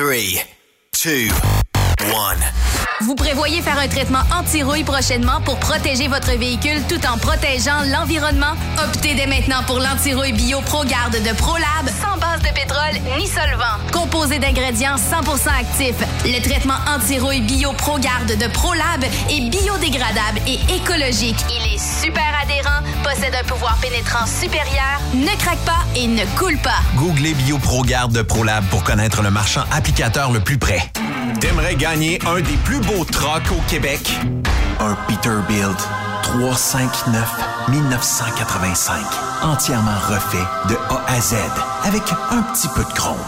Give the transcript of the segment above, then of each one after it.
3, 2, 1. Vous prévoyez faire un traitement anti-rouille prochainement pour protéger votre véhicule tout en protégeant l'environnement? Optez dès maintenant pour l'anti-rouille bio ProGarde de ProLab sans base de pétrole ni solvant. Composé d'ingrédients 100% actifs, le traitement anti-rouille bio ProGarde de ProLab est biodégradable et écologique. Il est super adhérent, possède un pouvoir pénétrant supérieur, ne craque pas et ne coule pas. Googlez BioProGarde de ProLab pour connaître le marchand applicateur le plus près. T'aimerais gagner un des plus beaux trucks au Québec? Un Peterbilt 359 1985. Entièrement refait de A à Z avec un petit peu de chrome.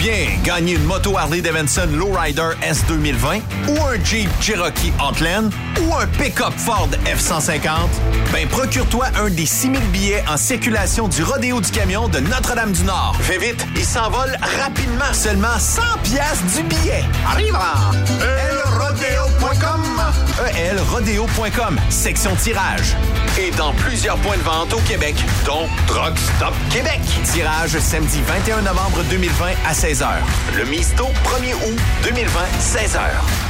Bien gagner une moto Harley Davidson Lowrider S 2020 ou un Jeep Cherokee Outland ou un pick-up Ford F-150, ben procure-toi un des 6000 billets en circulation du Rodéo du Camion de Notre-Dame-du-Nord. Fais vite, il s'envole rapidement. Seulement 100 pièces du billet. Arrive elrodeo.com elrodeo.com, section tirage. Et dans plusieurs points de vente au Québec, dont Truck Stop Québec. Tirage samedi 21 novembre 2020 à 16h. Le Misto 1er août 2020, 16h.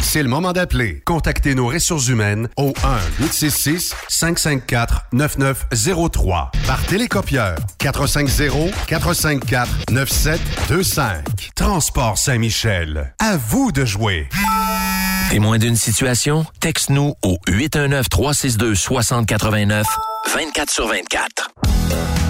C'est le moment d'appeler. Contactez nos ressources humaines au 1-866-554-9903 par télécopieur 450-454-9725. Transport Saint-Michel. À vous de jouer. Témoin d'une situation? Texte-nous au 819-362-6089, 24 sur 24.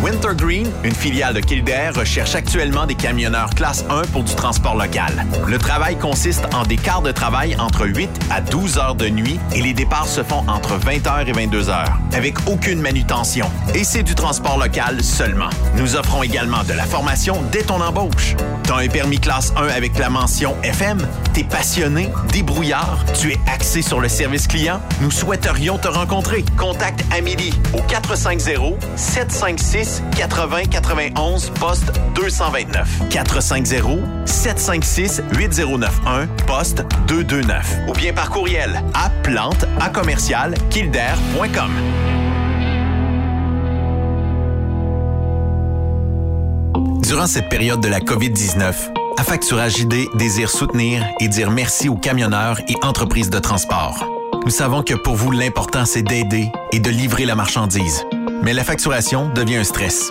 Wintergreen, une filiale de Kildare, recherche actuellement des camionneurs classe 1 pour du transport local. Le travail consiste en des quarts de travail entre 8 à 12 heures de nuit et les départs se font entre 20h et 22h, avec aucune manutention. Et c'est du transport local seulement. Nous offrons également de la formation dès ton embauche. T'as un permis classe 1 avec la mention FM? T'es passionné, débrouillard, tu es axé sur le service client? Nous souhaiterions te rencontrer. Contacte Amélie au 450 756 80 91 poste 229 450 756 8091 poste 229 ou bien par courriel à plante à commercial. Durant cette période de la COVID-19, Affacturage ID désire soutenir et dire merci aux camionneurs et entreprises de transport. Nous savons que pour vous, l'important, c'est d'aider et de livrer la marchandise. Mais la facturation devient un stress.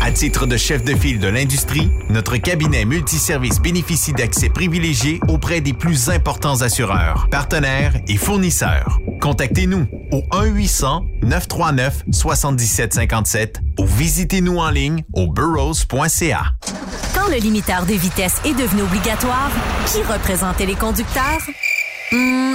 À titre de chef de file de l'industrie, notre cabinet multiservice bénéficie d'accès privilégié auprès des plus importants assureurs, partenaires et fournisseurs. Contactez-nous au 1-800-939-7757 ou visitez-nous en ligne au burrows.ca. Quand le limiteur de vitesse est devenu obligatoire, qui représentait les conducteurs? Hmm,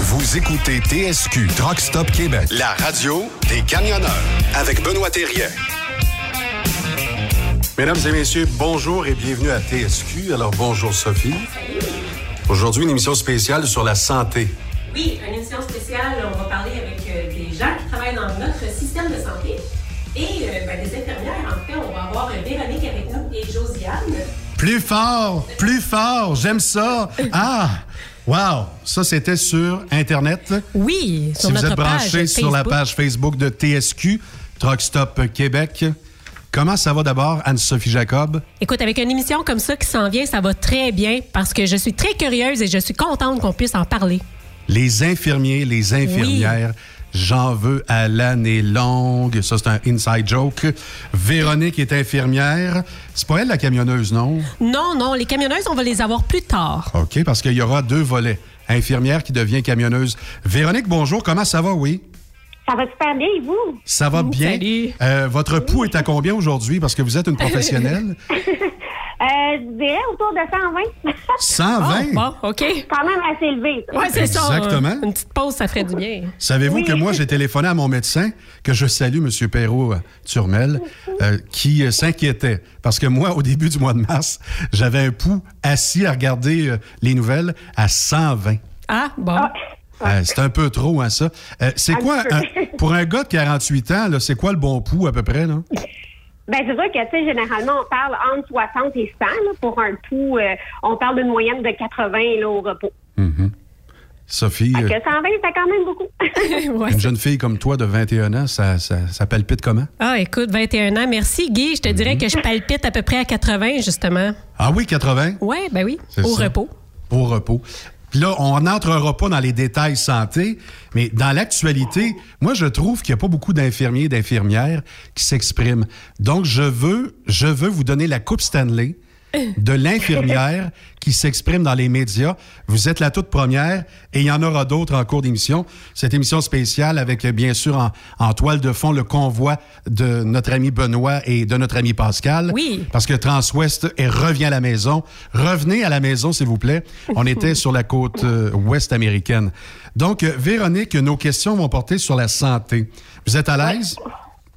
Vous écoutez TSQ Truck Stop Québec, la radio des camionneurs avec Benoît Thérien. Mesdames et messieurs, bonjour et bienvenue à TSQ. Alors bonjour Sophie. Aujourd'hui, une émission spéciale sur la santé. Oui, une émission spéciale. On va parler avec euh, des gens qui travaillent dans notre système de santé et euh, ben, des infirmières. En fait, on va avoir euh, Véronique avec nous et Josiane. Plus fort, plus fort, j'aime ça. Ah, wow, ça c'était sur Internet. Oui, Si sur vous notre êtes branché sur la page Facebook de TSQ, Truck Stop Québec. Comment ça va d'abord, Anne-Sophie Jacob? Écoute, avec une émission comme ça qui s'en vient, ça va très bien parce que je suis très curieuse et je suis contente qu'on puisse en parler. Les infirmiers, les infirmières, j'en veux à l'année longue. Ça, c'est un inside joke. Véronique est infirmière. C'est pas elle la camionneuse, non? Non, non, les camionneuses, on va les avoir plus tard. OK, parce qu'il y aura deux volets. Infirmière qui devient camionneuse. Véronique, bonjour. Comment ça va, oui? Ça va super bien, et vous? Ça va bien. Salut. Euh, votre pouls est à combien aujourd'hui? Parce que vous êtes une professionnelle. Euh, je dirais autour de 120. 120? Bon, OK. Quand même assez élevé. Ouais, c'est ça. Exactement. Une petite pause, ça ferait du bien. Savez-vous que moi, j'ai téléphoné à mon médecin, que je salue, M. Perrault euh, Turmel, euh, qui euh, s'inquiétait. Parce que moi, au début du mois de mars, j'avais un pouls assis à regarder euh, les nouvelles à 120. Ah, bon. Euh, c'est un peu trop, hein, ça. Euh, c'est quoi, un- pour un gars de 48 ans, là, c'est quoi le bon pouls à peu près? Là? Ben, c'est sûr que, tu sais, généralement, on parle entre 60 et 100 là, pour un pouls. euh, on parle d'une moyenne de 80 là, au repos. Sophie, Fait euh, que 120, c'est quand même beaucoup. Ouais. une jeune fille comme toi de 21 ans, ça, ça, ça palpite comment? Ah, écoute, 21 ans. Merci, Guy. Je te dirais Mhm. que je palpite à peu près à 80, justement. Ah oui, 80? Oui, ben oui. Au ça. repos. Au repos. Puis là, on n'entrera pas dans les détails santé, mais dans l'actualité, moi, je trouve qu'il n'y a pas beaucoup d'infirmiers et d'infirmières qui s'expriment. Donc, je veux, je veux vous donner la Coupe Stanley de l'infirmière qui s'exprime dans les médias. Vous êtes la toute première et il y en aura d'autres en cours d'émission. Cette émission spéciale avec, euh, bien sûr, en, en toile de fond, le convoi de notre ami Benoît et de notre ami Pascal. Oui. Parce que Transwest est revient à la maison. Revenez à la maison, s'il vous plaît. On était sur la côte euh, ouest américaine. Donc, euh, Véronique, nos questions vont porter sur la santé. Vous êtes à l'aise?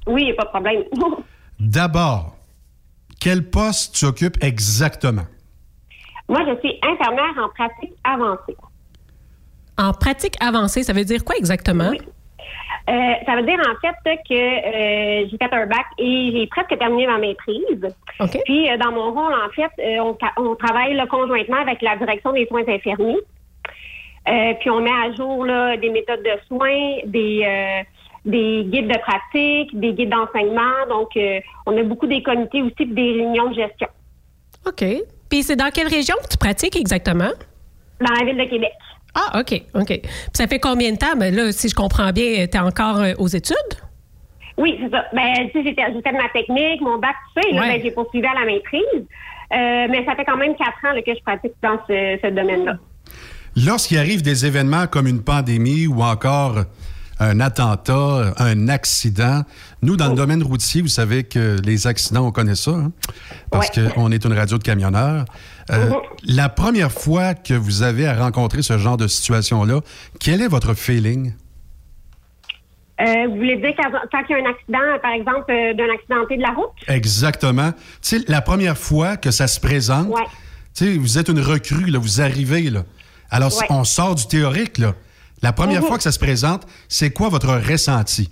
Oui, pas de problème. D'abord, quel poste tu occupes exactement? Moi, je suis infirmière en pratique avancée. En pratique avancée, ça veut dire quoi exactement? Oui. Euh, ça veut dire en fait que euh, j'ai fait un bac et j'ai presque terminé ma maîtrise. Puis euh, dans mon rôle, en fait, euh, on, travaille là, conjointement avec la direction des soins infirmiers. Euh, puis on met à jour là, des méthodes de soins, des euh, des guides de pratique, des guides d'enseignement. Donc, euh, on a beaucoup des comités aussi puis des réunions de gestion OK. Puis c'est dans quelle région que tu pratiques exactement? dans la ville de Québec. Ah, OK, OK. Puis ça fait combien de temps? Ben là, si je comprends bien, tu es encore euh, aux études? Oui, c'est ça. Ben, tu sais, j'étais, j'ai fait ma technique, mon bac, tout ça, et là, Ouais. ben, j'ai poursuivi à la maîtrise. Euh, mais ça fait quand même quatre ans là, que je pratique dans ce, ce domaine-là. Lorsqu'il arrive des événements comme une pandémie ou encore un attentat, un accident, nous, dans le domaine routier, vous savez que les accidents, on connaît ça, hein, parce qu'on est une radio de camionneurs. Euh, La première fois que vous avez à rencontrer ce genre de situation-là, quel est votre feeling? Euh, vous voulez dire quand, quand il y a un accident, par exemple, euh, d'un accidenté de la route? Exactement. Tu sais, la première fois que ça se présente, Ouais. tu sais, vous êtes une recrue, là, vous arrivez, là. Alors, Ouais. on sort du théorique, là. La première fois que ça se présente, c'est quoi votre ressenti?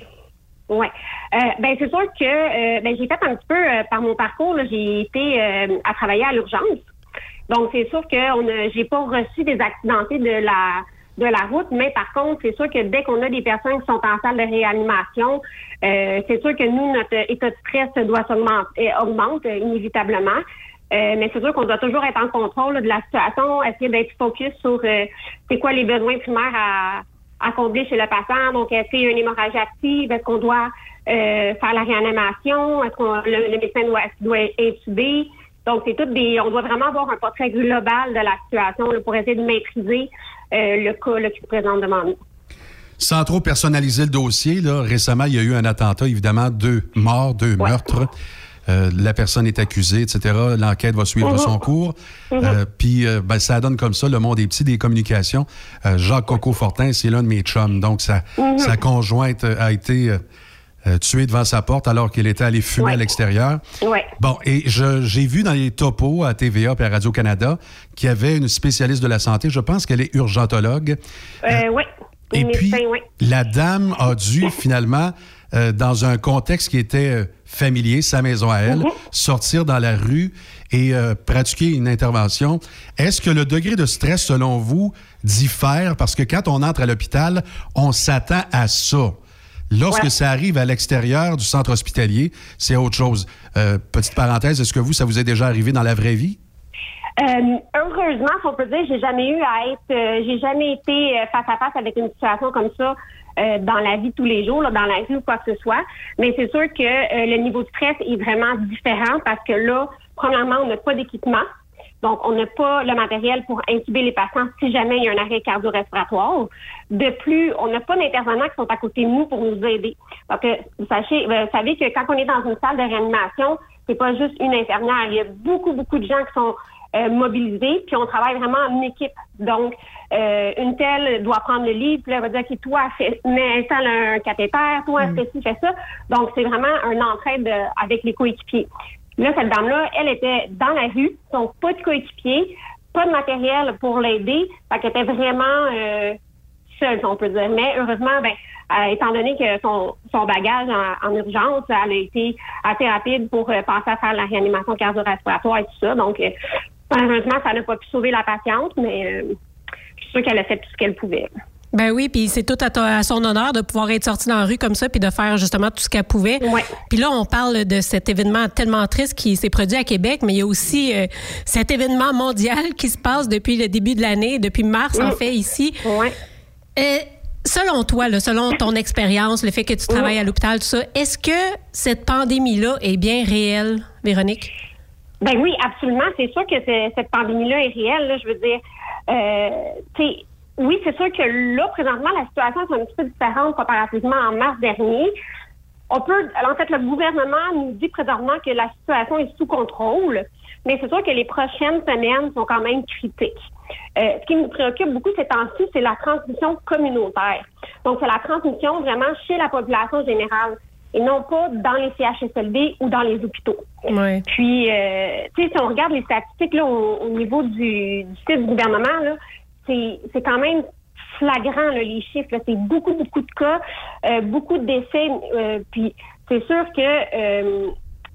Oui. Euh, ben c'est sûr que euh, ben, j'ai fait un petit peu euh, par mon parcours, j'ai été euh, à travailler à l'urgence. Donc c'est sûr que j'ai pas reçu des accidentés de la de la route, mais par contre, c'est sûr que dès qu'on a des personnes qui sont en salle de réanimation, c'est sûr que nous, notre état de stress doit s'augmenter, euh, augmente inévitablement. Euh, mais c'est sûr qu'on doit toujours être en contrôle là, de la situation, essayer d'être focus sur euh, c'est quoi les besoins primaires à, à combler chez le patient? Donc, est-ce qu'il y a une hémorragie active? Est-ce qu'on doit euh, faire la réanimation? Est-ce qu'on le, le médecin doit, doit intuber? Donc, c'est tout des. On doit vraiment avoir un portrait global de la situation là, pour essayer de maîtriser le cas là, qui se présente devant nous. Sans trop personnaliser le dossier, là, récemment, il y a eu un attentat, évidemment, deux morts, deux meurtres. Euh, la personne est accusée, etc. L'enquête va suivre Mhm. son cours. Mhm. Euh, Puis, euh, ben, ça donne comme ça le monde des petits des communications. Jacques Coco Fortin, c'est l'un de mes chums. Donc, sa, Mhm. sa conjointe a été tuée devant sa porte alors qu'il était allé fumer à l'extérieur. Ouais. Bon, et j'ai vu dans les topos à TVA et à Radio-Canada qu'il y avait une spécialiste de la santé. Je pense qu'elle est urgentologue. Oui. Et puis, Médecin, la dame a dû finalement, dans un contexte qui était familier, sa maison à elle, Mhm. sortir dans la rue et euh, pratiquer une intervention. Est-ce que le degré de stress, selon vous, diffère? Parce que quand on entre à l'hôpital, on s'attend à ça. Lorsque Ouais. ça arrive à l'extérieur du centre hospitalier, c'est autre chose. Euh, petite parenthèse, est-ce que vous, ça vous est déjà arrivé dans la vraie vie? Euh, heureusement, si on peut dire, j'ai jamais eu à être, euh, j'ai jamais été face à face avec une situation comme ça euh, dans la vie de tous les jours, là, dans la rue ou quoi que ce soit. Mais c'est sûr que euh, le niveau de stress est vraiment différent parce que là, premièrement, on n'a pas d'équipement. Donc, on n'a pas le matériel pour intuber les patients si jamais il y a un arrêt cardio-respiratoire. De plus, on n'a pas d'intervenants qui sont à côté de nous pour nous aider. Donc, vous, sachez, euh, vous savez que quand on est dans une salle de réanimation, c'est pas juste une infirmière. Il y a beaucoup, beaucoup de gens qui sont mobilisés, puis on travaille vraiment en équipe. Donc, euh, une telle doit prendre le livre, puis elle va dire, OK, toi, fais, mets, installe un cathéter, toi, fais ci, fais ça. Donc, c'est vraiment un entraide euh, avec les coéquipiers. Là, cette dame-là, elle était dans la rue, donc pas de coéquipier, pas de matériel pour l'aider, fait qu'elle était vraiment euh, seule, si on peut dire. Mais heureusement, ben, euh, étant donné que son, son bagage en, en urgence, elle a été assez rapide pour euh, penser à faire la réanimation cardio-respiratoire et tout ça. Donc, malheureusement, ça n'a pas pu sauver la patiente, mais euh, je suis sûre qu'elle a fait tout ce qu'elle pouvait. Ben oui, puis c'est tout à, son honneur de pouvoir être sortie dans la rue comme ça puis de faire justement tout ce qu'elle pouvait. Puis là, on parle de cet événement tellement triste qui s'est produit à Québec, mais il y a aussi euh, cet événement mondial qui se passe depuis le début de l'année, depuis mars en Mm. fait ici. Euh, selon toi, là, selon ton expérience, le fait que tu travailles à l'hôpital, tout ça, est-ce que cette pandémie-là est bien réelle, Véronique? Ben oui, absolument. C'est sûr que cette pandémie-là est réelle. là. je veux dire, euh, oui, c'est sûr que là, présentement, la situation est un petit peu différente comparativement en mars dernier. On peut, en fait, le gouvernement nous dit présentement que la situation est sous contrôle, mais c'est sûr que les prochaines semaines sont quand même critiques. Euh, ce qui nous préoccupe beaucoup ces temps-ci, c'est la transmission communautaire. Donc, c'est la transmission vraiment chez la population générale et non pas dans les CHSLD ou dans les hôpitaux. Ouais. Puis, euh, tu sais, si on regarde les statistiques là, au, au niveau du, du site du gouvernement, là, c'est c'est quand même flagrant là, les chiffres. là. C'est beaucoup, beaucoup de cas, euh, beaucoup de décès. euh, puis, c'est sûr que euh,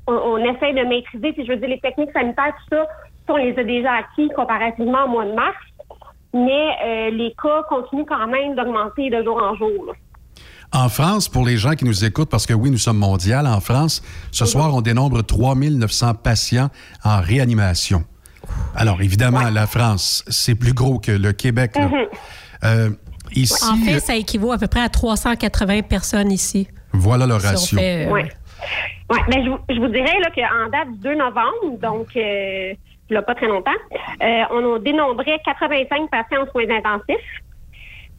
on, on essaie de maîtriser, si je veux dire, les techniques sanitaires, tout ça, ça, on les a déjà acquis comparativement au mois de mars. Mais euh, les cas continuent quand même d'augmenter de jour en jour. là. En France, pour les gens qui nous écoutent, parce que oui, nous sommes mondial, en France, ce soir, on dénombre 3900 patients en réanimation. Alors, évidemment, la France, c'est plus gros que le Québec. là. Mhm. Euh, ici, en fait, ça équivaut à peu près à 380 personnes ici. voilà le Si ratio. fait, euh, Ouais. Ouais, mais je, vous- je vous dirais là, qu'en date du 2 novembre, donc euh, il n'y a pas très longtemps, euh, on dénombrait 85 patients en soins intensifs,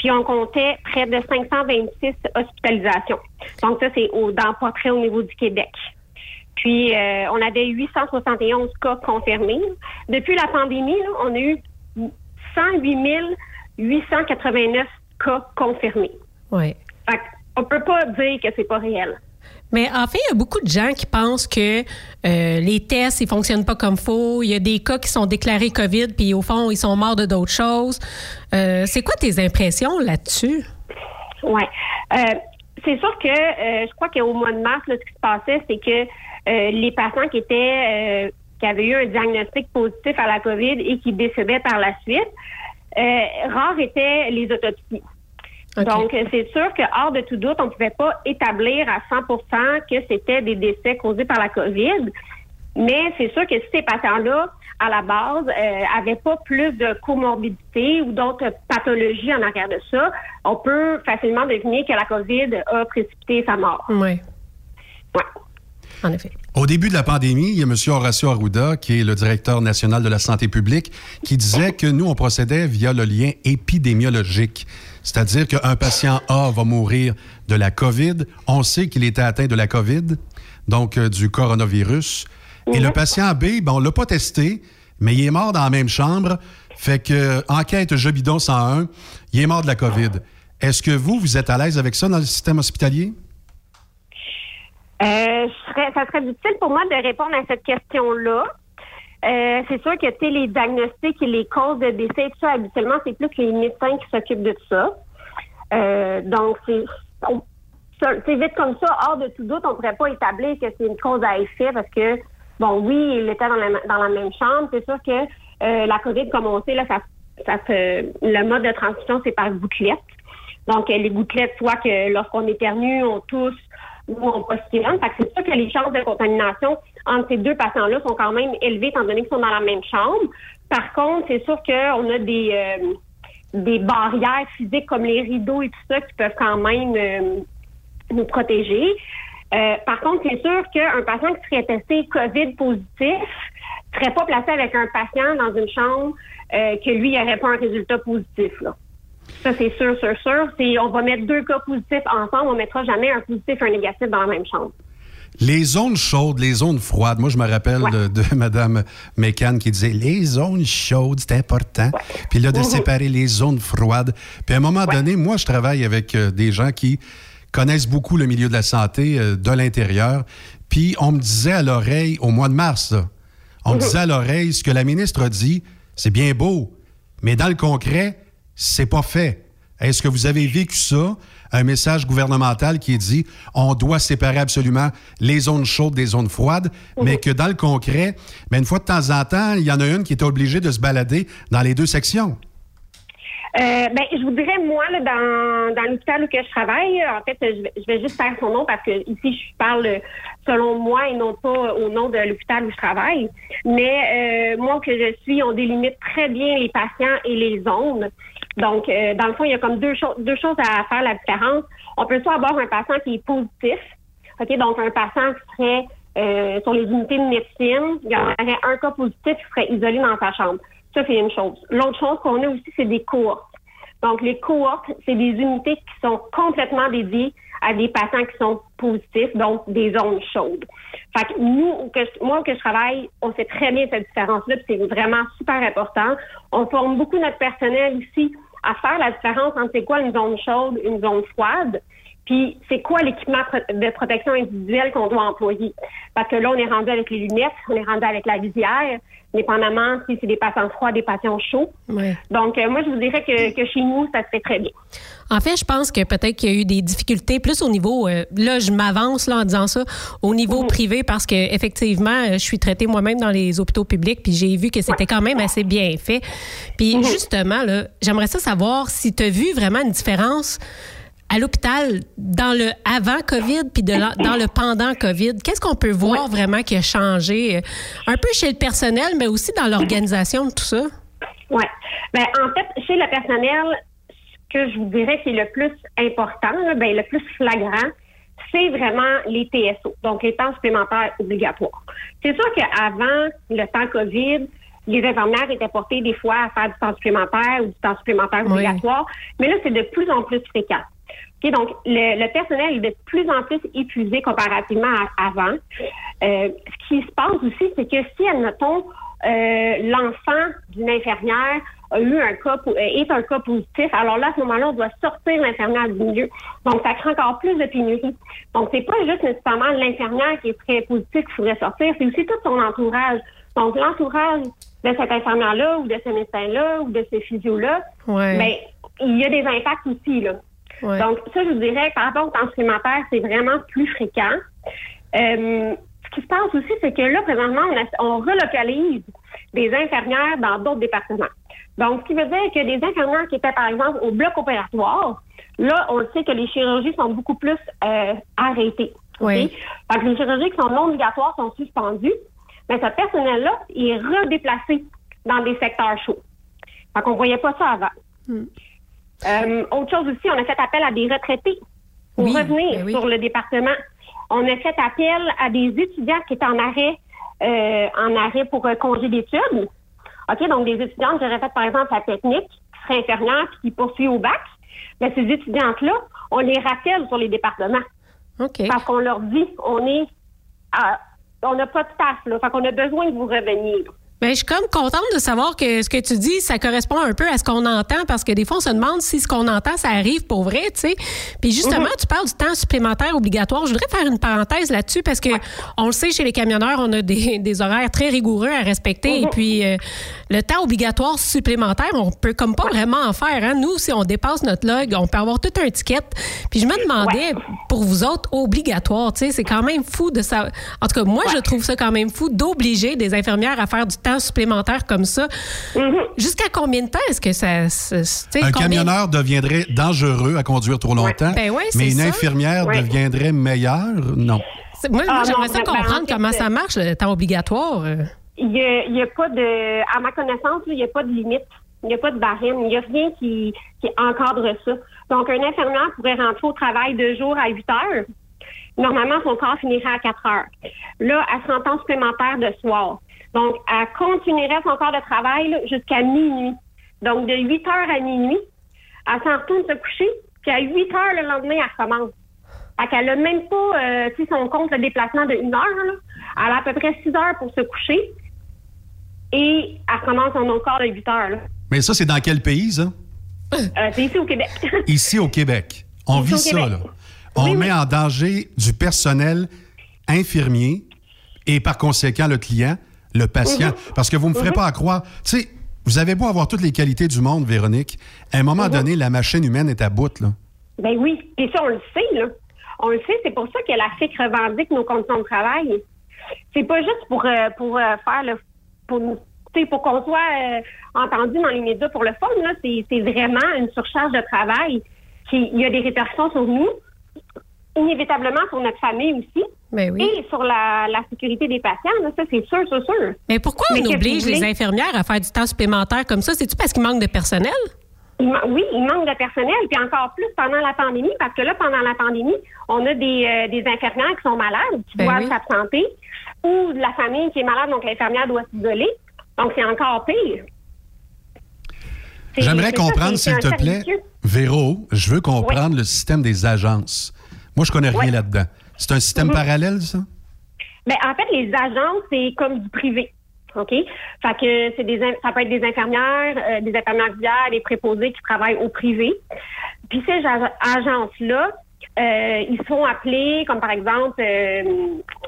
puis on comptait près de 526 hospitalisations. Donc ça, c'est au, dans portrait au niveau du Québec. Puis euh, on avait 871 cas confirmés. Depuis la pandémie, on a eu 108 889 cas confirmés. Oui. On peut pas dire que c'est pas réel. Mais en fait, il y a beaucoup de gens qui pensent que euh, les tests, ils fonctionnent pas comme faut. Il y a des cas qui sont déclarés COVID, puis au fond, ils sont morts de d'autres choses. Euh, c'est quoi tes impressions là-dessus? Oui. Euh, c'est sûr que je crois qu'au mois de mars, ce qui se passait, c'est que les patients qui étaient qui avaient eu un diagnostic positif à la COVID et qui décédaient par la suite, rares étaient les autopsies. Donc, c'est sûr que hors de tout doute, on ne pouvait pas établir à 100 que c'était des décès causés par la COVID. Mais c'est sûr que si ces patients-là, à la base, n'avaient euh, pas plus de comorbidité ou d'autres pathologies en arrière de ça, on peut facilement deviner que la COVID a précipité sa mort. Oui. Oui. En effet. Au début de la pandémie, il y a M. Horacio Arruda, qui est le directeur national de la santé publique, qui disait que nous, on procédait via le lien épidémiologique. C'est-à-dire qu'un patient A va mourir de la COVID. On sait qu'il était atteint de la COVID, donc euh, du coronavirus. Et le patient B, ben, on ne l'a pas testé, mais il est mort dans la même chambre. Fait que, enquête Jobidon 101, il est mort de la COVID. Est-ce que vous, vous êtes à l'aise avec ça dans le système hospitalier? Euh, ça serait difficile pour moi de répondre à cette question-là. Euh, c'est sûr que les diagnostics et les causes de décès, tout ça, habituellement, c'est plus les médecins qui s'occupent de ça. Euh, donc, c'est vite comme ça, hors de tout doute, on ne pourrait pas établir que c'est une cause à effet parce que, bon, oui, il était dans la, dans la même chambre. C'est sûr que euh, la COVID, comme on sait, là, ça, le mode de transmission, c'est par gouttelettes. Donc, les gouttelettes, soit que lorsqu'on éternue, on tousse ou on postillonne. Fait que c'est sûr que les chances de contamination entre ces deux patients-là sont quand même élevées étant donné qu'ils sont dans la même chambre. Par contre, c'est sûr qu'on a des, euh, des barrières physiques comme les rideaux et tout ça qui peuvent quand même euh, nous protéger. Euh, par contre, c'est sûr qu'un patient qui serait testé COVID positif ne serait pas placé avec un patient dans une chambre que lui n'aurait pas un résultat positif. Là. Ça, c'est sûr, sûr, sûr. on va mettre deux cas positifs ensemble, on ne mettra jamais un positif et un négatif dans la même chambre. Les zones chaudes, les zones froides. Moi, je me rappelle de, Mme Mécan qui disait les zones chaudes, c'est important. Puis là, de mhm. séparer les zones froides. Puis à un moment donné, moi, je travaille avec euh, des gens qui connaissent beaucoup le milieu de la santé euh, de l'intérieur. Puis on me disait à l'oreille, au mois de mars, on me mhm. disait à l'oreille ce que la ministre a dit, c'est bien beau, mais dans le concret, c'est pas fait. Est-ce que vous avez vécu ça? Un message gouvernemental qui dit on doit séparer absolument les zones chaudes des zones froides, mais mhm. que dans le concret, ben, une fois de temps en temps, il y en a une qui est obligée de se balader dans les deux sections. Euh, ben, je vous dirais, moi, dans, dans l'hôpital où que je travaille, en fait, je vais, juste faire son nom parce que ici, je parle selon moi et non pas au nom de l'hôpital où je travaille. Mais euh, moi, que je suis, on délimite très bien les patients et les zones. Donc, euh, dans le fond, il y a comme deux, choses deux choses à faire la différence. On peut soit avoir un patient qui est positif, OK, donc un patient qui serait euh, sur les unités de médecine, il y aurait un cas positif qui serait isolé dans sa chambre. Ça, c'est une chose. L'autre chose qu'on a aussi, c'est des cohortes. Donc, les cohortes, c'est des unités qui sont complètement dédiées à des patients qui sont positifs, donc des zones chaudes. Fait que nous, que, moi, que je travaille, on sait très bien cette différence-là, c'est vraiment super important. On forme beaucoup notre personnel ici à faire la différence entre c'est quoi une zone chaude, une zone froide, puis c'est quoi l'équipement de protection individuelle qu'on doit employer? Parce que là, on est rendu avec les lunettes, on est rendu avec la visière, dépendamment si c'est des patients froids, des patients chauds. Donc, euh, moi, je vous dirais que, que, chez nous, ça se fait très bien. En fait, je pense que peut-être qu'il y a eu des difficultés plus au niveau, euh, là, je m'avance là en disant ça, au niveau mhm. privé parce que effectivement, euh, je suis traitée moi-même dans les hôpitaux publics, puis j'ai vu que c'était quand même assez bien fait. Puis mhm. justement, là, j'aimerais ça savoir si tu as vu vraiment une différence à l'hôpital dans le avant COVID puis dans le pendant COVID. Qu'est-ce qu'on peut voir vraiment qui a changé, euh, un peu chez le personnel, mais aussi dans l'organisation de tout ça? Oui. Ben, en fait, chez le personnel, ce que je vous dirais qui est le plus important, ben, le plus flagrant, c'est vraiment les TSO, donc les temps supplémentaires obligatoires. C'est sûr qu'avant le temps COVID, les infirmières étaient portées des fois à faire du temps supplémentaire ou du temps supplémentaire obligatoire, mais là, c'est de plus en plus fréquent. Okay, donc, le, personnel est de plus en plus épuisé comparativement à avant. Euh, ce qui se passe aussi, c'est que si, admettons, euh, l'enfant d'une infirmière a eu un cas est un cas positif, alors là, à ce moment-là, on doit sortir l'infirmière du milieu. Donc, ça crée encore plus de pénurie. Donc, c'est pas juste nécessairement l'infirmière qui est très positive qu'il faudrait sortir, c'est aussi tout son entourage. Donc, l'entourage de cette infirmière-là ou de ce médecin-là ou de ce physio-là, ouais. ben, il y a des impacts aussi, là. Donc, ça, je vous dirais, par rapport au temps supplémentaire, c'est vraiment plus fréquent. Euh, ce qui se passe aussi, c'est que là, présentement, on, relocalise des infirmières dans d'autres départements. Donc, ce qui veut dire que des infirmières qui étaient, par exemple, au bloc opératoire, là, on sait que les chirurgies sont beaucoup plus euh, arrêtées. Oui. Donc, les chirurgies qui sont non obligatoires sont suspendues, mais ce personnel-là est redéplacé dans des secteurs chauds. Donc, on ne voyait pas ça avant. Hmm. Euh, autre chose aussi, on a fait appel à des retraités pour revenir ben sur le département. On a fait appel à des étudiants qui étaient en arrêt, euh, en arrêt pour congé d'études. OK, donc des étudiantes qui auraient fait, par exemple, la technique, qui seraient infirmières puis qui poursuivent au bac. Mais ces étudiantes-là, on les rappelle sur les départements. Parce qu'on leur dit, on est on n'a pas de staff, là. Fait qu'on a besoin de vous revenir. Ben, je suis comme contente de savoir que ce que tu dis, ça correspond un peu à ce qu'on entend parce que des fois, on se demande si ce qu'on entend, ça arrive pour vrai, tu sais. Puis justement, Mhm. tu parles du temps supplémentaire obligatoire. Je voudrais faire une parenthèse là-dessus parce que on le sait, chez les camionneurs, on a des, des horaires très rigoureux à respecter. Mhm. Et puis, euh, le temps obligatoire supplémentaire, on peut comme pas vraiment en faire. Hein? Nous, si on dépasse notre log, on peut avoir toute un ticket. Puis je me demandais, pour vous autres, obligatoire, tu sais, c'est quand même fou de ça. En tout cas, moi, je trouve ça quand même fou d'obliger des infirmières à faire du temps supplémentaire comme ça. Jusqu'à combien de temps est-ce que ça... Un combien- camionneur deviendrait dangereux à conduire trop longtemps, Ben ouais, c'est mais une ça. infirmière Ouais. deviendrait meilleure? Non. C'est- Moi, moi, Ah, j'aimerais non, ça ben, comprendre comment ça euh, marche, le temps obligatoire. Il n'y a, il y a pas de, à ma connaissance, il n'y a pas de limite. Il n'y a pas de barème. Il n'y a rien qui, qui encadre ça. Donc, un infirmière pourrait rentrer au travail deux jours à 8 heures. Normalement, son corps finirait à 4 heures. Là, elle sera en temps supplémentaire de soir. Donc, elle continuerait son corps de travail là, jusqu'à minuit. Donc, de 8 heures à minuit, elle s'en retourne se coucher, puis à 8 heures le lendemain, elle recommence. Fait qu'elle n'a même pas, euh, sais, son compte le déplacement de une heure, là. Elle a à peu près 6 heures pour se coucher et elle recommence son autre corps de 8 heures, là. Mais ça, c'est dans quel pays, ça? Euh, c'est ici au Québec. Ici, au Québec. On Ici vit ça, Québec. là. On met en danger du personnel infirmier et par conséquent le client, le patient. Mhm. Parce que vous ne me ferez Mhm. pas à croire. Tu sais, vous avez beau avoir toutes les qualités du monde, Véronique. À un moment Mhm. donné, la machine humaine est à bout, là. Ben oui. Et ça, on le sait, là. On le sait, c'est pour ça que la FIC revendique nos conditions de travail. C'est pas juste pour, euh, pour euh, faire le. pour, nous- pour qu'on soit euh, entendu dans les médias pour le fun, là. C'est c'est vraiment une surcharge de travail. Qui, il y a des répercussions sur nous, inévitablement sur notre famille aussi. Ben oui. Et sur la, la sécurité des patients, là, ça, c'est sûr, c'est sûr. Mais pourquoi Mais on oblige les infirmières à faire du temps supplémentaire comme ça? C'est-tu parce qu'il manque de personnel? Il oui, il manque de personnel, puis encore plus pendant la pandémie, parce que là, pendant la pandémie, on a des, euh, des infirmières qui sont malades, qui Ben doivent oui. s'absenter, ou de la famille qui est malade, donc l'infirmière doit s'isoler. Donc, c'est encore pire. J'aimerais comprendre, s'il te plaît. Véro, je veux comprendre le système des agences. Moi, je connais rien Ouais. là-dedans. C'est un système Mhm. parallèle, ça? Ben, en fait, les agences, c'est comme du privé. OK? Fait que c'est des, ça peut être des infirmières, euh, des infirmières auxiliaires, des préposés qui travaillent au privé. Puis ces ag- agences-là, euh, ils sont appelés, comme par exemple, euh,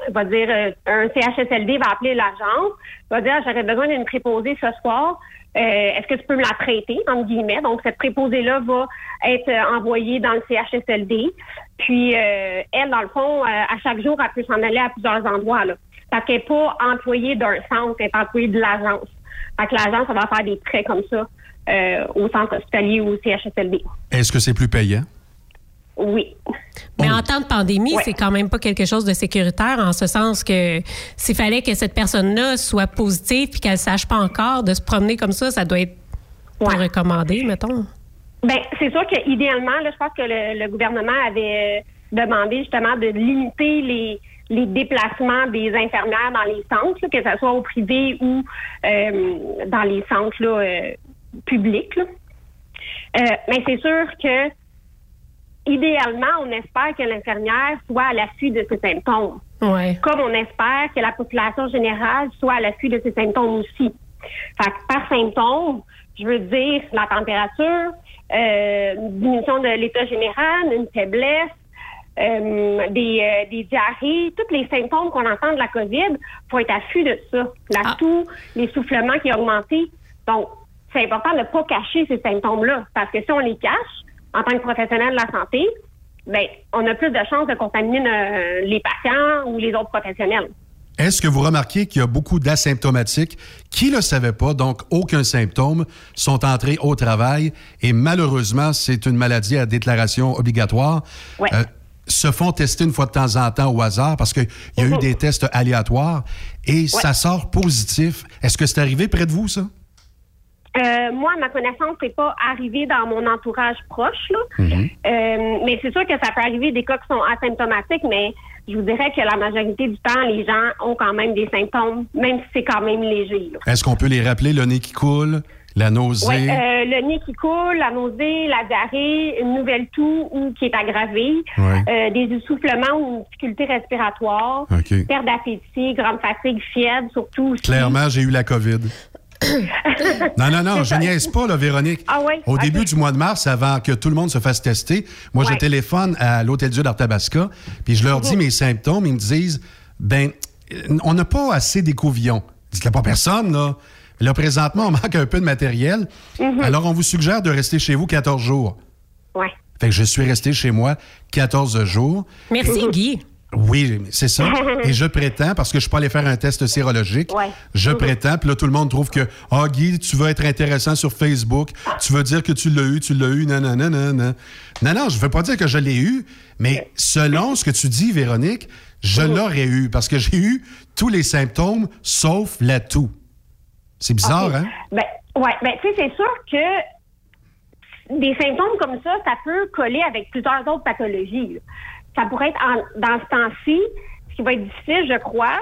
on va dire, euh, un CHSLD va appeler l'agence, va dire, j'aurais besoin d'une préposée ce soir. Euh, Est-ce que tu peux me la prêter, entre guillemets? Donc, cette préposée-là va être euh, envoyée dans le CHSLD. Puis, euh, elle, dans le fond, euh, à chaque jour, elle peut s'en aller à plusieurs endroits. Là. Parce qu'elle n'est pas employée d'un centre, elle est employée de l'agence. Fait que l'agence, elle va faire des prêts comme ça euh, au centre hospitalier ou au CHSLD. Est-ce que c'est plus payant? Oui. Mais en temps de pandémie, Ouais. c'est quand même pas quelque chose de sécuritaire en ce sens que s'il fallait que cette personne-là soit positive puis qu'elle sache pas encore de se promener comme ça, ça doit être pas recommandé, mettons. Ben, c'est sûr qu'idéalement, là, je pense que le, le gouvernement avait euh, demandé justement de limiter les, les déplacements des infirmières dans les centres, que ce soit au privé ou euh, dans les centres là, euh, publics. là. Euh, mais c'est sûr que idéalement, on espère que l'infirmière soit à l'affût de ses symptômes. Ouais. Comme on espère que la population générale soit à l'affût de ses symptômes aussi. Fait que par symptômes, je veux dire la température, euh, une diminution de l'état général, une faiblesse, euh, des, euh, des diarrhées, tous les symptômes qu'on entend de la COVID, faut être à l'affût de ça. La toux, l'essoufflement qui a augmenté. Donc, c'est important de ne pas cacher ces symptômes-là. Parce que si on les cache, en tant que professionnel de la santé, ben, on a plus de chances de contaminer euh, les patients ou les autres professionnels. Est-ce que vous remarquez qu'il y a beaucoup d'asymptomatiques qui ne le savaient pas, donc aucun symptôme, sont entrés au travail et malheureusement, c'est une maladie à déclaration obligatoire. Ouais. Euh, se font tester une fois de temps en temps au hasard parce qu'il y a eu des tests aléatoires et ça sort positif. Est-ce que c'est arrivé près de vous, ça? Euh, moi, à ma connaissance, c'est pas arrivé dans mon entourage proche, là. Euh, mais c'est sûr que ça peut arriver des cas qui sont asymptomatiques, mais je vous dirais que la majorité du temps, les gens ont quand même des symptômes, même si c'est quand même léger. Est-ce qu'on peut les rappeler, le nez qui coule, la nausée? Ouais, euh, le nez qui coule, la nausée, la diarrhée, une nouvelle toux ou qui est aggravée, Ouais. euh, des essoufflements ou une difficulté respiratoire, OK. perte d'appétit, grande fatigue, fièvre, surtout. aussi. Clairement, j'ai eu la COVID. Non, non, non, je niaise pas, là, Véronique. Ah ouais? Au début du mois de mars, avant que tout le monde se fasse tester, moi, je téléphone à l'Hôtel Dieu d'Arthabasca, puis je leur dis Mhm. mes symptômes. Ils me disent, ben, on n'a pas assez d'écouvillons. Dites qu'il n'y a pas personne, là. Là, présentement, on manque un peu de matériel. Mhm. Alors, on vous suggère de rester chez vous 14 jours. Ouais. Fait que je suis resté chez moi 14 jours. Merci, Guy. Oui, c'est ça. Et je prétends, parce que je suis pas allé faire un test sérologique, Ouais. je prétends, puis là, tout le monde trouve que, ah, Guy, tu veux être intéressant sur Facebook, tu veux dire que tu l'as eu, tu l'as eu, non, non, non, non, non. Non, non, je ne veux pas dire que je l'ai eu, mais selon ce que tu dis, Véronique, je l'aurais eu, parce que j'ai eu tous les symptômes, sauf la toux. C'est bizarre, hein? Ben, ouais, ben, tu sais, c'est sûr que des symptômes comme ça, ça peut coller avec plusieurs autres pathologies. Ça pourrait être en- dans ce temps-ci, ce qui va être difficile, je crois,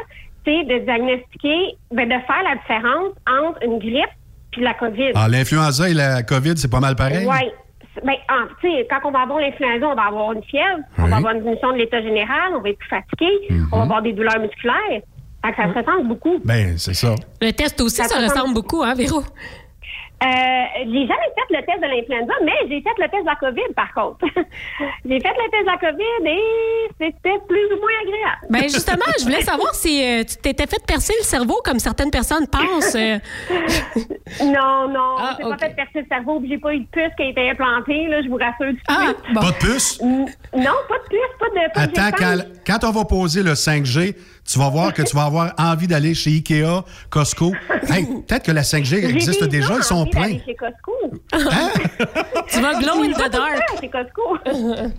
c'est de diagnostiquer, ben, de faire la différence entre une grippe puis la COVID. Ah, l'influenza et la COVID, c'est pas mal pareil? Oui. Ben, sais, quand on va avoir l'influenza, on va avoir une fièvre, on va avoir une diminution de l'état général, on va être plus fatigué, Mhm. on va avoir des douleurs musculaires. Fait que ça se ressemble beaucoup. Ben, c'est ça. Le test aussi, Ça ça, ressemble- ressemble beaucoup, hein, Véro? Euh, j'ai jamais fait le test de l'influenza, mais j'ai fait le test de la COVID, par contre. j'ai fait le test de la COVID et c'était plus ou moins agréable. Ben justement, je voulais savoir si euh, tu t'étais fait percer le cerveau comme certaines personnes pensent. euh. Non, non, Ah, j'ai pas fait percer le cerveau, j'ai pas eu de puce qui a été implantée, là, je vous rassure tout de Ah, suite. bon. Pas de puce? Non, pas de puce, pas de pas de Attends, quand on va poser le 5G, tu vas voir que tu vas avoir envie d'aller chez Ikea, Costco. Hey, peut-être que la 5G J'ai existe déjà déjà, ils sont pleins. chez Costco. Hein? Tu vas glow in the dark. chez Costco.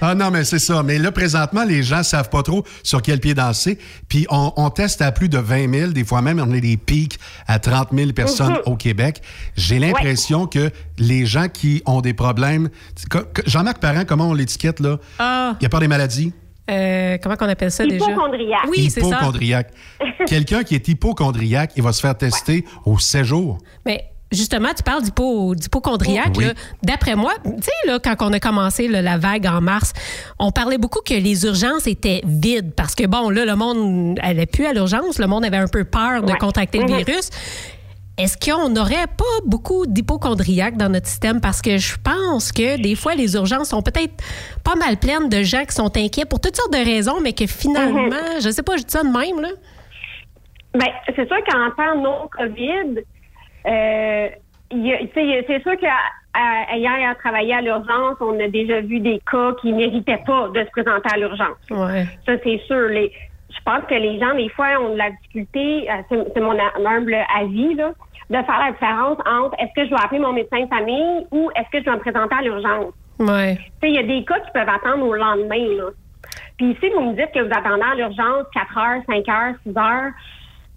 Ah non, mais c'est ça. Mais là, présentement, les gens savent pas trop sur quel pied danser. Puis on, on teste à plus de 20 000. Des fois même, on a des pics à 30 000 personnes Mhm. au Québec. J'ai l'impression que les gens qui ont des problèmes... Jean-Marc Parent, comment on l'étiquette, là? Ah, Il n'y a pas des maladies? Euh, comment qu'on appelle ça déjà? Hypochondriaque. Oui, c'est ça. Hypochondriaque. Quelqu'un qui est hypochondriaque, il va se faire tester au séjour. Mais justement, tu parles d'hypo- d'hypochondriaque. Oui. là. D'après moi, tu sais, là, quand on a commencé là, la vague en mars, on parlait beaucoup que les urgences étaient vides parce que, bon, là, le monde allait plus à l'urgence. Le monde avait un peu peur de Ouais. contracter le Mhm. virus. Est-ce qu'on n'aurait pas beaucoup d'hypochondriaques dans notre système? Parce que je pense que des fois, les urgences sont peut-être pas mal pleines de gens qui sont inquiets pour toutes sortes de raisons, mais que finalement, Mhm. je sais pas, je dis ça de même, là. Ben, c'est sûr qu'en temps non COVID, euh, c'est sûr qu'ayant travaillé à l'urgence, on a déjà vu des cas qui méritaient pas de se présenter à l'urgence. Ouais. Ça, c'est sûr. Les, je pense que les gens, des fois, ont de la difficulté, euh, c'est mon humble avis, là, de faire la différence entre est-ce que je dois appeler mon médecin de famille ou est-ce que je dois me présenter à l'urgence. Ouais. Il y a des cas qui peuvent attendre au lendemain. Là. Puis si vous me dites que vous attendez à l'urgence 4 heures, 5 heures, 6 heures,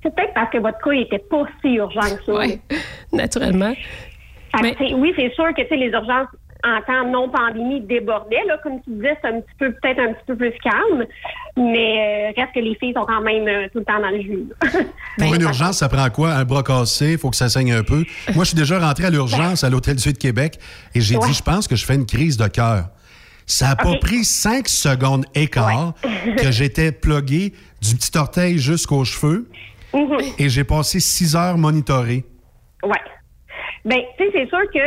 c'est peut-être parce que votre cas n'était pas si urgent que ça. Ouais. Naturellement. Mais- oui, c'est sûr que tu sais, les urgences en temps non pandémie débordait. Là, comme tu disais, c'est un petit peu peut-être un petit peu plus calme, mais euh, reste que les filles sont quand même euh, tout le temps dans le jus. Pour une urgence, ça prend quoi? Un bras cassé, il faut que ça saigne un peu. Moi, je suis déjà rentré à l'urgence à l'Hôtel Dieu de Québec et j'ai dit, je pense que je fais une crise de cœur. Ça a pas pris cinq secondes écart que j'étais plugué du petit orteil jusqu'aux cheveux Mhm. et j'ai passé six heures monitoré. Oui. Bien, tu sais, c'est sûr que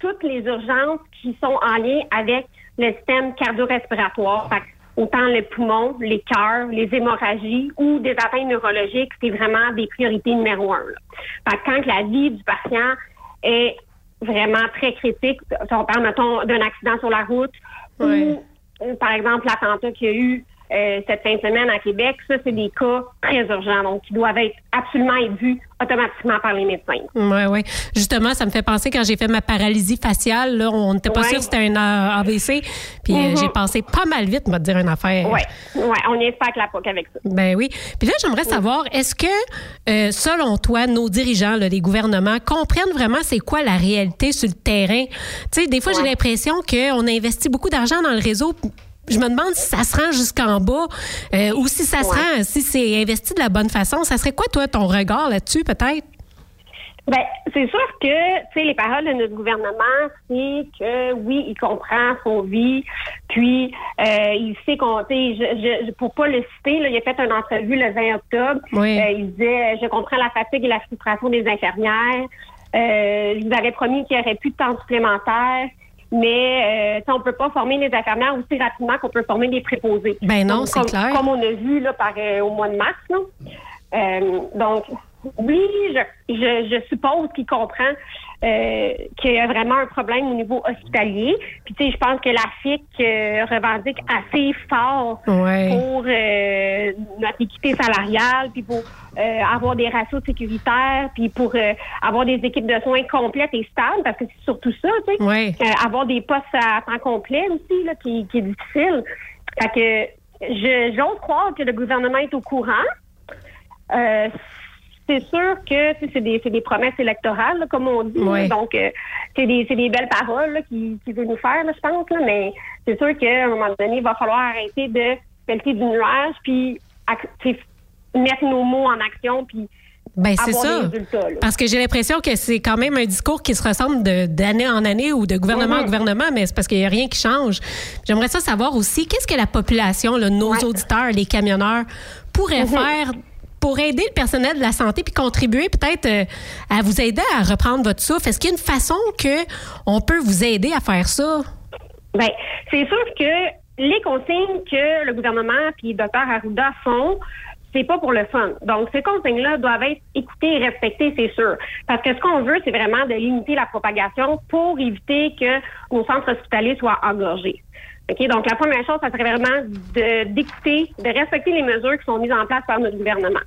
toutes les urgences qui sont en lien avec le système cardio-respiratoire, autant les poumons, les cœurs, les hémorragies ou des atteintes neurologiques, c'est vraiment des priorités numéro un. là. Fait que quand la vie du patient est vraiment très critique, si on parle, mettons, d'un accident sur la route ou, euh, par exemple, l'attentat qu'il y a eu euh, cette fin de semaine à Québec, ça, c'est des cas très urgents, donc qui doivent être absolument vus automatiquement par les médecins. Oui, oui. Justement, ça me fait penser quand j'ai fait ma paralysie faciale, là, on n'était pas Ouais. sûr que c'était un AVC. Puis euh, Mhm. j'ai passé pas mal vite, me dire une affaire. Oui, ouais, on espère que la POC avec ça. Ben oui. Puis là, j'aimerais savoir, est-ce que, euh, selon toi, nos dirigeants, là, les gouvernements, comprennent vraiment c'est quoi la réalité sur le terrain? Tu sais, des fois, j'ai l'impression qu'on investit beaucoup d'argent dans le réseau. Je me demande si ça se rend jusqu'en bas euh, ou si ça se Ouais. rend, si c'est investi de la bonne façon. Ça serait quoi, toi, ton regard là-dessus, peut-être? Ben, c'est sûr que, tu sais, les paroles de notre gouvernement, c'est que oui, il comprend son vie, puis euh, il sait qu'on, tu sais, je, je, pour pas le citer, là, il a fait une entrevue le 20 octobre. Oui. Euh, il disait, je comprends la fatigue et la frustration des infirmières. Euh, je vous avais promis qu'il y aurait plus de temps supplémentaire. Mais euh, on peut pas former les infirmières aussi rapidement qu'on peut former des préposés. Ben non, c'est comme, clair. Comme on a vu là, par, euh, au mois de mars. Là. Euh, donc, oui, je, je, je suppose qu'il comprend euh, qu'il y a vraiment un problème au niveau hospitalier. Puis, tu sais, je pense que la FIC euh, revendique assez fort Ouais. pour euh, notre équité salariale, puis pour avoir des ratios sécuritaires, puis pour avoir des équipes de soins complètes et stables, parce que c'est surtout ça, tu sais. Ouais. Avoir des postes à temps complet aussi, là, qui, qui est difficile. Fait que je- j'ose croire que le gouvernement est au courant. Euh, c'est sûr que c'est des, promesses électorales, là, comme on dit. Donc, euh, c'est des, belles paroles là, qu'il qui veut nous faire, là, je pense. Là, mais c'est sûr qu'à un moment donné, il va falloir arrêter de pelleter du nuage, puis mettre nos mots en action, puis Ben, c'est avoir ça. des résultats. là. Parce que j'ai l'impression que c'est quand même un discours qui se ressemble de- d'année en année ou de gouvernement en Mhm. gouvernement, mais c'est parce qu'il n'y a rien qui change. J'aimerais ça savoir aussi, qu'est-ce que la population, là, nos auditeurs, les camionneurs, pourraient Mhm. faire pour aider le personnel de la santé puis contribuer peut-être euh, à vous aider à reprendre votre souffle? Est-ce qu'il y a une façon que on peut vous aider à faire ça? Ben, c'est sûr que les consignes que le gouvernement puis le docteur Arruda font, c'est pas pour le fun. Donc, ces consignes-là doivent être écoutées et respectées, c'est sûr. Parce que ce qu'on veut, c'est vraiment de limiter la propagation pour éviter que nos centres hospitaliers soient engorgés. OK? Donc, la première chose, ça serait vraiment de- d'écouter, de, respecter les mesures qui sont mises en place par notre gouvernement.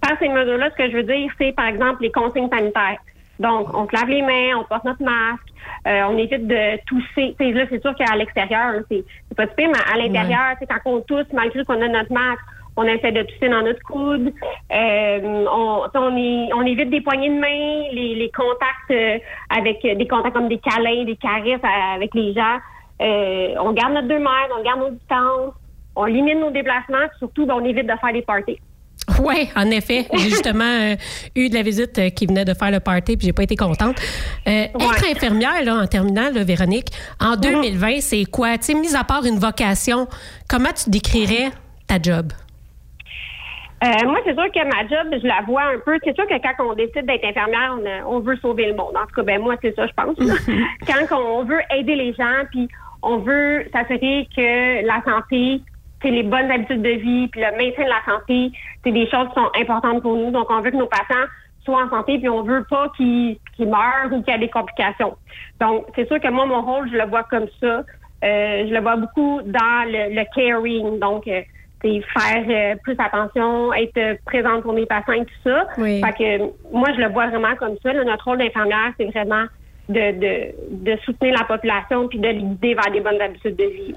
Par ces mesures-là, ce que je veux dire, c'est, par exemple, les consignes sanitaires. Donc, on se lave les mains, on porte notre masque, euh, on évite de tousser. Tu sais, là, c'est sûr qu'à l'extérieur, c'est pas super, mais à l'intérieur, tu sais, quand on tousse, malgré qu'on a notre masque, on essaie de tousser dans notre coude. Euh, on, on, est- on évite des poignées de main, les, les contacts euh, avec des contacts comme des câlins, des caresses euh, avec les gens. Euh, on garde notre deux mètres, on garde nos distances, on limite nos déplacements, surtout, ben, on évite de faire des parties. Oui, en effet. J'ai justement euh, eu de la visite euh, qui venait de faire le party, puis j'ai pas été contente. Euh, Être infirmière, là, en terminant, là, Véronique, en 2020, c'est quoi? Tu sais, mis à part une vocation, comment tu décrirais ta job? Moi, c'est sûr que ma job, je la vois un peu. C'est sûr que quand on décide d'être infirmière, on, on veut sauver le monde. En tout cas, ben moi, c'est ça, je pense. quand on veut aider les gens, puis on veut s'assurer que la santé, c'est les bonnes habitudes de vie, puis le maintien de la santé, c'est des choses qui sont importantes pour nous. Donc, on veut que nos patients soient en santé, puis on veut pas qu'ils meurent ou qu'il y ait des complications. Donc, c'est sûr que moi, mon rôle, je le vois comme ça. Euh, je le vois beaucoup dans le, le caring. Donc, euh, c'est faire euh, plus attention, être présente pour mes patients et tout ça. Oui. Fait que moi, je le vois vraiment comme ça. là. notre rôle d'infirmière, c'est vraiment de, de, de soutenir la population puis de les guider vers des bonnes habitudes de vie.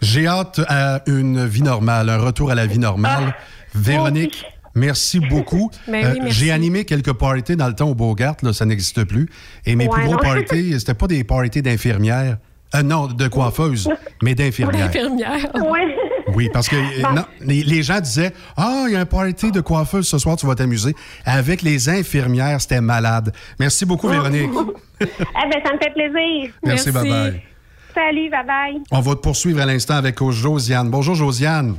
J'ai hâte à une vie normale, un retour à la vie normale. Véronique, merci beaucoup. Ah. Euh, Ben oui, merci. J'ai animé quelques parties dans le temps au Beaugart, là, ça n'existe plus. Et mes Ouais, plus gros non. parties, c'était pas des parties d'infirmières, Euh, non, de coiffeuse, mais d'infirmière. D'infirmière. Oui. Oui, parce que euh, non, les, les gens disaient Ah, il y a un party de coiffeuse ce soir, tu vas t'amuser. Avec les infirmières, c'était malade. Merci beaucoup, Véronique. eh bien, ça me fait plaisir. Merci, bye-bye. Salut, bye-bye. On va te poursuivre à l'instant avec Josiane. Bonjour, Josiane.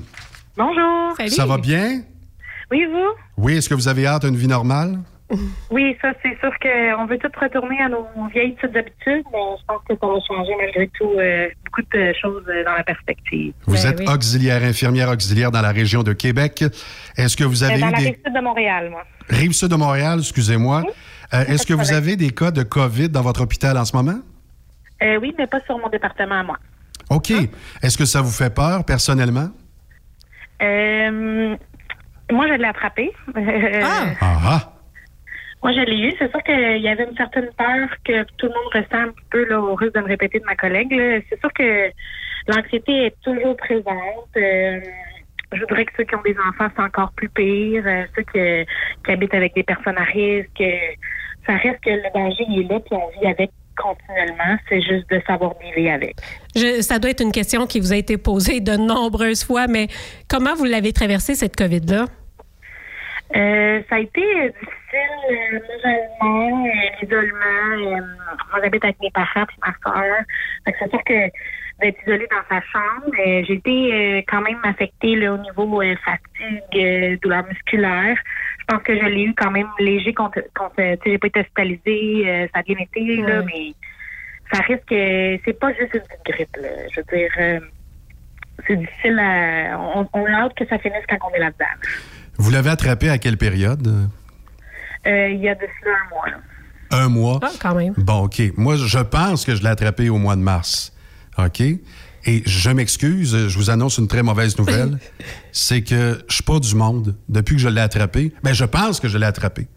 Bonjour. Ça va bien? Oui, vous? Oui, est-ce que vous avez hâte à une vie normale? Oui, ça, c'est sûr qu'on veut tous retourner à nos vieilles petites habitudes, mais je pense que ça va changer malgré tout euh, beaucoup de choses euh, dans la perspective. Vous Ben êtes auxiliaire, infirmière auxiliaire dans la région de Québec. Est-ce que vous avez Euh, dans eu la des... rive sud de Montréal, moi. Rive-Sud de Montréal, excusez-moi. Euh, Est-ce que vous avez des cas de COVID dans votre hôpital en ce moment? Euh, oui, mais pas sur mon département à moi. OK. Est-ce que ça vous fait peur personnellement? Euh, moi, je l'ai attrapé. Ah ah! Moi, je l'ai eu. C'est sûr qu'il y avait une certaine peur que tout le monde ressent un peu là, au risque de me répéter de ma collègue. C'est sûr que l'anxiété est toujours présente. Euh, je voudrais que ceux qui ont des enfants, c'est encore plus pire. Euh, ceux qui, qui habitent avec des personnes à risque, ça reste que le danger il est là, puis on vit avec continuellement. C'est juste de savoir vivre avec. Je- ça doit être une question qui vous a été posée de nombreuses fois, mais comment vous l'avez traversé, cette COVID-là? Euh, ça a été euh, difficile, euh, l'isolement, euh, l'isolement. euh, moi, j'habite avec mes parents et ma soeur. Fait que c'est sûr que d'être isolée dans sa chambre, euh, j'ai été euh, quand même affectée là, au niveau euh, fatigue, euh, douleur musculaire. Je pense que je l'ai eu quand même léger contre, contre j'ai pas été hospitalisée, euh, ça a bien été, là, Ouais. mais ça risque que c'est pas juste une petite grippe, là. Je veux dire, euh, c'est difficile à, on, on a hâte que ça finisse quand on est là-dedans. Vous l'avez attrapé à quelle période? Euh, il y a de cela un mois, là. Un mois? Ah, quand même. Bon, OK. Moi, je pense que je l'ai attrapé au mois de mars. OK? Et je m'excuse, je vous annonce une très mauvaise nouvelle. c'est que je suis pas du monde depuis que je l'ai attrapé. Ben, je pense que je l'ai attrapé.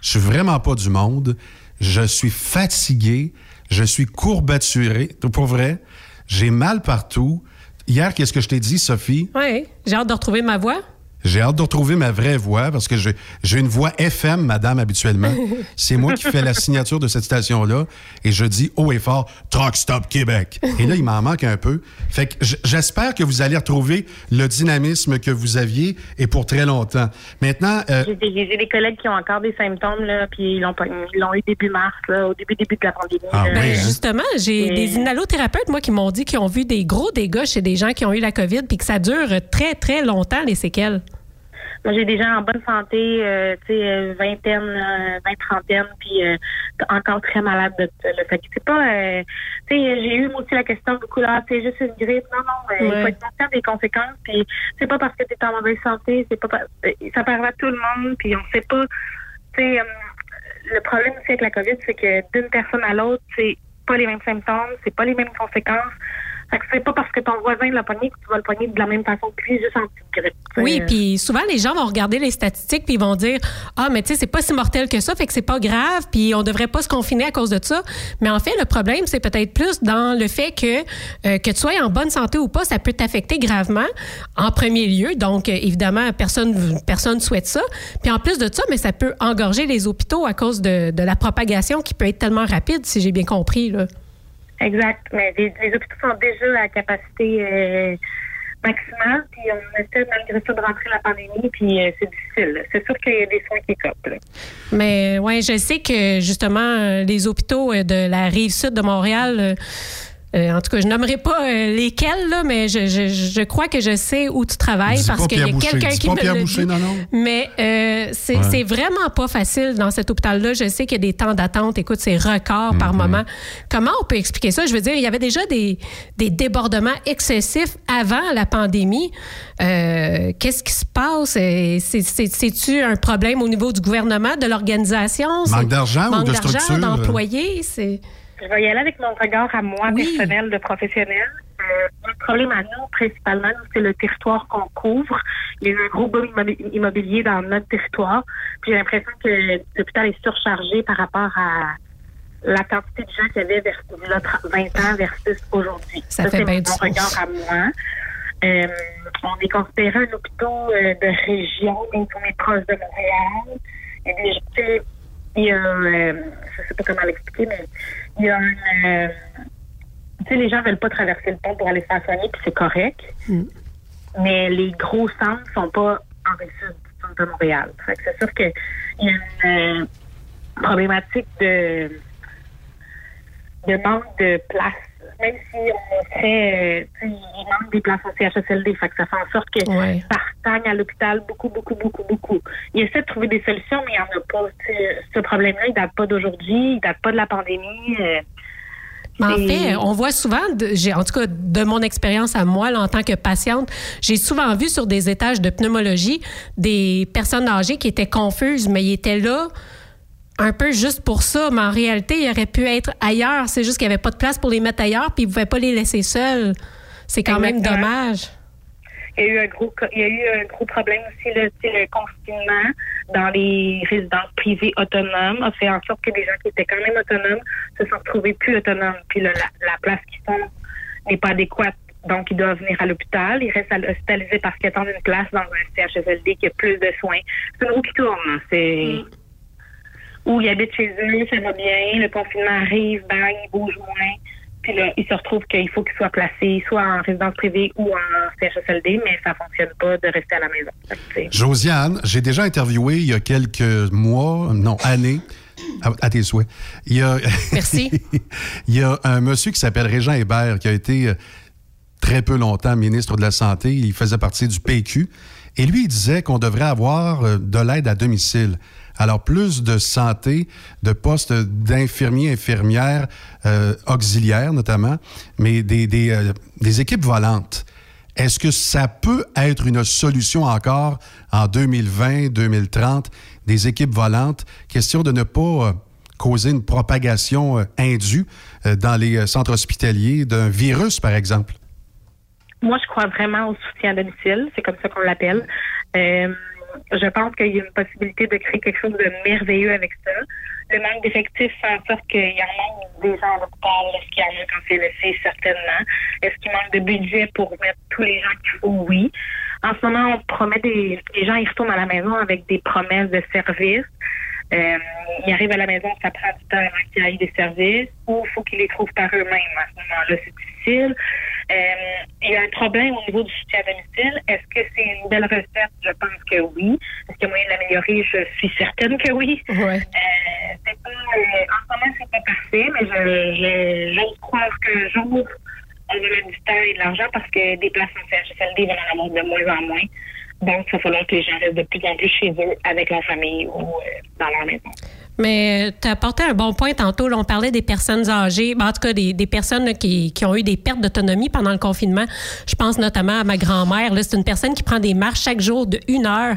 Je suis vraiment pas du monde. Je suis fatigué. Je suis courbaturé. Pour vrai, j'ai mal partout. Hier, qu'est-ce que je t'ai dit, Sophie? Oui, j'ai hâte de retrouver ma voix. J'ai hâte de retrouver ma vraie voix parce que j'ai une voix FM, madame, habituellement. C'est moi qui fais la signature de cette station-là et je dis haut et fort Truck Stop Québec. Et là, il m'en manque un peu. Fait que j'espère que vous allez retrouver le dynamisme que vous aviez et pour très longtemps. Maintenant, euh, J'ai des, collègues qui ont encore des symptômes, là, puis ils l'ont, eu début mars, là, au début, début de la pandémie. Ah. Ben, justement, j'ai Et- des inhalothérapeutes, moi, qui m'ont dit qu'ils ont vu des gros dégâts chez des gens qui ont eu la COVID, puis que ça dure très, très longtemps, les séquelles. Moi, j'ai des gens en bonne santé, euh, tu sais, euh, vingtaine, euh, vingt, trentaine, puis euh, encore très malades de là. Fait que c'est pas... euh, tu sais, j'ai eu moi aussi la question beaucoup là, c'est juste une grippe. Non, non, euh, il Ouais. faut être conscient des conséquences, puis c'est pas parce que tu es en mauvaise santé, c'est pas... Ça arriver à tout le monde, puis on sait pas... Tu sais, euh, le problème aussi avec la COVID, c'est que d'une personne à l'autre, c'est pas les mêmes symptômes, c'est pas les mêmes conséquences. Fait que c'est pas parce que ton voisin l'a pogné que tu vas le pogner de la même façon que lui, juste en petite grippe. Oui, puis souvent, les gens vont regarder les statistiques puis ils vont dire Ah, mais tu sais, c'est pas si mortel que ça, fait que c'est pas grave, puis on devrait pas se confiner à cause de ça. Mais en fait, le problème, c'est peut-être plus dans le fait que, euh, que tu sois en bonne santé ou pas, ça peut t'affecter gravement en premier lieu. Donc, euh, évidemment, personne personne souhaite ça. Puis en plus de ça, mais ça peut engorger les hôpitaux à cause de, de la propagation qui peut être tellement rapide, si j'ai bien compris. Là. Exact. Mais les, les hôpitaux sont déjà à capacité euh, maximale, puis on essaie malgré ça de rentrer la pandémie, puis euh, c'est difficile. C'est sûr qu'il y a des soins qui copent. là. Mais ouais, je sais que justement euh, les hôpitaux euh, de la rive sud de Montréal, euh, en tout cas, je nommerai pas euh, lesquels là, mais je, je, je crois que je sais où tu travailles Dis parce qu'il y a quelqu'un qui me Boucher, dit. non, non. Mais euh, c'est Ouais. vraiment pas facile dans cet hôpital-là. Je sais qu'il y a des temps d'attente. Écoute, c'est record par Mhm. moment. Comment on peut expliquer ça? Je veux dire, il y avait déjà des, des débordements excessifs avant la pandémie. Euh, Qu'est-ce qui se passe? C'est- c'est- C'est-tu un problème au niveau du gouvernement, de l'organisation? Manque d'argent ou manque de d'argent, structure? d'employés? Je vais y aller avec mon regard à moi, Oui. personnel, de professionnel. Euh, notre problème à nous, principalement, c'est le territoire qu'on couvre. Il y a un gros boom immobi- immobilier dans notre territoire. Puis j'ai l'impression que l'hôpital est surchargé par rapport à la quantité de gens qu'il y avait vers là, 30 20 ans versus aujourd'hui. Ça fait c'est bien mon regard à moi. Euh, on est considéré un hôpital euh, de région, si on est proche de Montréal. Il y a des, il y a, euh, je sais pas comment l'expliquer, mais il y a un, euh, Tu sais, les gens veulent pas traverser le pont pour aller se puis c'est correct. Mm. Mais les gros centres sont pas en rive sud de Montréal. C'est sûr qu'il y a une euh, problématique de, de manque de place. Même si on fait, euh, il manque des places au CHSLD, fait que ça fait en sorte que Ouais. ça restagne à l'hôpital beaucoup, beaucoup, beaucoup, beaucoup. Il essaie de trouver des solutions, mais il n'y en a pas. Ce problème-là, il date pas d'aujourd'hui, il date pas de la pandémie. euh, Mais en fait, on voit souvent, en tout cas de mon expérience à moi là, en tant que patiente, j'ai souvent vu sur des étages de pneumologie des personnes âgées qui étaient confuses, mais ils étaient là un peu juste pour ça, mais en réalité, ils auraient pu être ailleurs. C'est juste qu'il n'y avait pas de place pour les mettre ailleurs, puis ils ne pouvaient pas les laisser seuls. C'est quand même dommage. Il y a eu un gros, il y a eu un gros problème aussi, le confinement dans les résidences privées autonomes a fait en sorte que des gens qui étaient quand même autonomes se sont retrouvés plus autonomes. Puis là, la, la place qu'ils sont n'est pas adéquate. Donc, ils doivent venir à l'hôpital. Ils restent hospitalisés parce qu'ils attendent une place dans un CHSLD qui a plus de soins. C'est une roue qui tourne. là. C'est où ils habitent chez eux, ça va bien. Le confinement arrive, bang, ils bougent moins. Puis là, ils se retrouvent qu'il faut qu'ils soient placés soit en résidence privée ou en CHSLD, mais ça fonctionne pas de rester à la maison. Que, Josiane, j'ai déjà interviewé il y a quelques mois, non, années, à, à tes souhaits. Il y a, Merci. il y a un monsieur qui s'appelle Régent Hébert qui a été euh, très peu longtemps ministre de la Santé. Il faisait partie du PQ. Et lui, il disait qu'on devrait avoir euh, de l'aide à domicile. Alors, plus de santé, de postes d'infirmiers, infirmières, euh, auxiliaires notamment, mais des, des, euh, équipes volantes. Est-ce que ça peut être une solution encore en 2020, 2030, des équipes volantes? Question de ne pas euh, causer une propagation euh, indue dans les centres hospitaliers d'un virus, par exemple. Moi, je crois vraiment au soutien à domicile. C'est comme ça qu'on l'appelle. Je pense qu'il y a une possibilité de créer quelque chose de merveilleux avec ça. Le manque d'effectifs fait en sorte qu'il y en manque des gens à l'hôpital. Est-ce qu'il y en a quand c'est laissé? Certainement. Est-ce qu'il manque de budget pour mettre tous les gens qu'il faut? Oui. En ce moment, on promet des... Les gens, ils retournent à la maison avec des promesses de services. Euh, ils arrivent à la maison, ça prend du temps avant qu'ils aillent des services, ou il faut qu'ils les trouvent par eux-mêmes. À ce moment-là, c'est difficile. Euh, il y a un problème au niveau du soutien à domicile. Est-ce que c'est une belle recette? Je pense que oui. Est-ce qu'il y a moyen de l'améliorer? Je suis certaine que oui. Ouais. Euh, c'est pas, euh, en ce moment, c'est pas parfait, mais je, je, croire qu'un jour, on mettre du temps et de l'argent parce que des places en CHSLD vont en avoir de moins en moins. Donc, il va falloir que les gens restent de plus en plus chez eux avec leur famille ou dans leur maison. Mais tu as apporté un bon point tantôt. On parlait des personnes âgées, ben, en tout cas des, personnes qui, qui ont eu des pertes d'autonomie pendant le confinement. Je pense notamment à ma grand-mère. C'est une personne qui prend des marches chaque jour de une heure.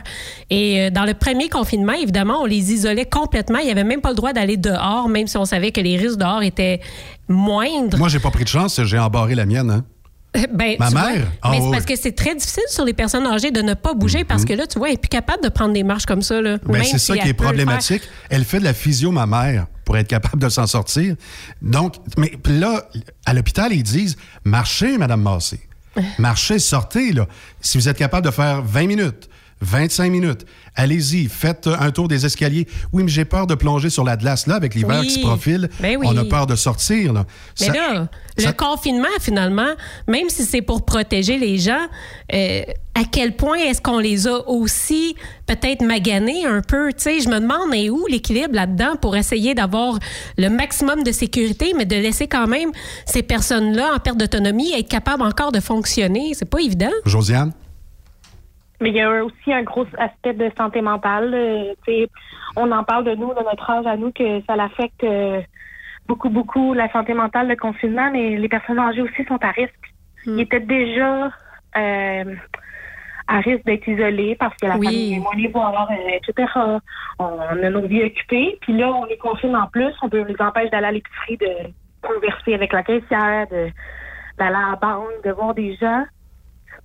Et euh, dans le premier confinement, évidemment, on les isolait complètement. Il n'y avait même pas le droit d'aller dehors, même si on savait que les risques dehors étaient moindres. Moi, j'ai pas pris de chance, j'ai embarré la mienne. Hein? Ben, Ma vois, mère? Ah, mais c'est oui. parce que c'est très difficile sur les personnes âgées de ne pas bouger parce que là, tu vois, elle n'est plus capable de prendre des marches comme ça. Là, Ben, c'est si ça qui est problématique. Elle fait de la physio, ma mère, pour être capable de s'en sortir. Donc, mais là, à l'hôpital, ils disent marchez, Madame Massé. Marchez, sortez, là. Si vous êtes capable de faire 20 minutes, 25 minutes, allez-y, faites un tour des escaliers. Oui, mais j'ai peur de plonger sur la glace, là, avec l'hiver Oui. qui se profile. Ben oui. On a peur de sortir, là. Mais Ça- là, ça- le confinement, finalement, même si c'est pour protéger les gens, euh, à quel point est-ce qu'on les a aussi peut-être maganés un peu? Tu sais, je me demande, est où l'équilibre là-dedans pour essayer d'avoir le maximum de sécurité, mais de laisser quand même ces personnes-là en perte d'autonomie être capables encore de fonctionner? C'est pas évident. Josiane? Mais il y a aussi un gros aspect de santé mentale. euh, tu sais, on en parle de nous, de notre âge à nous, que ça l'affecte euh, beaucoup, beaucoup la santé mentale, le confinement, mais les personnes âgées aussi sont à risque. Ils étaient déjà euh, à risque d'être isolés parce que la Oui. famille est moins euh, etc. On a nos vies occupées. Puis là, on les confine en plus. On peut- les empêche d'aller à l'épicerie, de converser avec la caissière, d'aller à la banque, de voir des gens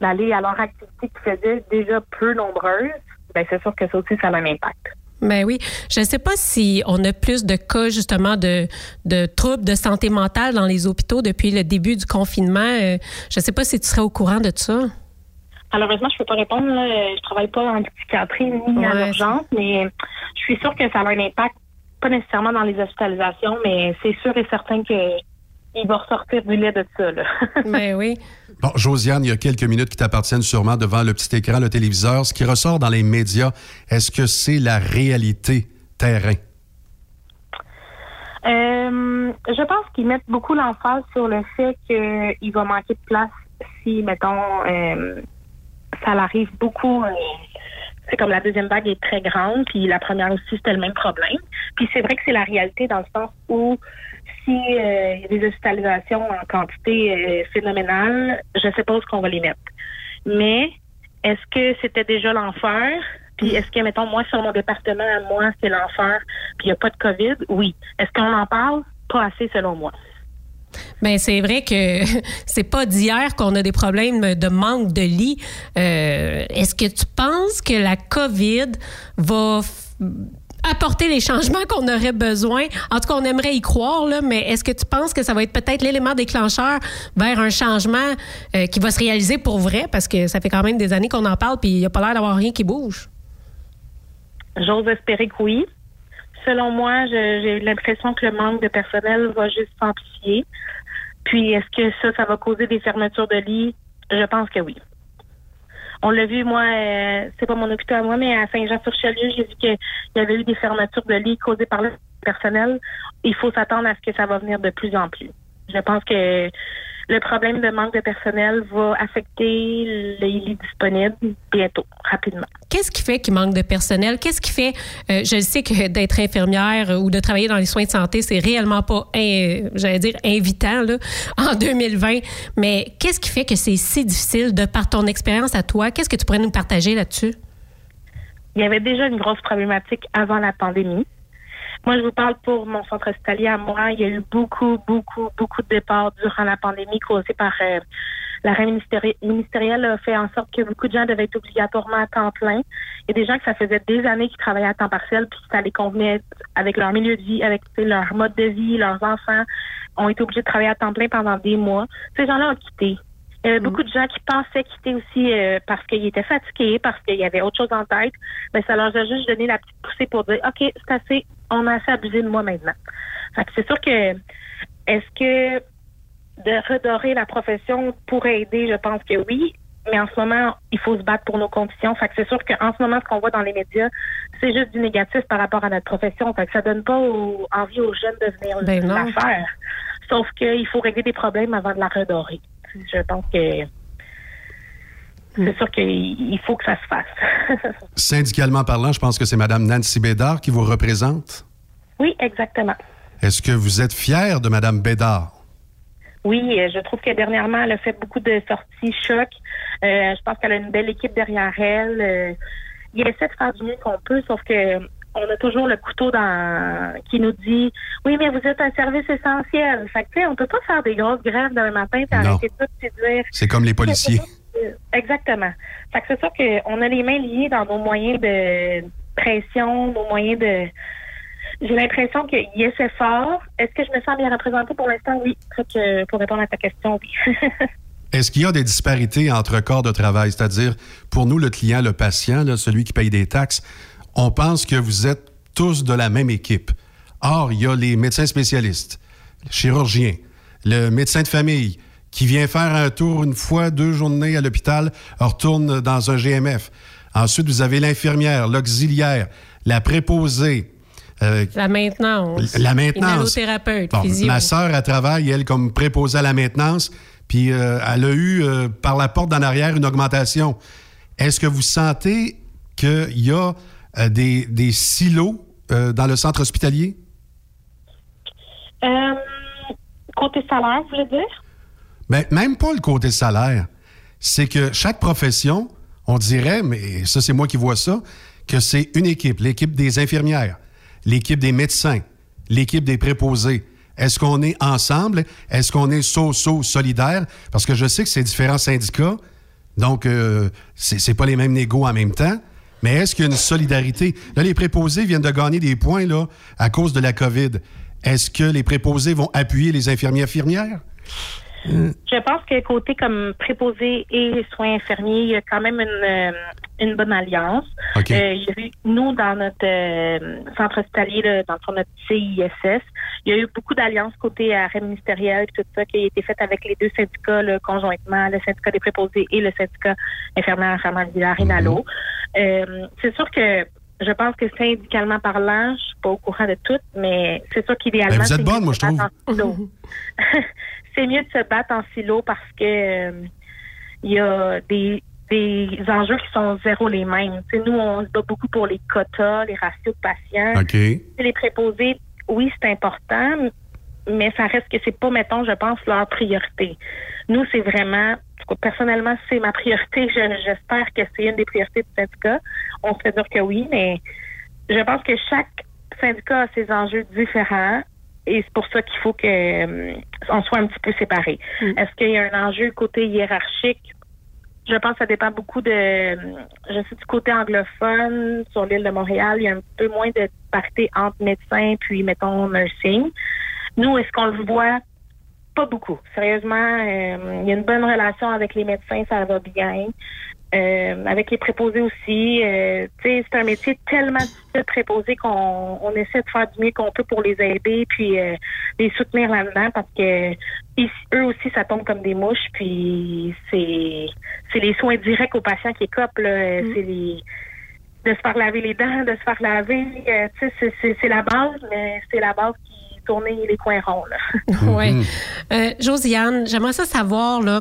d'aller à leur activité qui faisait déjà peu nombreuse, ben c'est sûr que ça aussi, ça a un impact. Ben oui. Je ne sais pas si on a plus de cas, justement, de, de troubles de santé mentale dans les hôpitaux depuis le début du confinement. Euh, je ne sais pas si tu serais au courant de ça. Malheureusement, je peux pas répondre. Là. Je travaille pas en psychiatrie ni à Ouais, l'urgence, mais je suis sûre que ça a un impact, pas nécessairement dans les hospitalisations, mais c'est sûr et certain que il va ressortir du lait de ça. Là. Ben oui. Bon, Josiane, il y a quelques minutes qui t'appartiennent sûrement devant le petit écran, le téléviseur. Ce qui ressort dans les médias, est-ce que c'est la réalité terrain? Euh, je pense qu'ils mettent beaucoup l'emphase sur le fait qu'il va manquer de place si, mettons, euh, ça arrive beaucoup. c'est comme la deuxième vague est très grande, puis la première aussi, c'était le même problème. Puis c'est vrai que c'est la réalité dans le sens où si euh, il y a des hospitalisations en quantité euh, phénoménale, je sais pas où qu'on va les mettre. Mais est-ce que c'était déjà l'enfer? Puis est-ce que, mettons, moi, sur mon département, à moi, c'est l'enfer, puis il n'y a pas de COVID? Oui. Est-ce qu'on en parle? Pas assez, selon moi. Ben c'est vrai que c'est pas d'hier qu'on a des problèmes de manque de lits. Euh, Est-ce que tu penses que la COVID va apporter les changements qu'on aurait besoin? En tout cas, on aimerait y croire, là, mais est-ce que tu penses que ça va être peut-être l'élément déclencheur vers un changement euh, qui va se réaliser pour vrai? Parce que ça fait quand même des années qu'on en parle, puis il n'y a pas l'air d'avoir rien qui bouge. J'ose espérer que oui. Selon moi, j'ai l'impression que le manque de personnel va juste s'amplifier. Puis, est-ce que ça, ça va causer des fermetures de lits? Je pense que oui. On l'a vu, moi, euh, c'est pas mon hôpital à moi, mais à Saint-Jean-sur-Richelieu, j'ai vu qu'il y avait eu des fermetures de lits causées par le personnel. Il faut s'attendre à ce que ça va venir de plus en plus. Je pense que le problème de manque de personnel va affecter les lits disponibles bientôt, rapidement. Qu'est-ce qui fait qu'il manque de personnel? Qu'est-ce qui fait, euh, je sais que d'être infirmière ou de travailler dans les soins de santé, c'est réellement pas, j'allais dire, invitant là, en 2020, mais qu'est-ce qui fait que c'est si difficile de par ton expérience à toi? Qu'est-ce que tu pourrais nous partager là-dessus? Il y avait déjà une grosse problématique avant la pandémie. Moi, je vous parle pour mon centre hospitalier à moi. Il y a eu beaucoup, beaucoup, beaucoup de départs durant la pandémie causés par euh, l'arrêt ministéri- ministériel a fait en sorte que beaucoup de gens devaient être obligatoirement à temps plein. Il y a des gens que ça faisait des années qu'ils travaillaient à temps partiel puis ça les convenait avec leur milieu de vie, avec leur mode de vie, leurs enfants ont été obligés de travailler à temps plein pendant des mois. Ces gens-là ont quitté. Y avait beaucoup de gens qui pensaient quitter aussi euh, parce qu'ils étaient fatigués, parce qu'il y avait autre chose en tête. Mais ça leur a juste donné la petite poussée pour dire OK, c'est assez, on a assez abusé de moi maintenant. Fait que c'est sûr que est-ce que de redorer la profession pourrait aider, je pense que oui. Mais en ce moment, il faut se battre pour nos conditions. Fait que c'est sûr qu'en ce moment, ce qu'on voit dans les médias, c'est juste du négatif par rapport à notre profession. Fait que ça donne pas au- envie aux jeunes de venir Ben la faire. Sauf qu'il faut régler des problèmes avant de la redorer. Je pense que c'est sûr qu'il il faut que ça se fasse. Syndicalement parlant, je pense que c'est Mme Nancy Bédard qui vous représente. oui, exactement. Est-ce que vous êtes fier de Mme Bédard? Oui, euh, je trouve que dernièrement, elle a fait beaucoup de sorties choc. Euh, je pense qu'elle a une belle équipe derrière elle. Euh, il essaie de faire du mieux qu'on peut, sauf que on a toujours le couteau dans qui nous dit Oui, mais vous êtes un service essentiel. Fait que tu sais, on peut pas faire des grosses grèves demain matin et arrêter tout et dire C'est comme les policiers. Exactement. Fait que c'est sûr qu'on a les mains liées dans nos moyens de pression, nos moyens de. J'ai l'impression qu'il essaie fort. Est-ce que je me sens bien représentée pour l'instant? Oui. Que pour répondre à ta question, oui. Est-ce qu'il y a des disparités entre corps de travail? C'est-à-dire, pour nous, le client, le patient, là, celui qui paye des taxes, on pense que vous êtes tous de la même équipe. Or, il y a les médecins spécialistes, le chirurgien, le médecin de famille qui vient faire un tour une fois, deux journées à l'hôpital, retourne dans un GMF. Ensuite, vous avez l'infirmière, l'auxiliaire, la préposée, euh, La maintenance. la maintenance. Inhalothérapeute, Bon, ma sœur, elle travaille, elle, comme préposée à la maintenance, puis euh, elle a eu, euh, par la porte d'en arrière, une augmentation. Est-ce que vous sentez qu'il y a euh, des, des silos euh, dans le centre hospitalier? Euh, côté salaire, vous voulez dire? Ben, même pas le côté salaire. C'est que chaque profession, on dirait, mais ça, c'est moi qui vois ça, que c'est une équipe. L'équipe des infirmières, l'équipe des médecins, l'équipe des préposés. Est-ce qu'on est ensemble? Est-ce qu'on est so-so solidaire? Parce que je sais que c'est différents syndicats, donc euh, c'est c'est pas les mêmes négos en même temps. Mais est-ce qu'il y a une solidarité? Là, les préposés viennent de gagner des points là, à cause de la COVID. Est-ce que les préposés vont appuyer les infirmiers infirmières? Je pense que côté comme préposé et soins infirmiers, il y a quand même une, euh, une bonne alliance. OK. Euh, il y a eu, nous, dans notre euh, centre hospitalier, là, dans le fond, notre CISS, il y a eu beaucoup d'alliances côté arrêt ministériel, puis tout ça, qui a été fait avec les deux syndicats là, conjointement, le syndicat des préposés et le syndicat infirmière, infirmière Villard Mhm. Inalo. Euh, c'est sûr que je pense que syndicalement parlant, je suis pas au courant de tout, mais c'est sûr qu'idéalement. Ben, vous êtes c'est bonne, moi, je trouve. c'est mieux de se battre en silo parce que euh, il y a des, des enjeux qui sont zéro les mêmes. Nous, on se bat beaucoup pour les quotas, les ratios de patients. Les préposés, oui, c'est important, mais ça reste que c'est pas, mettons, je pense, leur priorité. Nous, c'est vraiment, personnellement, c'est ma priorité. Je- J'espère que c'est une des priorités du syndicat. On se fait dire que oui, mais je pense que chaque syndicat a ses enjeux différents. Et c'est pour ça qu'il faut que euh, soit un petit peu séparés. Est-ce qu'il y a un enjeu côté hiérarchique? Je pense que ça dépend beaucoup de. Je sais du côté anglophone, sur l'île de Montréal, il y a un peu moins de parité entre médecins puis, mettons, nursing. Nous, est-ce qu'on le voit? Pas beaucoup. Sérieusement, euh, il y a une bonne relation avec les médecins, ça va bien. Euh, avec les préposés aussi. Euh, c'est un métier tellement difficile préposé qu'on on essaie de faire du mieux qu'on peut pour les aider puis euh, les soutenir là-dedans parce que eux aussi, ça tombe comme des mouches. Puis c'est c'est les soins directs aux patients qui écopent. là. C'est les de se faire laver les dents, de se faire laver. euh, tu sais, c'est- c'est- c'est la base, mais c'est la base qui tourne les coins ronds. Là. Oui. Euh, Josiane, j'aimerais ça savoir, là.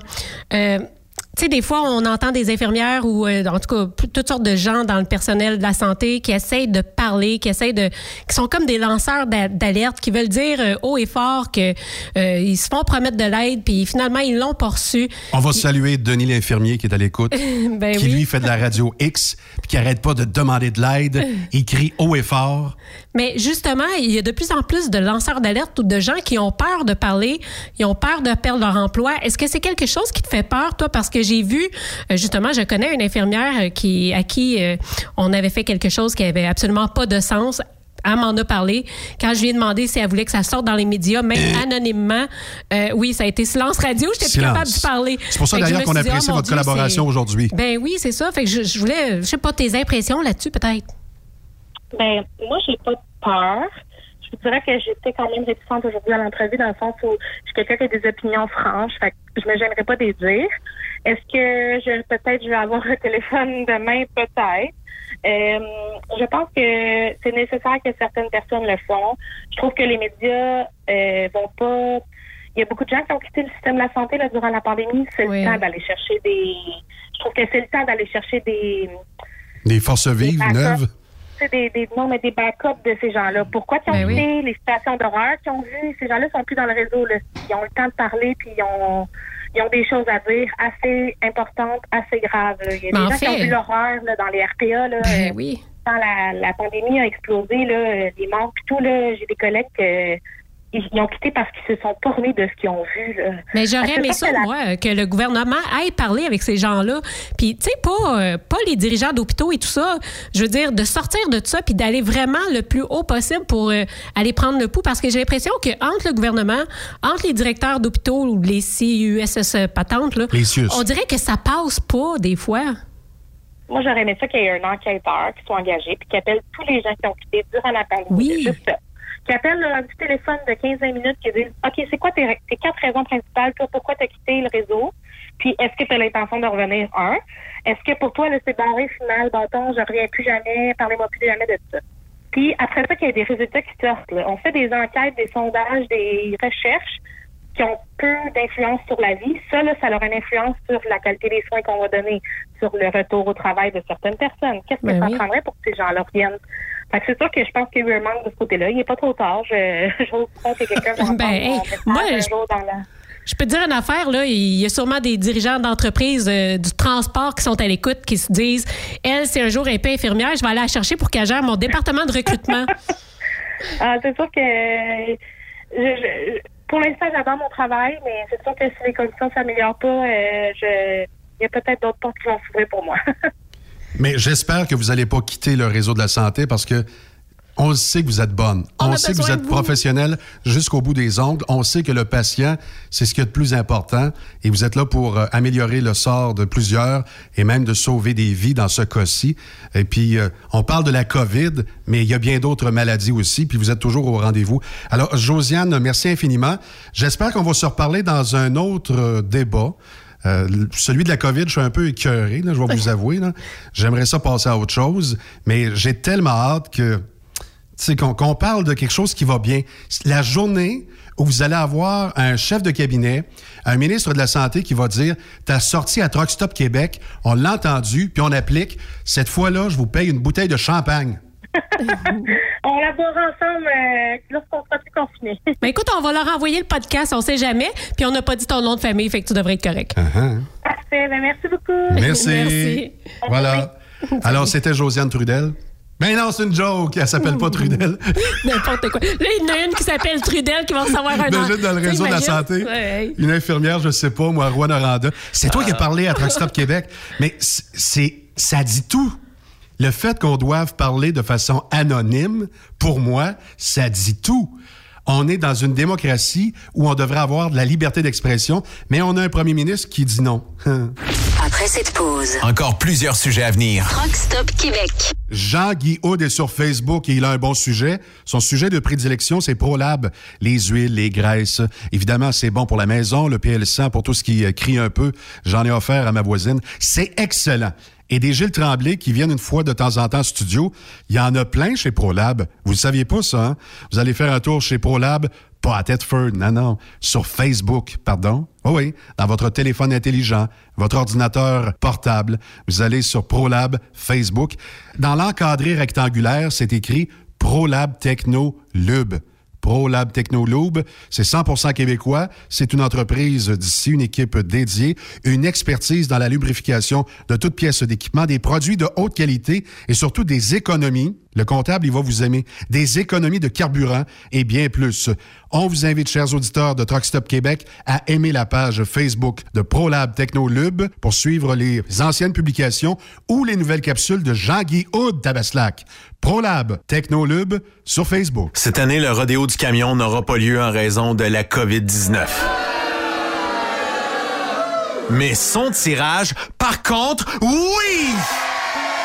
Tu sais, des fois, on entend des infirmières ou, euh, en tout cas, toutes sortes de gens dans le personnel de la santé qui essayent de parler, qui essayent de, qui sont comme des lanceurs d'a- d'alerte, qui veulent dire euh, haut et fort que euh, ils se font promettre de l'aide, puis finalement ils l'ont pas reçu. On va saluer Denis l'infirmier qui est à l'écoute, Ben qui oui. lui fait de la radio X, puis qui arrête pas de demander de l'aide. Il crie haut et fort. Mais justement, il y a de plus en plus de lanceurs d'alerte ou de gens qui ont peur de parler, ils ont peur de perdre leur emploi. Est-ce que c'est quelque chose qui te fait peur, toi? Parce que j'ai vu, euh, justement, je connais une infirmière euh, qui, à qui euh, on avait fait quelque chose qui avait absolument pas de sens. Elle m'en a parlé. Quand je lui ai demandé si elle voulait que ça sorte dans les médias, même anonymement, euh, oui, ça a été silence radio. J'étais plus Silence. capable de parler. C'est pour ça je d'ailleurs qu'on apprécie oh, votre Dieu, collaboration aujourd'hui. Ben oui, c'est ça. Fait que je, je voulais, je sais pas, tes impressions là-dessus, peut-être. Ben, moi, j'ai pas peur. Je vous dirais que j'étais quand même réticente aujourd'hui à l'entrevue dans le sens où je suis quelqu'un qui a des opinions franches. Fait que je me gênerais pas de les dire. Est-ce que je peut-être je vais avoir un téléphone demain? Peut-être. Euh, je pense que c'est nécessaire que certaines personnes le font. Je trouve que les médias euh, vont pas. Il y a beaucoup de gens qui ont quitté le système de la santé là, durant la pandémie. C'est Oui. le temps d'aller chercher des. Je trouve que c'est le temps d'aller chercher des Des forces vives, neuves. Des, des, non, mais des backups de ces gens-là. Pourquoi ils ont Ben oui. quitté les situations d'horreur qu'ils ont vues? Ces gens-là sont plus dans le réseau. Là. Ils ont le temps de parler, puis ils ont, ils ont des choses à dire assez importantes, assez graves. là. Il y a Mais des en gens qui ont vu l'horreur là, dans les RPA. Là, Ben euh, oui. Quand la, la pandémie a explosé, là, euh, les morts et tout, là, j'ai des collègues ils, ils ont quitté parce qu'ils se sont remis de ce qu'ils ont vu. Là. Mais j'aurais aimé ça, que la- moi, que le gouvernement aille parler avec ces gens-là. Puis, tu sais, pas, euh, pas les dirigeants d'hôpitaux et tout ça. Je veux dire, de sortir de ça puis d'aller vraiment le plus haut possible pour euh, aller prendre le pouls. Parce que j'ai l'impression que entre le gouvernement, entre les directeurs d'hôpitaux ou les CUSS patentes, là, Les CIUS. on dirait que ça passe pas des fois. Moi, j'aurais aimé ça qu'il y ait un enquêteur qui soit engagé puis qui appelle tous les gens qui ont quitté durant la pandémie. Oui. C'est Juste ça. Qui appelle là, un petit téléphone de 15-20 minutes qui dit OK, c'est quoi tes, tes quatre raisons principales, toi, pourquoi tu as quitté le réseau? Puis est-ce que tu as l'intention de revenir? Un. Est-ce que pour toi, c'est barré final, bâton, je reviens plus jamais, parlez-moi plus jamais de ça. Puis après ça, qu'il y ait des résultats qui sortent. là. On fait des enquêtes, des sondages, des recherches qui ont peu d'influence sur la vie. Ça, là, ça aura une influence sur la qualité des soins qu'on va donner, sur le retour au travail de certaines personnes. Qu'est-ce que Ben ça oui. prendrait pour que ces gens-là reviennent? C'est sûr que je pense qu'il y a eu un manque de ce côté-là. Il n'est pas trop tard. Je, j'ose croire que quelqu'un va Ben, hey, moi, un je- jour dans la... Je peux te dire une affaire, là. Il y a sûrement des dirigeants d'entreprises euh, du transport qui sont à l'écoute, qui se disent Elle, si un jour est pas infirmière, je vais aller la chercher pour qu'elle gère mon département de recrutement. Ah, c'est sûr que je- je- pour l'instant, j'adore mon travail, mais c'est sûr que si les conditions ne s'améliorent pas, euh, il y a peut-être d'autres portes qui vont s'ouvrir pour moi. Mais j'espère que vous n'allez pas quitter le réseau de la santé parce que On le sait que vous êtes bonne. On sait que vous êtes professionnelle jusqu'au bout des ongles. On sait que le patient, c'est ce qui est de plus important. Et vous êtes là pour euh, améliorer le sort de plusieurs et même de sauver des vies dans ce cas-ci. Et puis, euh, on parle de la COVID, mais il y a bien d'autres maladies aussi. Puis vous êtes toujours au rendez-vous. Alors, Josiane, merci infiniment. J'espère qu'on va se reparler dans un autre euh, débat. Euh, celui de la COVID, je suis un peu écœuré, là, je vais vous avouer. J'aimerais ça passer à autre chose, mais j'ai tellement hâte que sais, qu'on parle de quelque chose qui va bien. La journée où vous allez avoir un chef de cabinet, un ministre de la Santé qui va dire T'as sorti à Truck Stop Québec, on l'a entendu, puis on applique. Cette fois-là, je vous paye une bouteille de champagne. On laborera ensemble euh, lorsqu'on sera plus confinés. Ben écoute, on va leur envoyer le podcast, on sait jamais, puis on n'a pas dit ton nom de famille, fait que tu devrais être correct. Uh-huh. Parfait. Ben, merci beaucoup. Merci. Merci. Voilà. Alors, c'était Josiane Trudel. Mais non, c'est une joke. Elle s'appelle pas Trudel. N'importe quoi. Là, il y en a une qui s'appelle Trudel qui va recevoir un Imagine dans le réseau de la santé. Ouais. Une infirmière, je sais pas, moi, Rouen Aranda. C'est toi qui as parlé à Truck Stop Québec. Mais c'est, ça dit tout. Le fait qu'on doive parler de façon anonyme, pour moi, ça dit tout. On est dans une démocratie où on devrait avoir de la liberté d'expression, mais on a un premier ministre qui dit non. Après cette pause, Encore plusieurs sujets à venir. Truck Stop Québec. Jean-Guy Houd est sur Facebook et il a un bon sujet. Son sujet de prédilection, c'est ProLab, les huiles, les graisses. Évidemment, c'est bon pour la maison, le PL100 pour tout ce qui crie un peu. J'en ai offert à ma voisine. C'est excellent. Et des Gilles Tremblay qui viennent une fois de temps en temps en studio, il y en a plein chez ProLab. Vous ne saviez pas ça, hein? Vous allez faire un tour chez ProLab, pas à Thetford, non, non, sur Facebook, pardon? Oh oui, dans votre téléphone intelligent, votre ordinateur portable. Vous allez sur ProLab Facebook. Dans l'encadré rectangulaire, c'est écrit ProLab Techno Lube. ProLab Technoloube, c'est 100% québécois. C'est une entreprise d'ici, une équipe dédiée, une expertise dans la lubrification de toutes pièces d'équipement, des produits de haute qualité et surtout des économies. Le comptable, il va vous aimer. Des économies de carburant et bien plus. On vous invite, chers auditeurs de Truck Stop Québec, à aimer la page Facebook de ProLab Technolube pour suivre les anciennes publications ou les nouvelles capsules de Jean-Guy Houd Tabaslac. ProLab Technolube sur Facebook. Cette année, le rodéo du camion n'aura pas lieu en raison de la COVID-19. Mais son tirage, par contre, oui!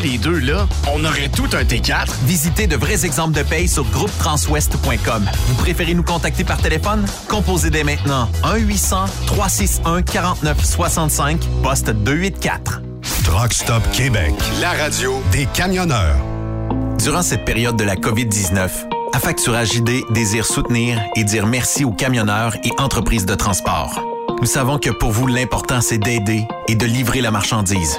les deux, là, on aurait tout un T4. Visitez de vrais exemples de paye sur groupetranswest.com. Vous préférez nous contacter par téléphone? Composez dès maintenant 1-800-361-4965, poste 284. Truck Stop Québec, la radio des camionneurs. Durant cette période de la COVID-19, Affacturage ID désire soutenir et dire merci aux camionneurs et entreprises de transport. Nous savons que pour vous, l'important, c'est d'aider et de livrer la marchandise.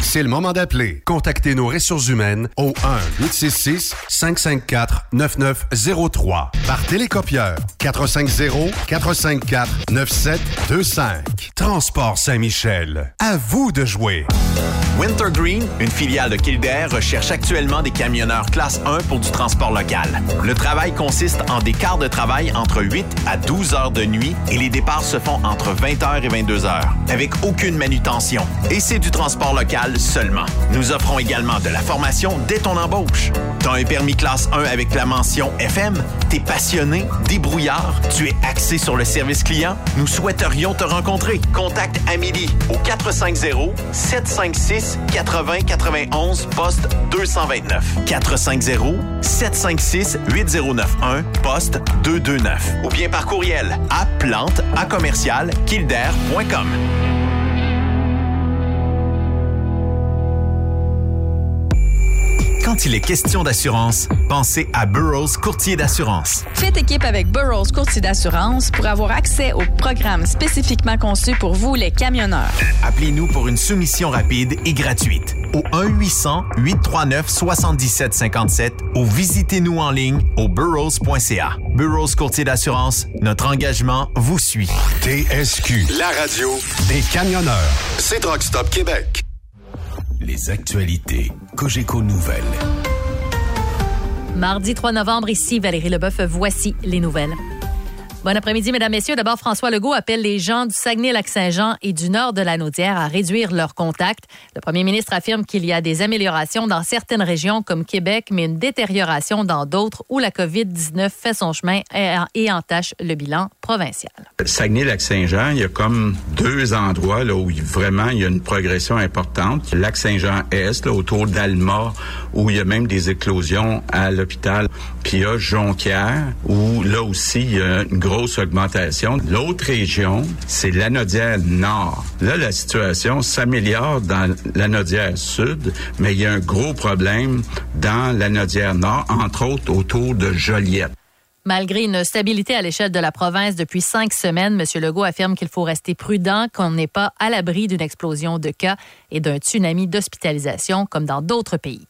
C'est le moment d'appeler. Contactez nos ressources humaines au 1-866-554-9903 par télécopieur 450-454-9725. Transport Saint-Michel. À vous de jouer. Wintergreen, une filiale de Kildare, recherche actuellement des camionneurs classe 1 pour du transport local. Le travail consiste en des quarts de travail entre 8 à 12 heures de nuit et les départs se font entre 20h et 22h, avec aucune manutention. Et c'est du transport local seulement. Nous offrons également de la formation dès ton embauche. T'as un permis classe 1 avec la mention FM? T'es passionné, débrouillard, tu es axé sur le service client? Nous souhaiterions te rencontrer. Contacte Amélie au 450 756 80 91 poste 229 450 756 8091 poste 229 ou bien par courriel à plante à commercial kildare.com. Quand il est question d'assurance, pensez à Burroughs Courtier d'assurance. Faites équipe avec Burroughs Courtier d'assurance pour avoir accès aux programmes spécifiquement conçus pour vous, les camionneurs. Appelez-nous pour une soumission rapide et gratuite au 1-800-839-7757 ou visitez-nous en ligne au burrows.ca. Burroughs Courtier d'assurance, notre engagement vous suit. TSQ, la radio des camionneurs. C'est Truck Stop Québec. Les actualités Cogeco Nouvelles. Mardi 3 novembre, ici Valérie Leboeuf, voici les nouvelles. Bon après-midi, mesdames, messieurs. D'abord, François Legault appelle les gens du Saguenay-Lac-Saint-Jean et du nord de la Naudière à réduire leurs contacts. Le premier ministre affirme qu'il y a des améliorations dans certaines régions comme Québec, mais une détérioration dans d'autres où la COVID-19 fait son chemin et entache le bilan provincial. Saguenay-Lac-Saint-Jean, il y a comme deux endroits là, où vraiment il y a une progression importante. Lac-Saint-Jean-Est, autour d'Alma, où il y a même des éclosions à l'hôpital. Puis il y a Jonquière, où là aussi il y a une grosse L'autre région, c'est l'Anodière Nord. Là, la situation s'améliore dans l'Anodière Sud, mais il y a un gros problème dans l'Anodière Nord, entre autres autour de Joliette. Malgré une stabilité à l'échelle de la province depuis cinq semaines, M. Legault affirme qu'il faut rester prudent, qu'on n'est pas à l'abri d'une explosion de cas et d'un tsunami d'hospitalisation comme dans d'autres pays.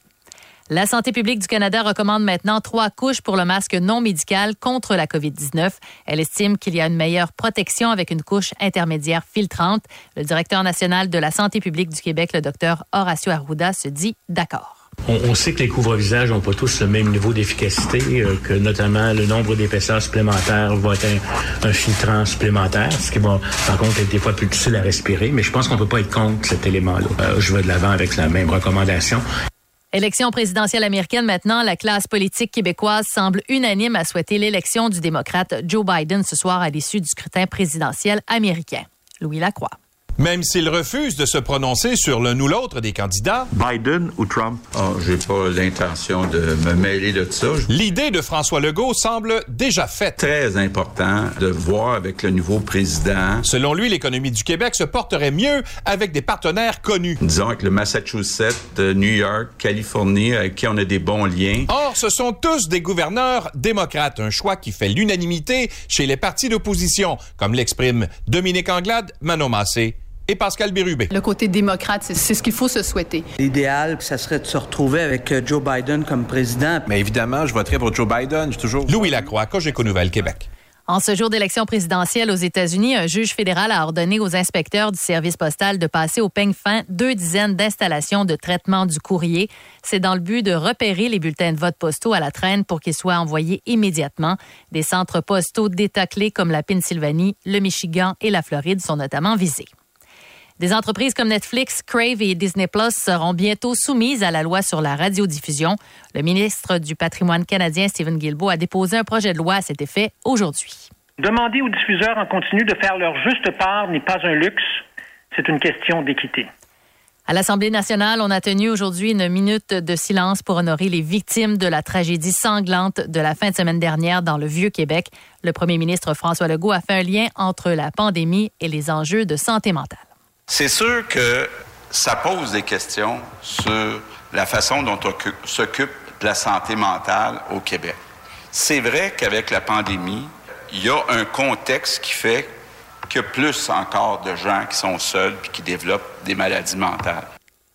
La santé publique du Canada recommande maintenant trois couches pour le masque non médical contre la COVID-19. Elle estime qu'il y a une meilleure protection avec une couche intermédiaire filtrante. Le directeur national de la santé publique du Québec, le docteur Horacio Arruda, se dit d'accord. On, sait que les couvre-visages n'ont pas tous le même niveau d'efficacité, euh, que notamment le nombre d'épaisseurs supplémentaires va être un, filtrant supplémentaire, ce qui va par contre être des fois plus difficile à respirer, mais je pense qu'on ne peut pas être contre cet élément-là. Euh, je vais de l'avant avec la même recommandation. Élection présidentielle américaine maintenant, la classe politique québécoise semble unanime à souhaiter l'élection du démocrate Joe Biden ce soir à l'issue du scrutin présidentiel américain. Louis Lacroix. Même s'il refuse de se prononcer sur l'un ou l'autre des candidats. Biden ou Trump? Oh, j'ai pas l'intention de me mêler de ça. L'idée de François Legault semble déjà faite. Très important de voir avec le nouveau président. Selon lui, l'économie du Québec se porterait mieux avec des partenaires connus. Disons avec le Massachusetts, New York, Californie, avec qui on a des bons liens. Or, ce sont tous des gouverneurs démocrates, un choix qui fait l'unanimité chez les partis d'opposition, comme l'expriment Dominique Anglade, Manon Massé et Pascal Bérubé. Le côté démocrate, c'est ce qu'il faut se souhaiter. L'idéal, ça serait de se retrouver avec euh, Joe Biden comme président. Mais évidemment, je voterai pour Joe Biden. Je toujours. Louis Lacroix, Cogeco Nouvelle, Québec. En ce jour d'élection présidentielle aux États-Unis, un juge fédéral a ordonné aux inspecteurs du service postal de passer au peigne fin deux dizaines d'installations de traitement du courrier. C'est dans le but de repérer les bulletins de vote postaux à la traîne pour qu'ils soient envoyés immédiatement. Des centres postaux d'États clés comme la Pennsylvanie, le Michigan et la Floride sont notamment visés. Des entreprises comme Netflix, Crave et Disney Plus seront bientôt soumises à la loi sur la radiodiffusion. Le ministre du Patrimoine canadien, Stephen Guilbeault, a déposé un projet de loi à cet effet aujourd'hui. Demander aux diffuseurs en continu de faire leur juste part n'est pas un luxe, c'est une question d'équité. À l'Assemblée nationale, on a tenu aujourd'hui une minute de silence pour honorer les victimes de la tragédie sanglante de la fin de semaine dernière dans le Vieux-Québec. Le premier ministre François Legault a fait un lien entre la pandémie et les enjeux de santé mentale. C'est sûr que ça pose des questions sur la façon dont on s'occupe de la santé mentale au Québec. C'est vrai qu'avec la pandémie, il y a un contexte qui fait a plus encore de gens qui sont seuls et qui développent des maladies mentales.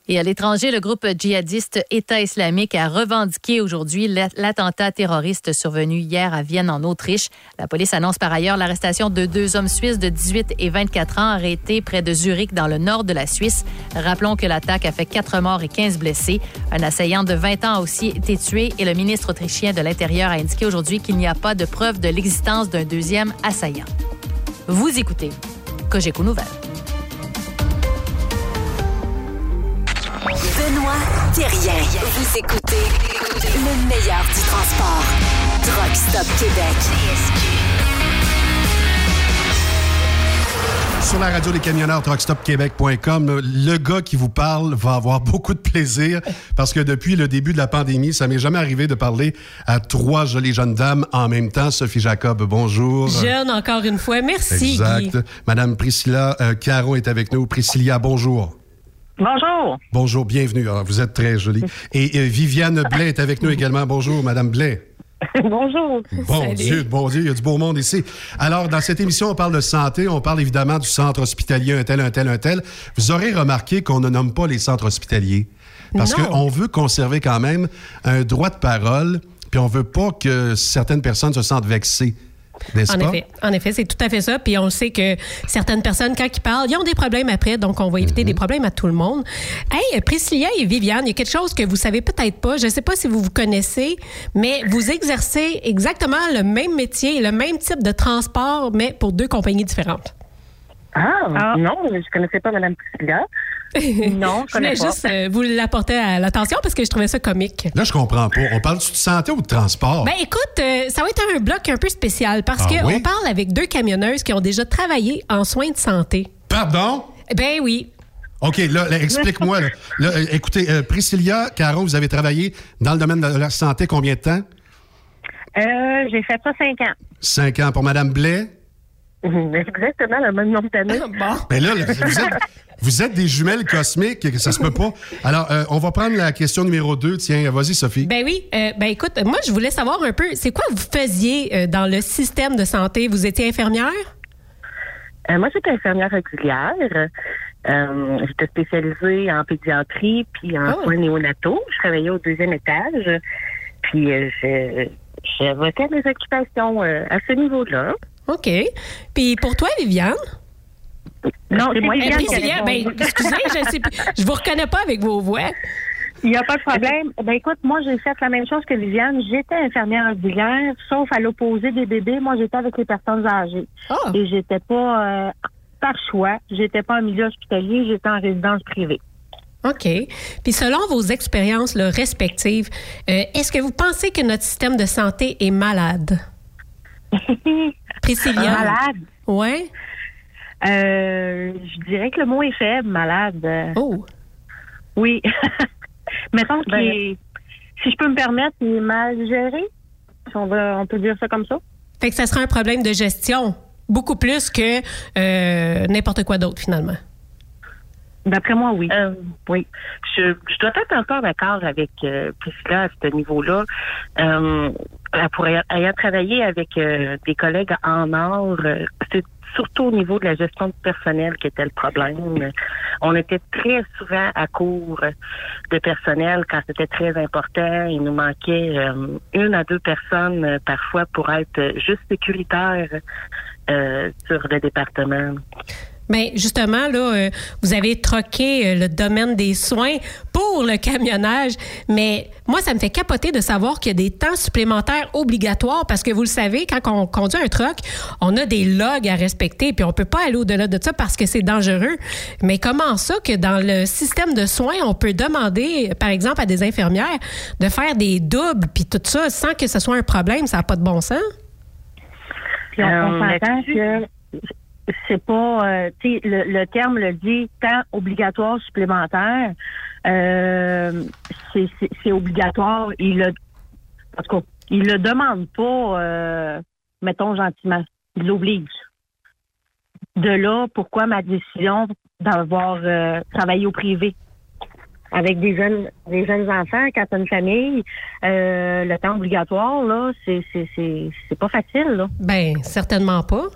Et à l'étranger, le groupe djihadiste État islamique a revendiqué aujourd'hui l'attentat terroriste survenu hier à Vienne, en Autriche. La police annonce par ailleurs l'arrestation de deux hommes suisses de 18 et 24 ans arrêtés près de Zurich, dans le nord de la Suisse. Rappelons que l'attaque a fait quatre morts et 15 blessés. Un assaillant de 20 ans a aussi été tué et le ministre autrichien de l'Intérieur a indiqué aujourd'hui qu'il n'y a pas de preuve de l'existence d'un deuxième assaillant. Vous écoutez Cogeco Nouvelles. Thérien. Vous écoutez le meilleur du transport. Truck Stop Québec. Sur la radio des camionneurs truckstopquebec.com, le gars qui vous parle va avoir beaucoup de plaisir parce que depuis le début de la pandémie, ça m'est jamais arrivé de parler à trois jolies jeunes dames en même temps. Sophie Jacob, bonjour. Jeune encore une fois, merci. Exact. Madame Priscilla euh, Caro est avec nous. Priscilla, bonjour. Bonjour. Bonjour, bienvenue. Ah, vous êtes très jolie. Et euh, Viviane Blais est avec nous également. Bonjour, Madame Blais. Bonjour. Bon Dieu, bon Dieu, il y a du beau monde ici. Alors, dans cette émission, on parle de santé, on parle évidemment du centre hospitalier, un tel, un tel, un tel. Vous aurez remarqué qu'on ne nomme pas les centres hospitaliers. Parce qu'on veut conserver quand même un droit de parole, puis on veut pas que certaines personnes se sentent vexées. En effet, en effet, c'est tout à fait ça. Puis on sait que certaines personnes, quand ils parlent, ils ont des problèmes après, donc on va éviter des problèmes à tout le monde. Hey, Priscilla et Viviane, il y a quelque chose que vous savez peut-être pas. Je ne sais pas si vous vous connaissez, mais vous exercez exactement le même métier, le même type de transport, mais pour deux compagnies différentes. Ah, non, je ne connaissais pas Mme Priscilla. Non, je connais voulais juste euh, vous l'apporter à l'attention parce que je trouvais ça comique. Là, je comprends pas. On parle de santé ou de transport? Ben écoute, euh, ça va être un bloc un peu spécial parce Ah qu'on oui? parle avec deux camionneuses qui ont déjà travaillé en soins de santé. Pardon? Ben oui. OK, là, là, explique-moi. là. Là, euh, écoutez, euh, Priscilla, Caro, vous avez travaillé dans le domaine de la santé combien de temps? Euh, j'ai fait ça cinq ans. Cinq ans pour Madame Blais? Exactement le même nombre d'années. bon. Mais là, là, vous êtes, vous êtes des jumelles cosmiques, ça se peut pas. Alors, euh, on va prendre la question numéro deux. Tiens, vas-y, Sophie. Ben oui. Euh, ben écoute, moi, je voulais savoir un peu, c'est quoi vous faisiez euh, dans le système de santé? Vous étiez infirmière? Euh, moi, j'étais infirmière régulière. Euh, j'étais spécialisée en pédiatrie puis en Oh. soins néonataux. Je travaillais au deuxième étage. Puis euh, je, j'avais fait mes occupations euh, à ce niveau-là. OK. Puis pour toi, Viviane? Non, c'est moi Viviane Priscilla, ben, excusez, je sais plus- je vous reconnais pas avec vos voix. Il n'y a pas de problème. Ben écoute, moi j'ai fait la même chose que Viviane. J'étais infirmière régulière, sauf à l'opposé des bébés. Moi j'étais avec les personnes âgées. Ah. Et j'étais pas euh, par choix. J'étais pas en milieu hospitalier, j'étais en résidence privée. OK. Puis selon vos expériences là, respectives, euh, est-ce que vous pensez que notre système de santé est malade? Priscilla? Malade? Ouais. Euh, je dirais que le mot est faible, malade. Oh. Oui. Mettons qu'il Ben, est, si je peux me permettre, il est mal géré. Si on, va, on peut dire ça comme ça. Fait que ça sera un problème de gestion, beaucoup plus que euh, n'importe quoi d'autre finalement. D'après moi, oui. Euh, oui. Je, je dois être encore d'accord avec euh, Priscilla à ce niveau-là. Euh, pour ayant travaillé avec euh, des collègues en or, euh, c'est surtout au niveau de la gestion du personnel qui était le problème. On était très souvent à court de personnel quand c'était très important. Il nous manquait euh, une à deux personnes euh, parfois pour être juste sécuritaire euh, sur le département. Mais justement, là, euh, vous avez troqué euh, le domaine des soins pour le camionnage, mais moi, ça me fait capoter de savoir qu'il y a des temps supplémentaires obligatoires parce que vous le savez, quand on conduit un truck, on a des logs à respecter, puis on peut pas aller au-delà de ça parce que c'est dangereux. Mais comment ça que dans le système de soins, on peut demander, par exemple, à des infirmières de faire des doubles, puis tout ça, sans que ce soit un problème, ça n'a pas de bon sens? Puis on, on Euh, s'entend que c'est pas, euh, le, le terme le dit, temps obligatoire supplémentaire. Euh, c'est- obligatoire. Il le, en tout cas, il le demande pas, euh, mettons gentiment. Il l'oblige. De là, pourquoi ma décision d'avoir travaillé au privé? Avec des jeunes, des jeunes enfants, quand t'as une famille, le temps obligatoire, là, c'est, c'est pas facile, là. Ben, certainement pas.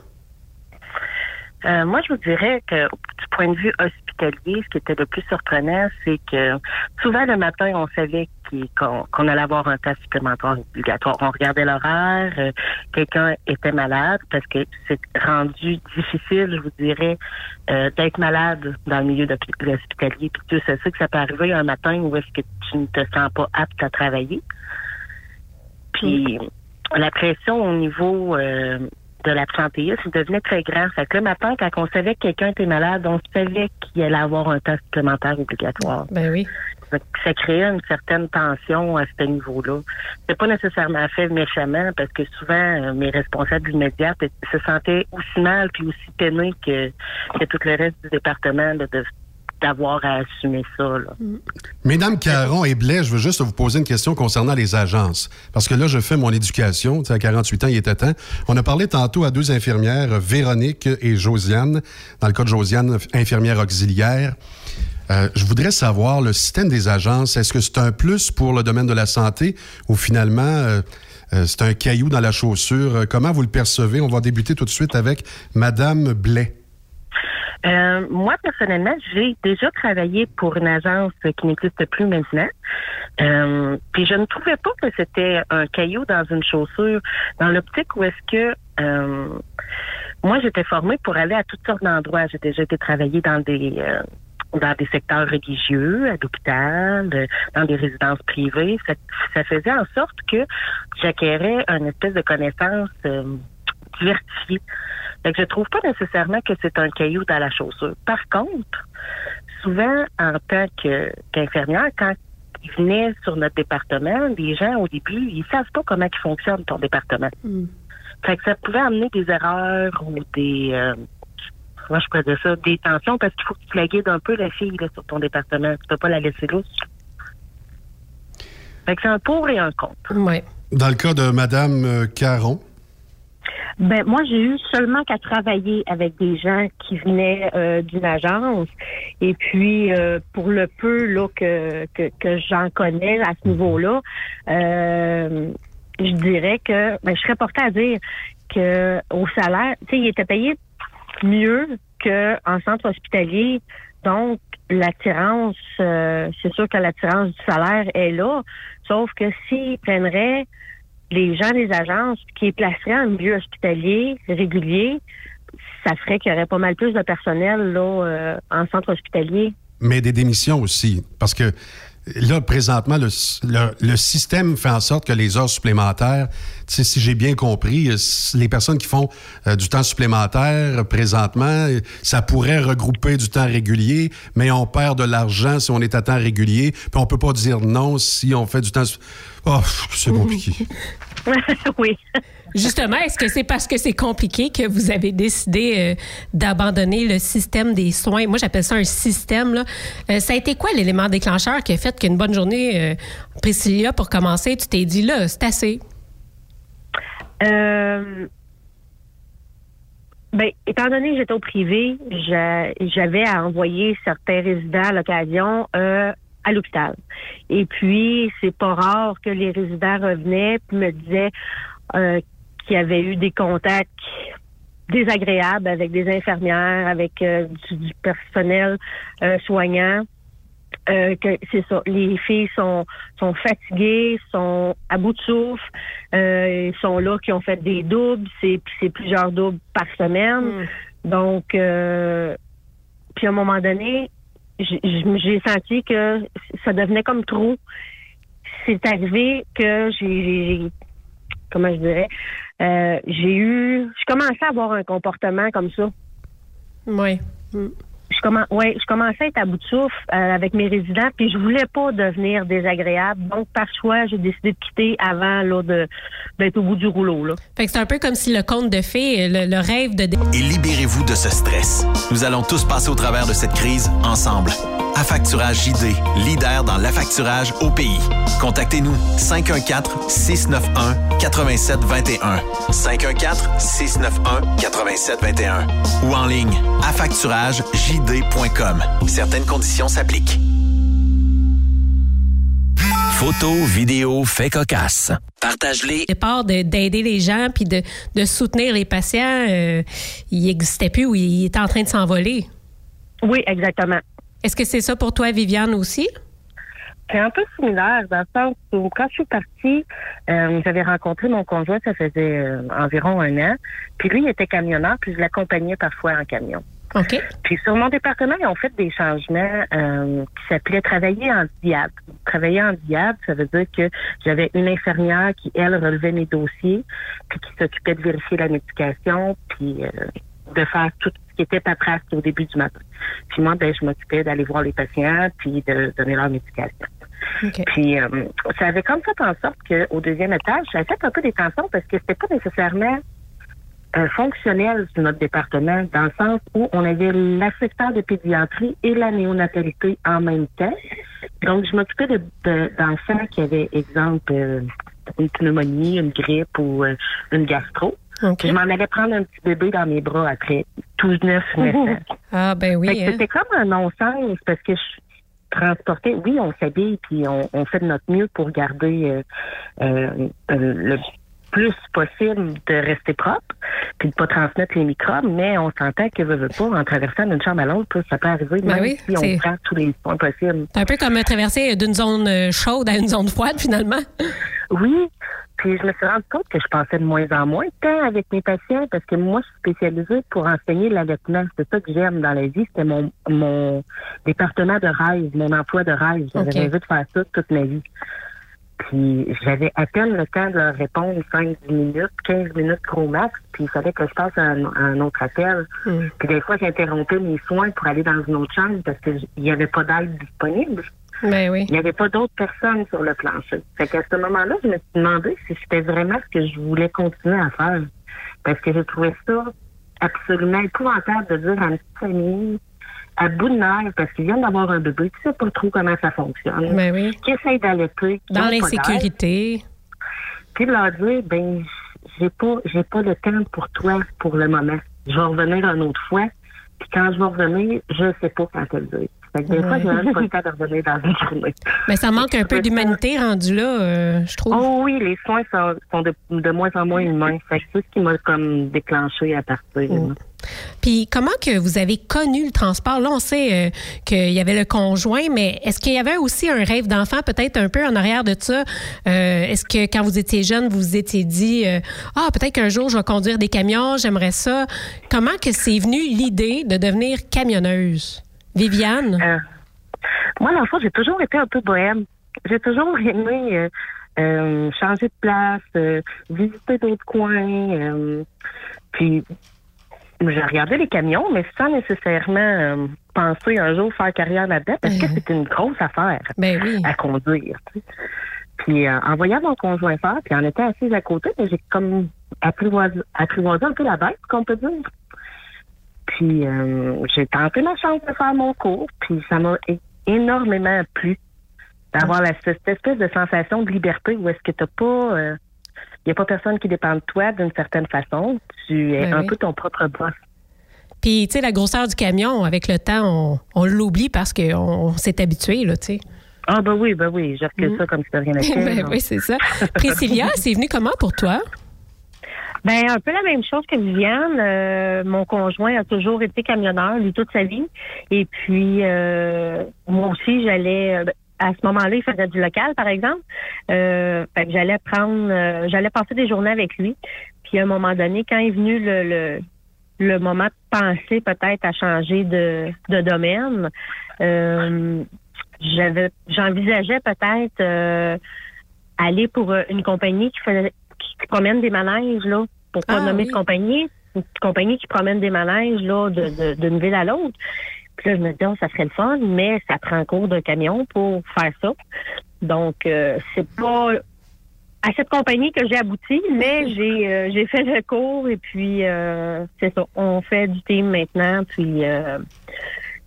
Euh, moi, je vous dirais que du point de vue hospitalier, ce qui était le plus surprenant, c'est que souvent le matin, on savait qu'on allait avoir un test supplémentaire obligatoire. On regardait l'horaire, euh, quelqu'un était malade parce que c'est rendu difficile, je vous dirais, euh, d'être malade dans le milieu de l'hospitalier. Puis tu sais que ça peut arriver un matin où est-ce que tu ne te sens pas apte à travailler. Puis la pression au niveau euh, de l'absentéisme devenait très grand. Fait que le matin, quand on savait que quelqu'un était malade, on savait qu'il allait avoir un test supplémentaire obligatoire. Ben oui. Ça créait une certaine tension à ce niveau-là. C'est pas nécessairement fait méchamment parce que souvent euh, mes responsables immédiats se sentaient aussi mal puis aussi peinés que, que tout le reste du département là, de- d'avoir à assumer ça. Mesdames Caron et Blais, je veux juste vous poser une question concernant les agences. Parce que là, je fais mon éducation. À 48 ans, il était temps. On a parlé tantôt à deux infirmières, Véronique et Josiane. Dans le cas de Josiane, infirmière auxiliaire. Euh, je voudrais savoir, le système des agences, est-ce que c'est un plus pour le domaine de la santé ou finalement euh, euh, c'est un caillou dans la chaussure? Comment vous le percevez? On va débuter tout de suite avec Madame Blais. Euh, moi, personnellement, j'ai déjà travaillé pour une agence qui n'existe plus maintenant. Euh, puis je ne trouvais pas que c'était un caillou dans une chaussure, dans l'optique où est-ce que euh, moi j'étais formée pour aller à toutes sortes d'endroits. J'ai déjà été travailler dans des euh, dans des secteurs religieux, à l'hôpital, euh, dans des résidences privées. Ça, ça faisait en sorte que j'acquérais une espèce de connaissance diversifiée. Fait que je trouve pas nécessairement que c'est un caillou dans la chaussure. Par contre, souvent, en tant qu'infirmière, quand ils venaient sur notre département, les gens, au début, ils savent pas comment il fonctionne ton département. Fait que ça pouvait amener des erreurs ou des... Euh, comment je pourrais dire ça? Des tensions parce qu'il faut que tu la guides un peu, la fille, là, sur ton département. Tu peux pas la laisser lousse. Fait que c'est un pour et un contre. Ouais. Dans le cas de Madame euh, Caron. Ben moi j'ai eu seulement qu'à travailler avec des gens qui venaient euh, d'une agence et puis euh, pour le peu là que que, que j'en connais à ce niveau-là, euh, je dirais que ben, je serais portée à dire que au salaire, tu sais, il était payé mieux qu'en centre hospitalier. Donc l'attirance, euh, c'est sûr que l'attirance du salaire est là, sauf que s'ils prendraient les gens des agences qui les placeraient en milieu hospitalier régulier, ça ferait qu'il y aurait pas mal plus de personnel là, euh, en centre hospitalier. mais des démissions aussi. Parce que là, présentement, le, le- système fait en sorte que les heures supplémentaires, si j'ai bien compris, euh, les personnes qui font euh, du temps supplémentaire présentement, ça pourrait regrouper du temps régulier, mais on perd de l'argent si on est à temps régulier, puis on peut pas dire non si on fait du temps... su- Oh, c'est compliqué. oui. Justement, est-ce que c'est parce que c'est compliqué que vous avez décidé euh, d'abandonner le système des soins? Moi, j'appelle ça un système. Là. Euh, ça a été quoi l'élément déclencheur qui a fait qu'une bonne journée, euh, Priscilla, pour commencer, tu t'es dit là, c'est assez? Euh, Ben, étant donné que j'étais au privé, j'a- j'avais à envoyer certains résidents à l'occasion euh, à l'hôpital. Et puis, c'est pas rare que les résidents revenaient puis me disaient euh, qu'il y avait eu des contacts désagréables avec des infirmières, avec euh, du, du personnel euh, soignant. Euh, que c'est ça. Les filles sont sont fatiguées, sont à bout de souffle, euh, ils sont là qui ont fait des doubles, c'est c'est plusieurs doubles par semaine. Donc euh, puis à un moment donné, j'ai- senti que ça devenait comme trop. C'est arrivé que j'ai comment je dirais euh, j'ai eu je commençais à avoir un comportement comme ça. Oui. Je commence, ouais, je commençais à être à bout de souffle euh, avec mes résidents, puis je voulais pas devenir désagréable. Donc, par choix, j'ai décidé de quitter avant là, de, d'être au bout du rouleau. Là. Fait que c'est un peu comme si le conte de fées, le, le rêve de... Et libérez-vous de ce stress. Nous allons tous passer au travers de cette crise ensemble. Affacturage JD, leader dans l'affacturage au pays. Contactez-nous 514-691-8721. 514-691-8721. Ou en ligne, affacturagejd.com. Certaines conditions s'appliquent. Photos, vidéos, faits cocasse. Partage-les. départ de- d'aider les gens puis de, de soutenir les patients, euh, il n'existait plus ou il était en train de s'envoler? Oui, exactement. Est-ce que c'est ça pour toi, Viviane, aussi? C'est un peu similaire dans le sens où quand je suis partie, euh, j'avais rencontré mon conjoint, ça faisait euh, environ un an. Puis lui, il était camionneur, puis je l'accompagnais parfois en camion. OK. Puis sur mon département, ils ont fait des changements euh, qui s'appelaient travailler en diable. Travailler en diable, ça veut dire que j'avais une infirmière qui, elle, relevait mes dossiers, puis qui s'occupait de vérifier la médication, puis de faire tout qui était paperasse au début du matin. Puis moi, ben, je m'occupais d'aller voir les patients, puis de donner leur médication. Puis euh, ça avait comme fait en sorte qu'au deuxième étage, a fait un peu des tensions parce que c'était pas nécessairement euh, fonctionnel sur notre département, dans le sens où on avait l'assistant de pédiatrie et la néonatalité en même temps. Donc, je m'occupais de, de- d'enfants qui avaient, exemple, euh, une pneumonie, une grippe ou euh, une gastro. Je m'en allais prendre un petit bébé dans mes bras après, tout neuf, naissant. Ah, ben oui. Hein. C'était comme un non-sens parce que je transportais, oui, on s'habille puis on, on fait de notre mieux pour garder euh, euh, euh, le plus possible de rester propre puis de pas transmettre les microbes, mais on s'entend que veut, veut pas, en traversant d'une chambre à l'autre, ça peut arriver Ben même oui, si on prend tous les soins possibles. C'est un peu comme traverser d'une zone chaude à une zone froide, finalement. Oui, puis je me suis rendu compte que je pensais de moins en moins de temps avec mes patients parce que moi, je suis spécialisée pour enseigner l'allaitement. C'est ça que j'aime dans la vie. C'était mon, mon département de rêve, mon emploi de rêve. J'avais rêvé de faire ça toute ma vie. Puis j'avais à peine le temps de leur répondre 5-10 minutes, 15 minutes gros max, puis il fallait que je passe à un, à un autre appel. Hmm. Puis des fois, j'interrompais mes soins pour aller dans une autre chambre parce qu'il n'y avait pas d'aide disponible. Ben oui. Il n'y avait pas d'autres personnes sur le plancher. Fait qu'à ce moment-là, je me suis demandé si c'était vraiment ce que je voulais continuer à faire. Parce que je trouvais ça absolument épouvantable de dire à une petite famille à bout de nerfs parce qu'ils viennent d'avoir un bébé, qui ne sait pas trop comment ça fonctionne, Ben oui. qui essaye d'allaiter, Dans l'insécurité. puis de leur dire, ben, j'ai pas, j'ai pas le temps pour toi pour le moment. Je vais revenir une autre fois. Puis quand je vais revenir, je sais pas quand te le dire. Fait que des fois, Ouais. j'ai même pas le temps de revenir dans une journée. Mais ça manque un peu d'humanité rendu là, euh, je trouve. Oh oui, les soins sont, sont de, de moins en moins humains. C'est ce qui m'a comme déclenché à partir. Mm. Puis comment que vous avez connu le transport? Là, on sait euh, qu'il y avait le conjoint, mais est-ce qu'il y avait aussi un rêve d'enfant, peut-être un peu en arrière de ça? Euh, est-ce que quand vous étiez jeune, vous vous étiez dit euh, Ah, peut-être qu'un jour je vais conduire des camions, j'aimerais ça. Comment que c'est venu l'idée de devenir camionneuse? Viviane? Euh, moi, dans le fond, j'ai toujours été un peu bohème. J'ai toujours aimé euh, euh, changer de place, visiter d'autres coins. puis, j'ai regardé les camions, mais sans nécessairement penser un jour faire carrière là-dedans, parce que c'est une grosse affaire à conduire. tu sais. Puis, en voyant mon conjoint faire, puis en étant assise à côté, ben, j'ai comme apprivoisé, apprivoisé un peu la bête, qu'on peut dire. Puis euh, j'ai tenté ma chance de faire mon cours, puis ça m'a énormément plu d'avoir la- cette espèce de sensation de liberté où est-ce que t'as pas euh, il n'y a pas personne qui dépend de toi d'une certaine façon. Tu es Ben un oui. peu ton propre boss. Puis, tu sais, la grosseur du camion, avec le temps, on, on l'oublie parce qu'on on s'est habitué, là, tu sais. Ah, ben oui, ben oui, je recule ça comme si de rien n'était. ben oui, c'est ça. Priscilla, c'est venu comment pour toi? Ben un peu la même chose que Viviane. Euh, mon conjoint a toujours été camionneur, lui toute sa vie. Et puis euh, moi aussi, j'allais euh, à ce moment-là, il faisait du local, par exemple. Euh, que j'allais prendre, euh, j'allais passer des journées avec lui. Puis à un moment donné, quand est venu le, le, le moment de penser peut-être à changer de, de domaine, euh, j'avais, j'envisageais peut-être aller pour une compagnie qui faisait qui promène des manèges, là, pour pas Ah, nommer oui. de compagnie, une compagnie qui promène des manèges là, de, de- d'une ville à l'autre. Puis là, je me dis, oh, ça serait le fun, mais ça prend un cours de camion pour faire ça. Donc, euh, c'est pas à cette compagnie que j'ai abouti, mais j'ai euh, j'ai fait le cours et puis euh, c'est ça. On fait du team maintenant, puis euh,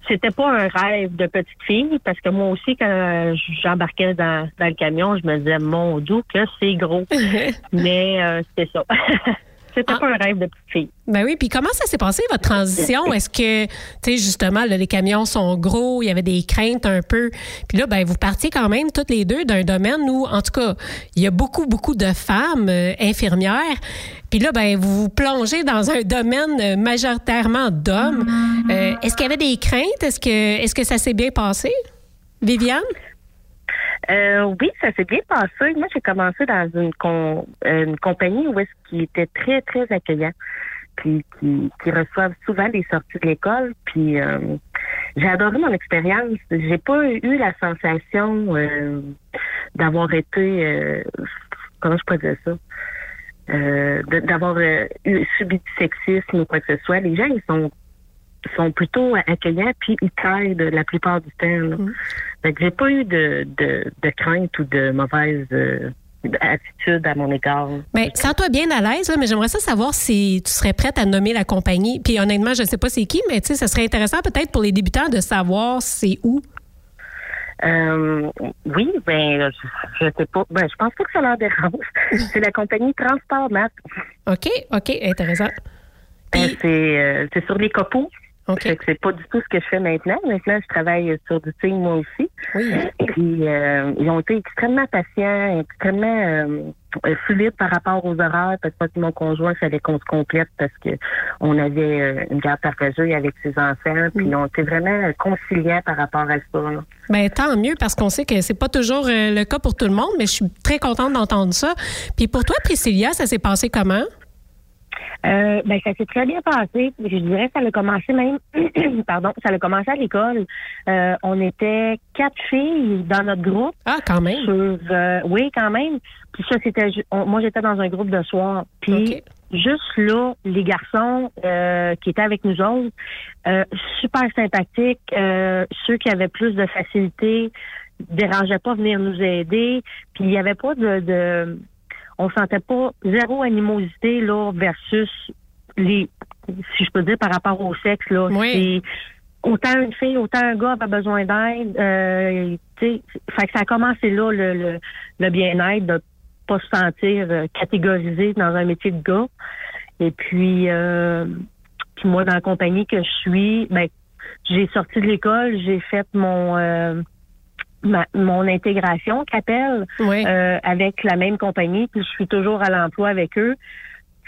c'était pas un rêve de petite fille parce que moi aussi quand j'embarquais dans, dans le camion, je me disais mon doux que c'est gros. Mais euh, c'était ça. c'était pas un rêve de petite fille. Ben oui, puis comment ça s'est passé, votre transition? Est-ce que, tu sais, justement, là, les camions sont gros, il y avait des craintes un peu. Puis là, ben, vous partiez quand même toutes les deux d'un domaine où, en tout cas, il y a beaucoup, beaucoup de femmes euh, infirmières. Puis là, ben, vous vous plongez dans un domaine euh, majoritairement d'hommes. Euh, est-ce qu'il y avait des craintes? Est-ce que, est-ce que ça s'est bien passé? Viviane? Euh, oui, ça s'est bien passé. Moi, j'ai commencé dans une, com- euh, une compagnie où est-ce qui était très, très accueillant. Puis qui, reçoivent souvent des sorties de l'école. Puis euh, j'ai adoré mon expérience. J'ai pas eu la sensation euh, d'avoir été comment je pourrais dire ça? D'avoir subi du sexisme ou quoi que ce soit. Les gens, ils sont sont plutôt accueillants puis ils t'aident la plupart du temps. là. Fait que j'ai pas eu de, de, de crainte ou de mauvaise euh, attitude à mon égard. Ben, sens-toi bien à l'aise, là, mais j'aimerais ça savoir si tu serais prête à nommer la compagnie. Puis honnêtement, je ne sais pas c'est qui, mais tu sais, ça serait intéressant peut-être pour les débutants de savoir c'est où. Euh, oui, ben je, je sais pas. Ben, je pense pas que ça leur dérange. c'est la compagnie Transport Mat. OK, OK, intéressant. Euh, c'est euh, c'est sur les copeaux. Que c'est pas du tout ce que je fais maintenant. Maintenant, je travaille sur du team moi aussi. Oui. Puis euh, ils ont été extrêmement patients, extrêmement euh, fluides par rapport aux horaires, parce que mon conjoint fallait qu'on se complète parce que on avait euh, une garde partagée avec ses enfants. Puis ils ont été vraiment conciliants par rapport à ça. là. Ben tant mieux parce qu'on sait que c'est pas toujours euh, le cas pour tout le monde, mais je suis très contente d'entendre ça. Puis pour toi, Priscilla, ça s'est passé comment? Euh, ben, ça s'est très bien passé. Je dirais que ça a commencé même, pardon, ça a commencé à l'école. Euh, on était quatre filles dans notre groupe. Ah, quand même. Sur, euh, oui, quand même. Puis ça, c'était, moi, j'étais dans un groupe de soir. Puis juste là, les garçons euh, qui étaient avec nous autres, euh, super sympathiques. Euh, ceux qui avaient plus de facilité dérangeaient pas venir nous aider. Puis il y avait pas de, de on sentait pas zéro animosité là versus les si je peux dire par rapport au sexe là. C'est autant une fille autant un gars avait besoin d'aide euh, tu sais fait que ça a commencé là le, le, le bien-être de pas se sentir euh, catégorisé dans un métier de gars. Et puis euh, puis moi dans la compagnie que je suis ben j'ai sorti de l'école j'ai fait mon euh, ma- mon intégration qu'appelle euh, avec la même compagnie puis je suis toujours à l'emploi avec eux.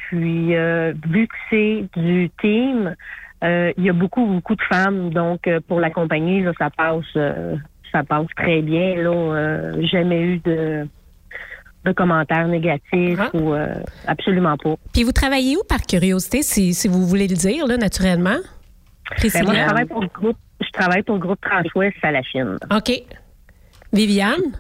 Puis euh, vu que c'est du team euh, il y a beaucoup beaucoup de femmes. Donc euh, pour la compagnie là ça passe euh, ça passe très bien là. Euh, jamais eu de de commentaires négatifs ou euh, absolument pas. Puis vous travaillez où par curiosité, si, si vous voulez le dire, là, naturellement? Ben, moi, je travaille pour le groupe je travaille pour le groupe Transouest à la Chine. OK. Viviane?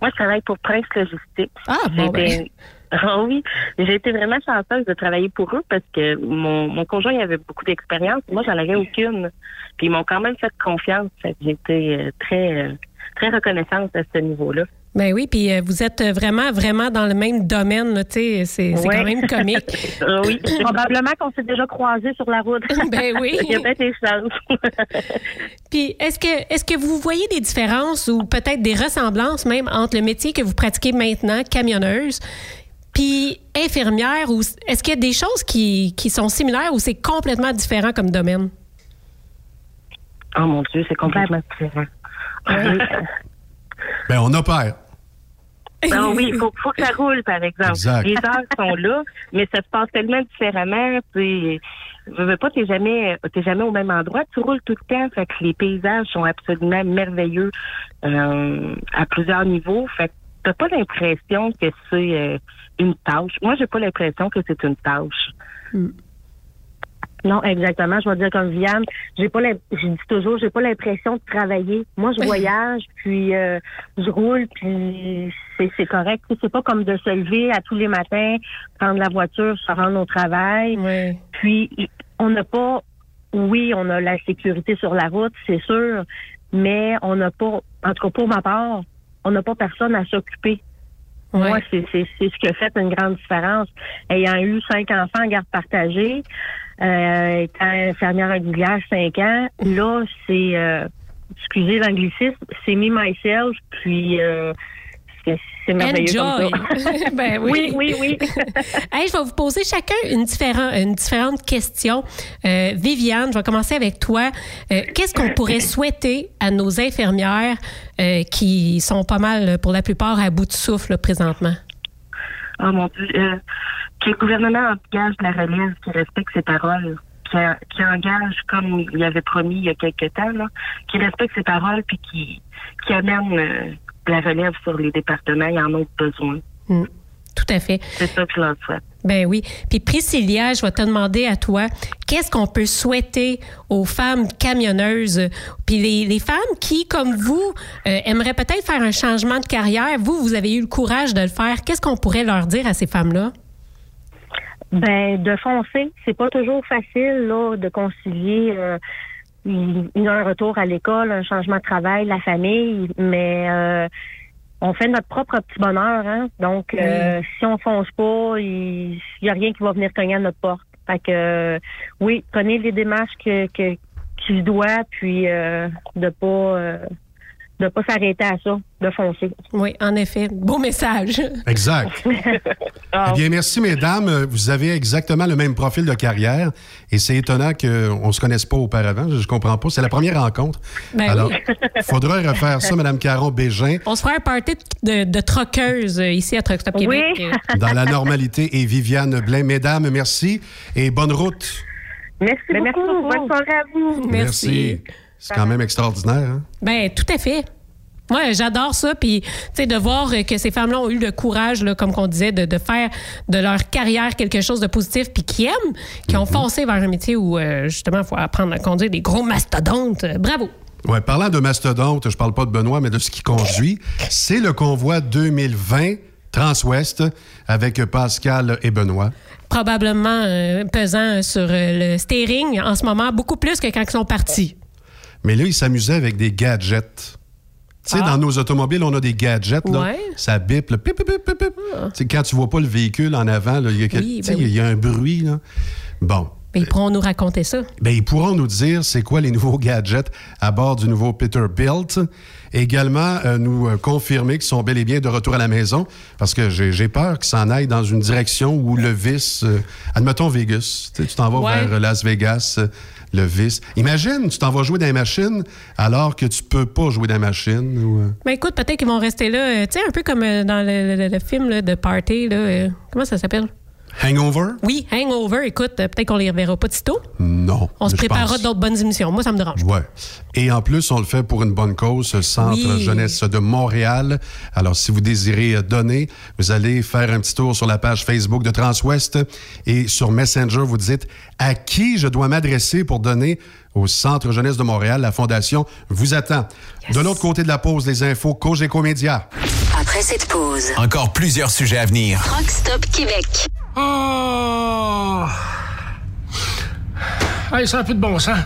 Moi, je travaille pour Prince Logistique. Ah, bon, ben. Ah oui, j'ai été vraiment chanceuse de travailler pour eux parce que mon, mon conjoint il avait beaucoup d'expérience. Moi, j'en avais aucune. Puis ils m'ont quand même fait confiance. J'ai été euh, très, euh, très reconnaissante à ce niveau-là. Ben oui, puis euh, vous êtes vraiment, vraiment dans le même domaine, là, tu sais, c'est Ouais. quand même comique. Ah oui. Probablement qu'on s'est déjà croisés sur la route. Ben oui. Il y a peut-être des chances. Puis est-ce que est-ce que vous voyez des différences ou peut-être des ressemblances même entre le métier que vous pratiquez maintenant, camionneuse, Puis infirmière, ou est-ce qu'il y a des choses qui, qui sont similaires ou c'est complètement différent comme domaine? Oh mon Dieu, c'est complètement différent. Oui. Ben, on opère. Non, oui, il faut, faut que ça roule, par exemple. Exact. Les heures sont là, mais ça se passe tellement différemment. Tu je veux pas, t'es jamais, t'es jamais au même endroit. Tu roules tout le temps. Fait que les paysages sont absolument merveilleux euh, à plusieurs niveaux. Fait que t'as pas l'impression que c'est euh, une tâche. Moi, j'ai pas l'impression que c'est une tâche. Non, exactement. Je vais dire comme Vianne, j'ai pas je dis toujours, j'ai pas l'impression de travailler. Moi, je voyage, puis euh, je roule, puis c'est correct. C'est pas comme de se lever à tous les matins, prendre la voiture, se rendre au travail. Puis on n'a pas, oui, on a la sécurité sur la route, c'est sûr, mais on n'a pas, en tout cas pour ma part, on n'a pas personne à s'occuper. Moi, c'est c'est- c'est ce qui a fait une grande différence. Ayant eu cinq enfants en garde partagée, euh, étant infirmière régulière cinq ans, là, c'est, euh, excusez l'anglicisme, c'est me myself, puis euh, c'est merveilleux Enjoy. comme ça. ben oui. oui, oui, oui. Hey, je vais vous poser chacun une, différent- une différente question. Euh, Viviane, je vais commencer avec toi. Euh, Qu'est-ce qu'on pourrait souhaiter à nos infirmières euh, qui sont pas mal, pour la plupart, à bout de souffle là, présentement? Oh mon Dieu. Euh, que le gouvernement engage la relève, qui respecte ses paroles, qui, a- qui engage, comme il avait promis il y a quelque temps, là, qui respecte ses paroles puis qui, qui amène euh, la relève sur les départements. Ils en ont besoin. Mm. Tout à fait. C'est ça que je leur souhaite. Ben oui. Puis Priscilla, je vais te demander à toi, qu'est-ce qu'on peut souhaiter aux femmes camionneuses, puis les, les femmes qui, comme vous, euh, aimeraient peut-être faire un changement de carrière. Vous, vous avez eu le courage de le faire. Qu'est-ce qu'on pourrait leur dire à ces femmes-là? Ben, de foncer, c'est pas toujours facile là, de concilier euh, un retour à l'école, un changement de travail, la famille, mais euh, on fait notre propre petit bonheur, hein. Donc, euh, si on fonce pas, il y a rien qui va venir cogner à notre porte. Fait que, euh, oui, prenez les démarches que, que qu'il doit, puis euh, de pas euh, de pas s'arrêter à ça, de foncer. Oui, en effet. Beau message. Exact. Ah. Eh bien, merci, mesdames. Vous avez exactement le même profil de carrière et c'est étonnant qu'on ne se connaisse pas auparavant. Je ne comprends pas. C'est la première rencontre. Ben Alors, oui. il faudrait refaire ça, Mme Caron-Bégin, On se fera un party de, de troqueuses euh, ici à Truck Stop Québec. Oui. Euh, dans la normalité, et Viviane Blain. Mesdames, merci et bonne route. Merci Ben, beaucoup. merci beaucoup. Bonne soirée à vous. Merci. C'est quand même extraordinaire. hein? Ben, tout à fait. Moi, j'adore ça. Puis, tu sais, de voir que ces femmes-là ont eu le courage, là, comme qu'on disait, de, de faire de leur carrière quelque chose de positif, puis qui aiment, qui ont Mhm. foncé vers un métier où, euh, justement, il faut apprendre à conduire des gros mastodontes. Bravo. Ouais, parlant de mastodonte, je parle pas de Benoît, mais de ce qui conduit, c'est le convoi 2020 Transouest avec Pascal et Benoît. Probablement euh, pesant sur euh, le steering en ce moment, beaucoup plus que quand ils sont partis. Mais là, ils s'amusaient avec des gadgets. Tu sais, dans nos automobiles, on a des gadgets. Là. Ah. Ouais. Ah. Ça bip. Pip, pip, pip, pip, sais, quand tu vois pas le véhicule en avant, il y Oui, ben il y a un bruit. Là. Bon. Ben, ils pourront nous raconter ça. Ben, ils pourront nous dire c'est quoi les nouveaux gadgets à bord du nouveau Peterbilt. Également, euh, nous euh, confirmer qu'ils sont bel et bien de retour à la maison parce que j'ai peur qu'ils s'en aillent dans une direction où le vice, euh, admettons Vegas, tu t'en vas Ouais. vers euh, Las Vegas, euh, le vice. Imagine, tu t'en vas jouer dans les machines alors que tu peux pas jouer dans les machines. Euh, Ben écoute, peut-être qu'ils vont rester là, euh, tu sais, un peu comme euh, dans le, film de Party. Comment ça s'appelle? Hangover? Oui, Hangover. Écoute, euh, peut-être qu'on les reverra pas tôt. Non. On se préparera pense. d'autres bonnes émissions. Moi, ça me dérange. Ouais. Et en plus, on le fait pour une bonne cause, ce Centre Oui. Jeunesse de Montréal. Alors, si vous désirez euh, donner, vous allez faire un petit tour sur la page Facebook de Transwest et sur Messenger, vous dites à qui je dois m'adresser pour donner au Centre Jeunesse de Montréal. La Fondation vous attend. De l'autre côté de la pause, les infos Cogeco Média. Après cette pause, Encore plusieurs sujets à venir. Rock Stop Québec. Oh! Hey, ça n'a plus de bon sens.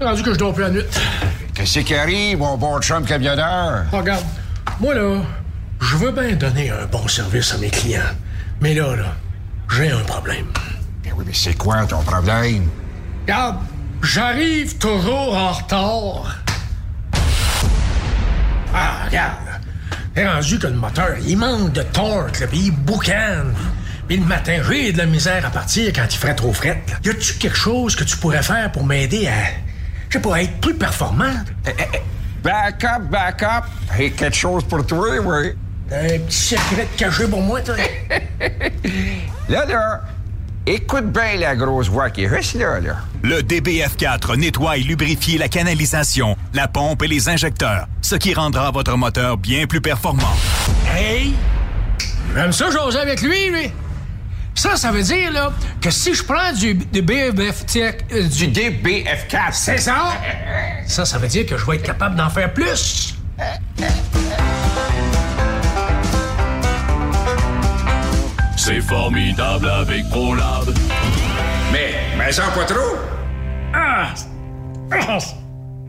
Rendu que je dors plus la nuit. Qu'est-ce qui arrive, mon bon chum camionneur? Regarde, moi là, je veux bien donner un bon service à mes clients. Mais là, là, j'ai un problème. Ben oui, mais c'est quoi ton problème? Regarde, j'arrive toujours en retard. Ah, regarde. C'est rendu que le moteur, il manque de torque, là, puis il boucane. Puis le matin, j'ai de la misère à partir quand il ferait trop fret. là. Y a-tu quelque chose que tu pourrais faire pour m'aider à, je sais pas, à être plus performant? Back up, back up. Hey, quelque chose pour toi, oui. Un petit secret caché pour moi, toi? Là, là, écoute bien la grosse voix qui est juste là, là. Le DBF4 nettoie et lubrifie la canalisation, la pompe et les injecteurs, ce qui rendra votre moteur bien plus performant. Hey! J'aime ça, j'ose avec lui, lui. Ça, ça veut dire, là, que si je prends du, du BF... euh, du DBF4. C'est ça? Ça, ça veut dire que je vais être capable d'en faire plus. C'est formidable avec ProLab. Mais, mais ça pas trop. Ah!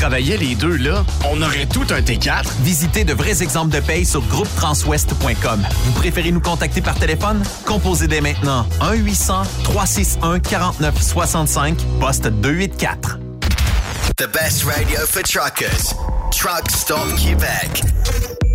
travaillait les deux là, on aurait tout un T4. Visitez de vrais exemples de paye sur groupetranswest.com. Vous préférez nous contacter par téléphone? Composez dès maintenant 1-800-361-4965, poste 284. The best radio for truckers. Truck Stop Québec.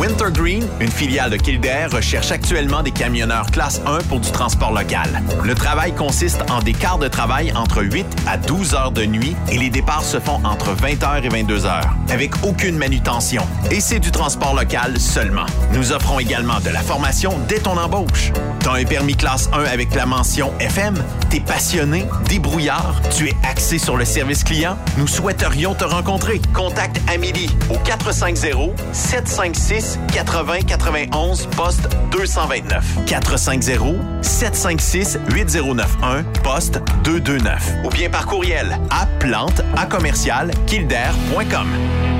Wintergreen, une filiale de Kildare, recherche actuellement des camionneurs classe 1 pour du transport local. Le travail consiste en des quarts de travail entre 8 à 12 heures de nuit et les départs se font entre 20h et 22h, avec aucune manutention. Et c'est du transport local seulement. Nous offrons également de la formation dès ton embauche. T'as un permis classe 1 avec la mention FM? T'es passionné, débrouillard, tu es axé sur le service client? Nous souhaiterions te rencontrer. Contacte Amélie au 450 756 80 91 poste 229 450 756 8091 poste 229 ou bien par courriel à plante à commercial kildare.com.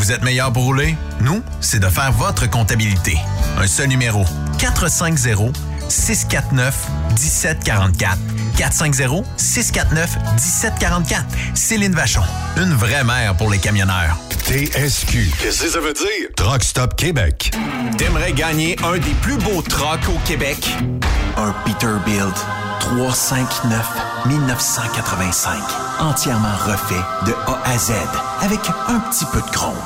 Vous êtes meilleur pour rouler? Nous, c'est de faire votre comptabilité. Un seul numéro. 450 649 1744. 450 649 1744. Céline Vachon, une vraie mère pour les camionneurs. TSQ. Qu'est-ce que ça veut dire? Truck Stop Québec. T'aimerais gagner un des plus beaux trucks au Québec? Un Peterbilt 359 1985. Entièrement refait de A à Z avec un petit peu de chrome.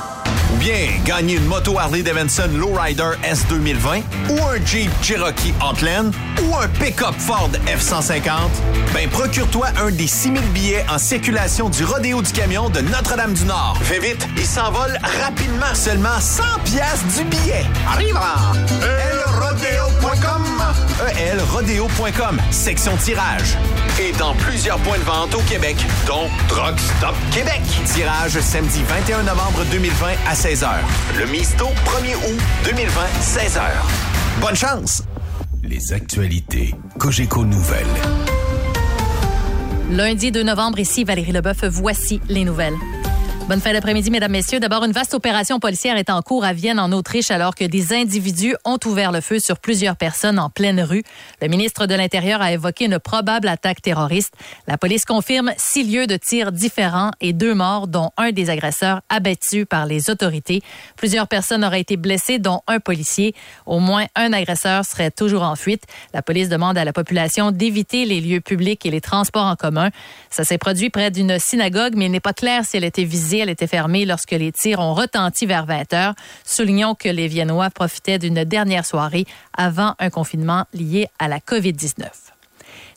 Ou bien gagner une moto Harley Davidson Lowrider S 2020 ou un Jeep Cherokee Outland ou un pick-up Ford F-150, ben procure-toi un des 6000 billets en circulation du Rodéo du Camion de Notre-Dame-du-Nord. Fais vite, il s'envole rapidement. Seulement 100 pièces du billet. Arrive elrodeo.com, section tirage. Et dans plusieurs points de vente au Québec, dont Drug Stop Québec. Tirage samedi 21 novembre 2020 à 16h. Le Misto, 1er août 2020, 16h. Bonne chance! Les actualités Cogeco Nouvelles. Lundi 2 novembre, ici Valérie Leboeuf, voici les nouvelles. Bonne fin d'après-midi, mesdames, messieurs. D'abord, une vaste opération policière est en cours à Vienne, en Autriche, alors que des individus ont ouvert le feu sur plusieurs personnes en pleine rue. Le ministre de l'Intérieur a évoqué une probable attaque terroriste. La police confirme six lieux de tir différents et deux morts, dont un des agresseurs abattu par les autorités. Plusieurs personnes auraient été blessées, dont un policier. Au moins un agresseur serait toujours en fuite. La police demande à la population d'éviter les lieux publics et les transports en commun. Ça s'est produit près d'une synagogue, mais il n'est pas clair si elle était visée elle était fermée lorsque les tirs ont retenti vers 20 heures. Soulignons que les Viennois profitaient d'une dernière soirée avant un confinement lié à la COVID-19.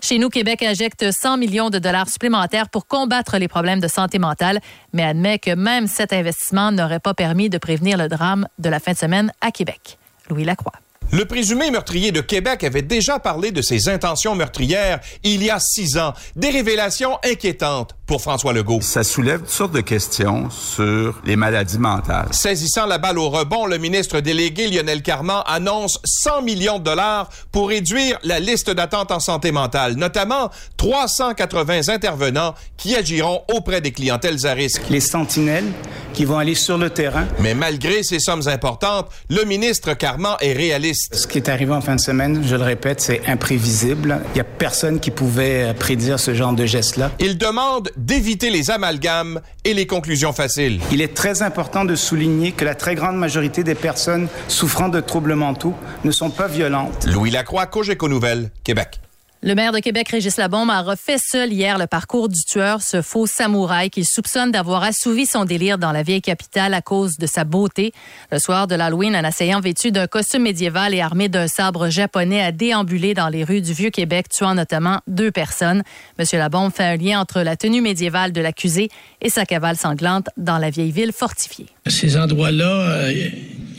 Chez nous, Québec injecte 100 millions de dollars supplémentaires pour combattre les problèmes de santé mentale, mais admet que même cet investissement n'aurait pas permis de prévenir le drame de la fin de semaine à Québec. Louis Lacroix. Le présumé meurtrier de Québec avait déjà parlé de ses intentions meurtrières il y a six ans. Des révélations inquiétantes pour François Legault. Ça soulève toutes sortes de questions sur les maladies mentales. Saisissant la balle au rebond, le ministre délégué Lionel Carman annonce 100 millions de dollars pour réduire la liste d'attente en santé mentale, notamment 380 intervenants qui agiront auprès des clientèles à risque. Les sentinelles qui vont aller sur le terrain. Mais malgré ces sommes importantes, le ministre Carman est réaliste. Ce qui est arrivé en fin de semaine, je le répète, c'est imprévisible. Il n'y a personne qui pouvait prédire ce genre de geste-là. Il demande d'éviter les amalgames et les conclusions faciles. Il est très important de souligner que la très grande majorité des personnes souffrant de troubles mentaux ne sont pas violentes. Louis Lacroix, Cogeco Nouvelles, Québec. Le maire de Québec, Régis Labombe, a refait seul hier le parcours du tueur, ce faux samouraï qu'il soupçonne d'avoir assouvi son délire dans la vieille capitale à cause de sa beauté. Le soir de l'Halloween, un assaillant vêtu d'un costume médiéval et armé d'un sabre japonais a déambulé dans les rues du Vieux-Québec, tuant notamment deux personnes. Monsieur Labombe fait un lien entre la tenue médiévale de l'accusé et sa cavale sanglante dans la vieille ville fortifiée. Ces endroits-là, euh,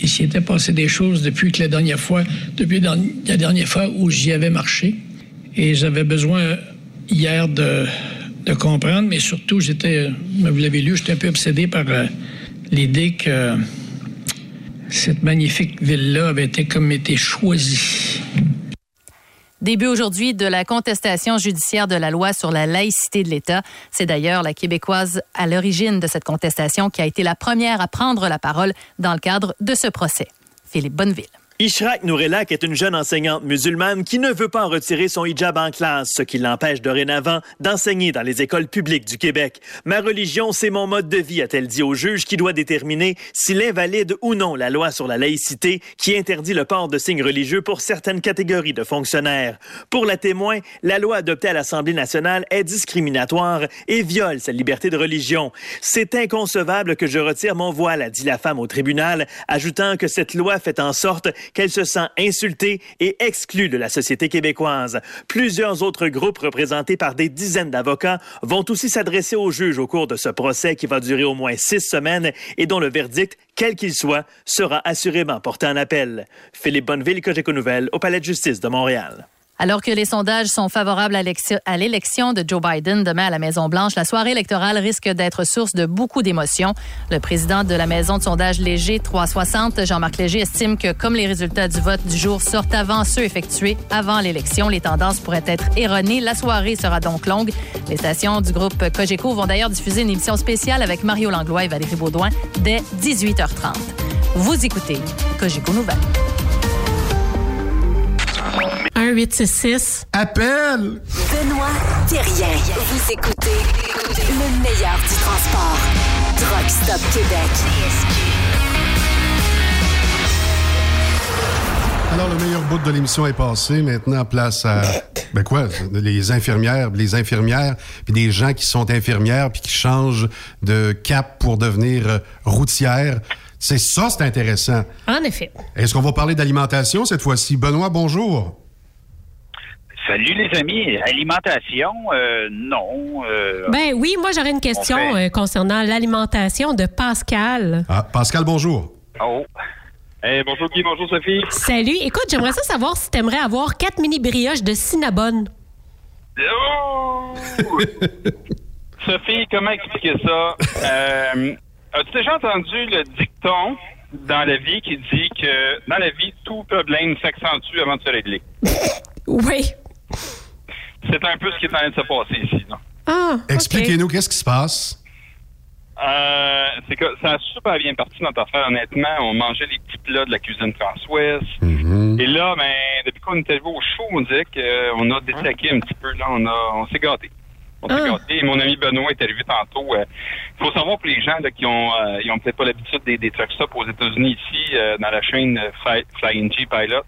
il s'y était passé des choses depuis que la dernière fois, depuis la dernière fois où j'y avais marché. Et j'avais besoin hier de, comprendre, mais surtout, j'étais, vous l'avez lu, j'étais un peu obsédé par euh, l'idée que cette magnifique ville-là avait été comme été choisie. Début aujourd'hui de la contestation judiciaire de la loi sur la laïcité de l'État. C'est d'ailleurs la Québécoise à l'origine de cette contestation qui a été la première à prendre la parole dans le cadre de ce procès. Philippe Bonneville. Ishrak Nourelak est une jeune enseignante musulmane qui ne veut pas en retirer son hijab en classe, ce qui l'empêche dorénavant d'enseigner dans les écoles publiques du Québec. Ma religion, c'est mon mode de vie, a-t-elle dit au juge qui doit déterminer s'il invalide ou non la loi sur la laïcité qui interdit le port de signes religieux pour certaines catégories de fonctionnaires. Pour la témoin, la loi adoptée à l'Assemblée nationale est discriminatoire et viole sa liberté de religion. C'est inconcevable que je retire mon voile, a dit la femme au tribunal, ajoutant que cette loi fait en sorte qu'elle se sent insultée et exclue de la société québécoise. Plusieurs autres groupes représentés par des dizaines d'avocats vont aussi s'adresser au juge au cours de ce procès qui va durer au moins six semaines et dont le verdict, quel qu'il soit, sera assurément porté en appel. Philippe Bonneville, Cogeco Nouvelle, au Palais de justice de Montréal. Alors que les sondages sont favorables à l'élection de Joe Biden demain à la Maison-Blanche, la soirée électorale risque d'être source de beaucoup d'émotions. Le président de la maison de sondage Léger 360, Jean-Marc Léger, estime que comme les résultats du vote du jour sortent avant ceux effectués avant l'élection, les tendances pourraient être erronées. La soirée sera donc longue. Les stations du groupe Cogeco vont d'ailleurs diffuser une émission spéciale avec Mario Langlois et Valérie Baudouin dès 18h30. Vous écoutez Cogeco Nouvelles. 1-866. Appelle! Benoît Thérien. Vous écoutez le meilleur du transport. Truck Stop Québec. Alors, le meilleur bout de l'émission est passé. Maintenant, place à. Ben quoi? Les infirmières, les infirmières, puis des gens qui sont infirmières, puis qui changent de cap pour devenir euh, routières. C'est ça, c'est intéressant. En effet. Est-ce qu'on va parler d'alimentation cette fois-ci? Benoît, bonjour. Salut les amis. Alimentation, euh, non. euh, Ben oui, moi j'aurais une question fait- euh, concernant l'alimentation de Pascal. Ah, Pascal, bonjour. Oh. Bonjour Guy, bonjour Sophie. Salut. Écoute, j'aimerais ça savoir si t'aimerais avoir quatre mini brioches de Cinnabon. Oh! Sophie, comment expliquer ça? Euh, As-tu déjà entendu le dicton dans la vie qui dit que dans la vie, tout problème s'accentue avant de se régler? Oui. C'est un peu ce qui est en train de se passer ici. non? Ah, Expliquez-nous qu'est-ce qui se passe? Euh, c'est que ça a super bien parti notre affaire, honnêtement. On mangeait les petits plats de la cuisine françoise. Et là, ben, depuis qu'on est arrivé au show, on dirait qu'on a détraqué un petit peu. Là, on, a, on s'est gâté. On s'est gâté. Et mon ami Benoît est arrivé tantôt. Il faut savoir pour les gens là, qui ont, euh, ils ont peut-être pas l'habitude des, des truck stops aux États-Unis ici, euh, dans la chaîne euh, Fly, Flying G Pilot.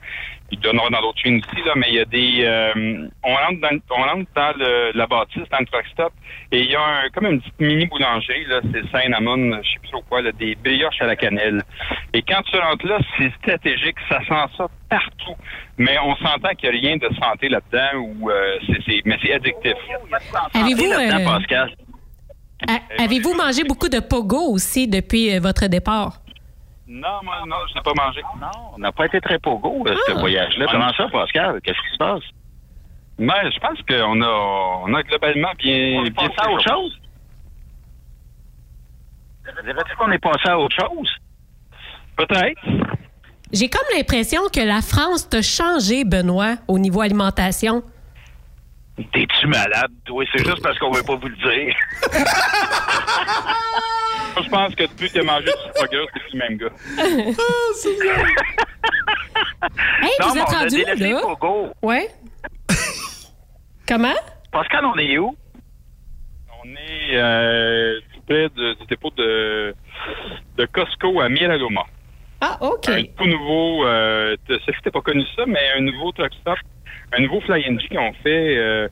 Il avoir dans d'autres chaînes aussi, là, mais il y a des. euh, on rentre dans, on rentre dans le, la bâtisse, dans le truck stop, et il y a un, comme une petite mini boulangerie, là, c'est Saint-Amon, je sais plus trop quoi, là, des brioches à la cannelle. Et quand tu rentres là, c'est stratégique, ça sent ça partout. Mais on s'entend qu'il n'y a rien de santé là-dedans, ou euh, c'est, c'est, mais c'est addictif. Avez-vous, euh, Pascal. A- Avez-vous mangé beaucoup de pogo aussi depuis euh, votre départ? Non, moi, non, je n'ai pas mangé. Non, on n'a pas été très pogo, euh, ce Ah. voyage-là. Comment ça, Pascal? Qu'est-ce qui se passe? Mais je pense qu'on a, on a globalement bien. Bien passé à autre chose? Dirais-tu qu'on est passé à autre chose? Peut-être. J'ai comme l'impression que la France t'a changé, Benoît, au niveau alimentation. T'es-tu malade, toi? C'est juste parce qu'on veut pas vous le dire. Moi, je pense que depuis que tu as mangé du spaghetti, c'est plus le même gars. Hey, Non, vous êtes on a rendu où, là? Pogo. Ouais. Comment? Pascal, on est où? On est euh, tout près de- du dépôt de, de Costco à Miraloma. Ah, OK. Un tout nouveau, euh, t- Sophie, t'as pas connu ça, mais un nouveau truck stop, un nouveau Fly NG qu'on fait. Euh,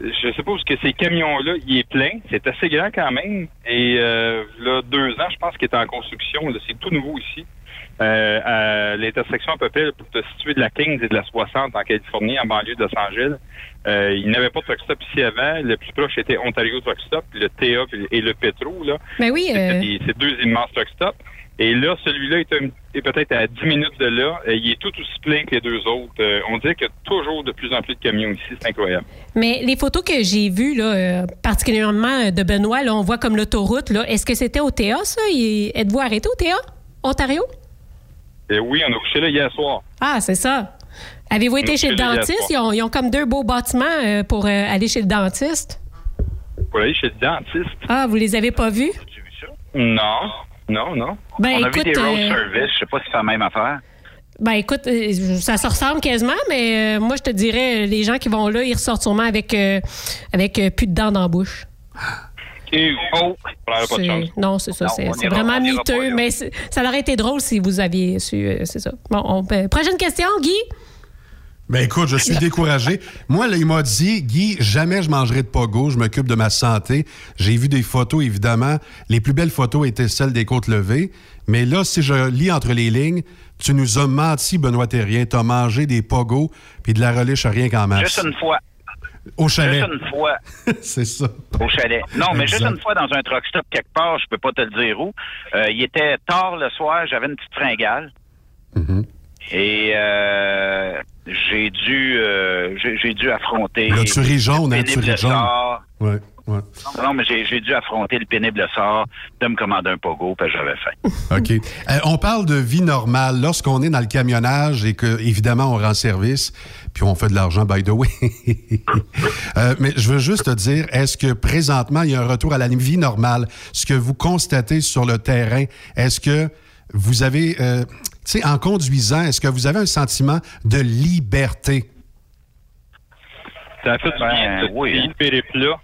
je parce que ces camions-là, il est plein. C'est assez grand quand même. Et euh, là, deux ans, je pense qu'il est en construction. C'est tout nouveau ici. Euh, à l'intersection à peu près pour te situer de la 15 et de la 60 en Californie, en banlieue de Los Angeles. Euh, il n'avait pas de truck stop ici avant. Le plus proche était Ontario Truck Stop, le TA et le Petro. Là. Ben oui. Euh, C'est deux immenses truck stops. Et là, celui-là est, peut-être à 10 minutes de là. Il est tout aussi plein que les deux autres. Euh, on dirait qu'il y a toujours de plus en plus de camions ici. C'est incroyable. Mais les photos que j'ai vues, là, euh, particulièrement euh, de Benoît, là, on voit comme l'autoroute. Est-ce que c'était au TA, ça? Êtes-vous arrêté au TA? Ontario? Oui, on a couché là hier soir. Ah, c'est ça. Avez-vous été chez le dentiste? Ils ont, ils ont comme deux beaux bâtiments euh, pour aller chez le dentiste. Pour aller chez le dentiste. Ah, vous les avez pas vus? Non, non, non. Ben, on a écoute, vu des road euh, service. Je sais pas si c'est la même affaire. Ben écoute, euh, ça se ressemble quasiment, mais euh, moi je te dirais, les gens qui vont là, ils ressortent sûrement avec, euh, avec plus de dents dans la bouche. Et, oh, on n'aurait pas de C'est- chance. Non, c'est ça. C'est vraiment miteux, mais ça aurait été drôle si vous aviez su. c'est ça. Bon, on peut- prochaine question, Guy? Ben écoute, je suis découragé. Moi, là, il m'a dit, Guy, jamais je mangerai de pogo, je m'occupe de ma santé. J'ai vu des photos, évidemment. Les plus belles photos étaient celles des côtes levées. Mais là, si je lis entre les lignes, tu nous as menti, Benoît Thérien. Tu as mangé des pogos puis de la reliche rien qu'en masse. Juste une fois. Au chalet. Juste une fois. C'est ça. Au chalet. Non, mais juste une fois dans un truck stop quelque part, je peux pas te le dire où. Euh, il était tard le soir, j'avais une petite fringale. Mm-hmm. Et euh, j'ai dû euh, j'ai dû affronter. Là, tu ris jaune, hein, le tu pénible ris jaune. sort. Ouais, ouais. Non, non, mais j'ai dû affronter le pénible sort de me commander un pogo parce que j'avais faim. OK. Euh, on parle de vie normale. Lorsqu'on est dans le camionnage et que, évidemment, on rend service, puis on fait de l'argent, by the way. Euh, mais je veux juste te dire, est-ce que présentement, il y a un retour à la vie normale? Ce que vous constatez sur le terrain, est-ce que vous avez, euh, sais, en conduisant, est-ce que vous avez un sentiment de liberté? Ça a fait du bien, ce petit périple-là.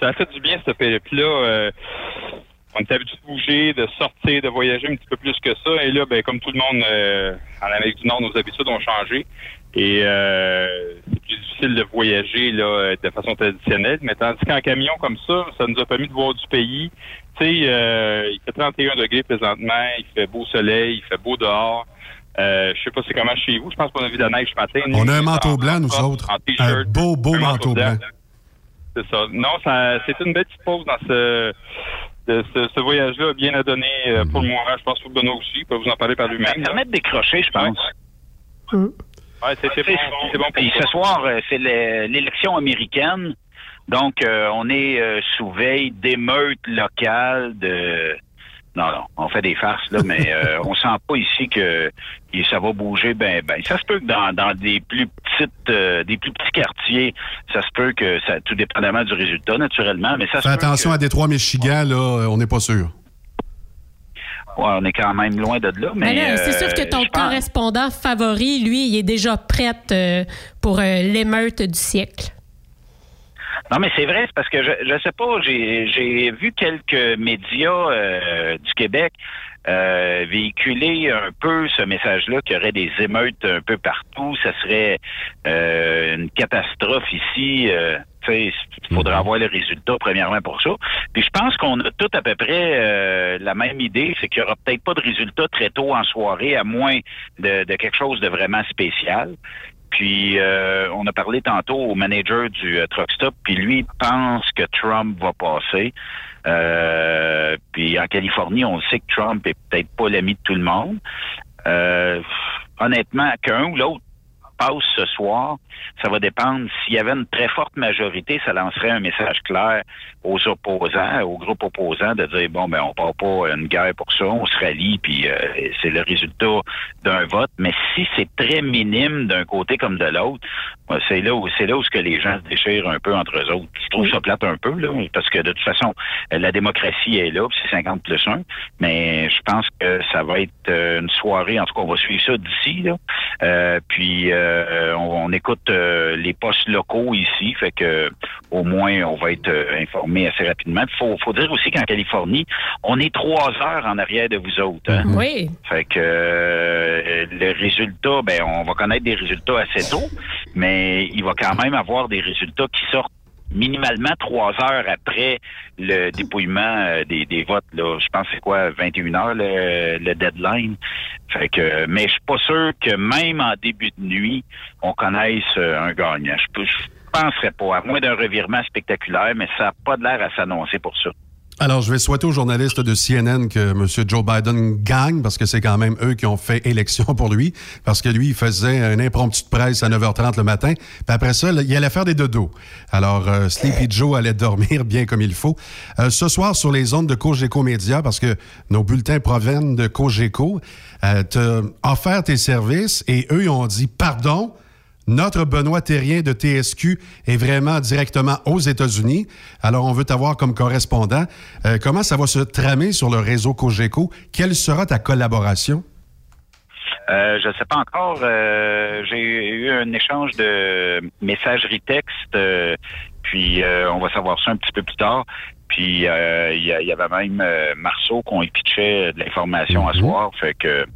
Ça a fait du bien, ce périple-là. Euh, on est habitué de bouger, de sortir, de voyager un petit peu plus que ça. Et là, ben, comme tout le monde euh, en Amérique du Nord, nos habitudes ont changé. Et euh, c'est plus difficile de voyager là, de façon traditionnelle. Mais tandis qu'en camion comme ça, ça nous a permis de voir du pays. Tu sais, euh, il fait 31 degrés présentement, il fait beau soleil, il fait beau dehors. Euh, je sais pas c'est comment chez vous. Je pense qu'on a vu de la neige ce matin. On a un manteau blanc, nous autres. Un beau, beau Un manteau blanc. C'est ça. Non, ça, c'est une belle petite pause dans ce, de ce, ce voyage-là, bien à donner euh, pour le moment. Je pense pour Benoît aussi. Il peut vous en parler par lui-même. Ça permet de décrocher, je pense. Ouais, c'est, c'est bon, c'est bon pour Puis ce soir, euh, c'est le- l'élection américaine. Donc, euh, on est euh, sous veille d'émeutes locales, de... Non, non, on fait des farces, là, mais euh, on sent pas ici que que ça va bouger ben ben. Ça se peut que dans, dans des plus petites euh, des plus petits quartiers, ça se peut que ça tout dépendamment du résultat, naturellement, mais ça se Fais peut attention à Détroit, Michigan, là, euh, on n'est pas sûr. ouais, on est quand même loin de là, mais, Mais c'est sûr que euh, ton pense- correspondant favori, lui, il est déjà prêt euh, pour euh, l'émeute du siècle. Non, mais c'est vrai, c'est parce que je, je sais pas, j'ai, j'ai vu quelques médias euh, du Québec euh, véhiculer un peu ce message-là qu'il y aurait des émeutes un peu partout. Ça serait euh, une catastrophe ici. Euh, il faudrait avoir les résultats premièrement pour ça. Puis je pense qu'on a tout à peu près euh, la même idée, c'est qu'il y aura peut-être pas de résultats très tôt en soirée, à moins de, de quelque chose de vraiment spécial. Puis euh, on a parlé tantôt au manager du euh, Truck Stop, puis lui pense que Trump va passer. Euh, puis en Californie, on sait que Trump est peut-être pas l'ami de tout le monde. Euh, honnêtement, qu'un ou l'autre ce soir, ça va dépendre. S'il y avait une très forte majorité, ça lancerait un message clair aux opposants, au groupe opposant, de dire bon ben on part pas une guerre pour ça, on se rallie, puis euh, c'est le résultat d'un vote. Mais si c'est très minime d'un côté comme de l'autre, c'est là où c'est là où ce que les gens se déchirent un peu entre eux autres. Je trouve ça plate un peu là, parce que de toute façon euh, la démocratie est là, c'est 50 plus 1. Mais je pense que ça va être euh, une soirée, en tout cas on va suivre ça d'ici là. Euh, puis euh, on, on écoute euh, les postes locaux ici, fait que au moins on va être informé assez rapidement. Faut, faut dire aussi qu'en Californie, on est trois heures en arrière de vous autres. hein. Oui. Fait que euh, le résultat, ben on va connaître des résultats assez tôt, mais il va quand même avoir des résultats qui sortent minimalement trois heures après le dépouillement euh, des, votes. Là, je pense que c'est quoi, 21 heures le, deadline? Mais je suis pas sûr que même en début de nuit, on connaisse euh, un gagnant. Je, je penserais pas, à moins d'un revirement spectaculaire, mais ça n'a pas de l'air à s'annoncer pour ça. Alors, je vais souhaiter aux journalistes de CNN que M. Joe Biden gagne, parce que c'est quand même eux qui ont fait élection pour lui, parce que lui, faisait un impromptu de presse à 9h30 le matin, puis après ça, il allait faire des dodos. Alors, euh, Sleepy Joe allait dormir bien comme il faut. Euh, ce soir, sur les ondes de Cogeco Média, parce que nos bulletins proviennent de Cogeco, euh, t'as offert tes services et eux, ont dit « Pardon ». Notre Benoît Terrien de TSQ est vraiment directement aux États-Unis. Alors, on veut t'avoir comme correspondant. Euh, comment ça va se tramer sur le réseau Cogeco? Quelle sera ta collaboration? Euh, je ne sais pas encore. Euh, J'ai eu un échange de messagerie texte, euh, puis on va savoir ça un petit peu plus tard. Puis euh, il y, avait même euh, Marceau qu'on pitchait de l'information à soir. Fait que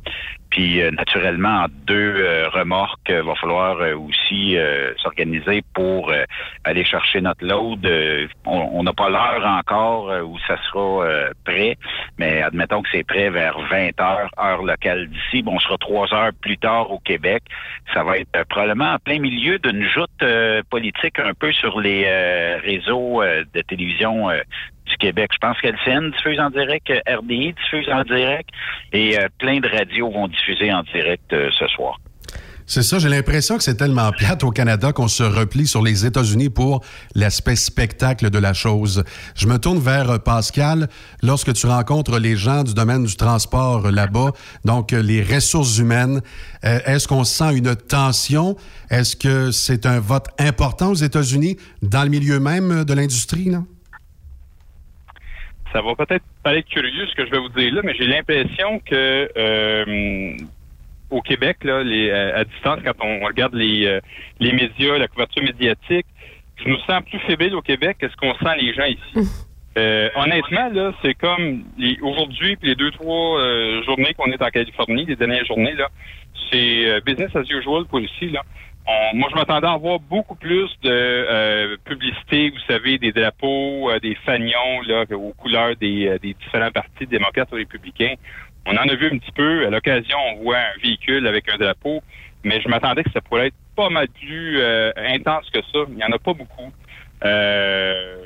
puis euh, naturellement, en deux euh, remorques, il va falloir euh, aussi euh, s'organiser pour euh, aller chercher notre load. Euh, on n'a pas l'heure encore euh, où ça sera euh, prêt, mais admettons que c'est prêt vers 20 heures, heure locale d'ici. Bon, on sera trois heures plus tard au Québec. Ça va être euh, probablement en plein milieu d'une joute euh, politique un peu sur les euh, réseaux euh, de télévision euh, du Québec. Je pense qu'LCN diffuse en direct, euh, RDI diffuse en direct et euh, plein de radios vont diffuser en direct euh, ce soir. C'est ça, j'ai l'impression que c'est tellement plate au Canada qu'on se replie sur les États-Unis pour l'aspect spectacle de la chose. Je me tourne vers Pascal. Lorsque tu rencontres les gens du domaine du transport là-bas, donc les ressources humaines, est-ce qu'on sent une tension? Est-ce que c'est un vote important aux États-Unis dans le milieu même de l'industrie? Ça va peut-être paraître curieux ce que je vais vous dire là, mais j'ai l'impression que euh, au Québec, là, les, à distance, quand on regarde les, euh, les médias, la couverture médiatique, je nous sens plus fébrile au Québec que ce qu'on sent les gens ici. Euh, honnêtement, là, c'est comme aujourd'hui, puis les deux, trois euh, journées qu'on est en Californie, les dernières journées, là, c'est business as usual pour ici, là. On- moi, je m'attendais à voir beaucoup plus de euh, publicité, vous savez, des drapeaux, euh, des fanions là, aux couleurs des, euh, des différents partis démocrates ou républicains. On en a vu un petit peu. À l'occasion, on voit un véhicule avec un drapeau, mais je m'attendais que ça pourrait être pas mal plus euh, intense que ça. Il n'y en a pas beaucoup. Euh,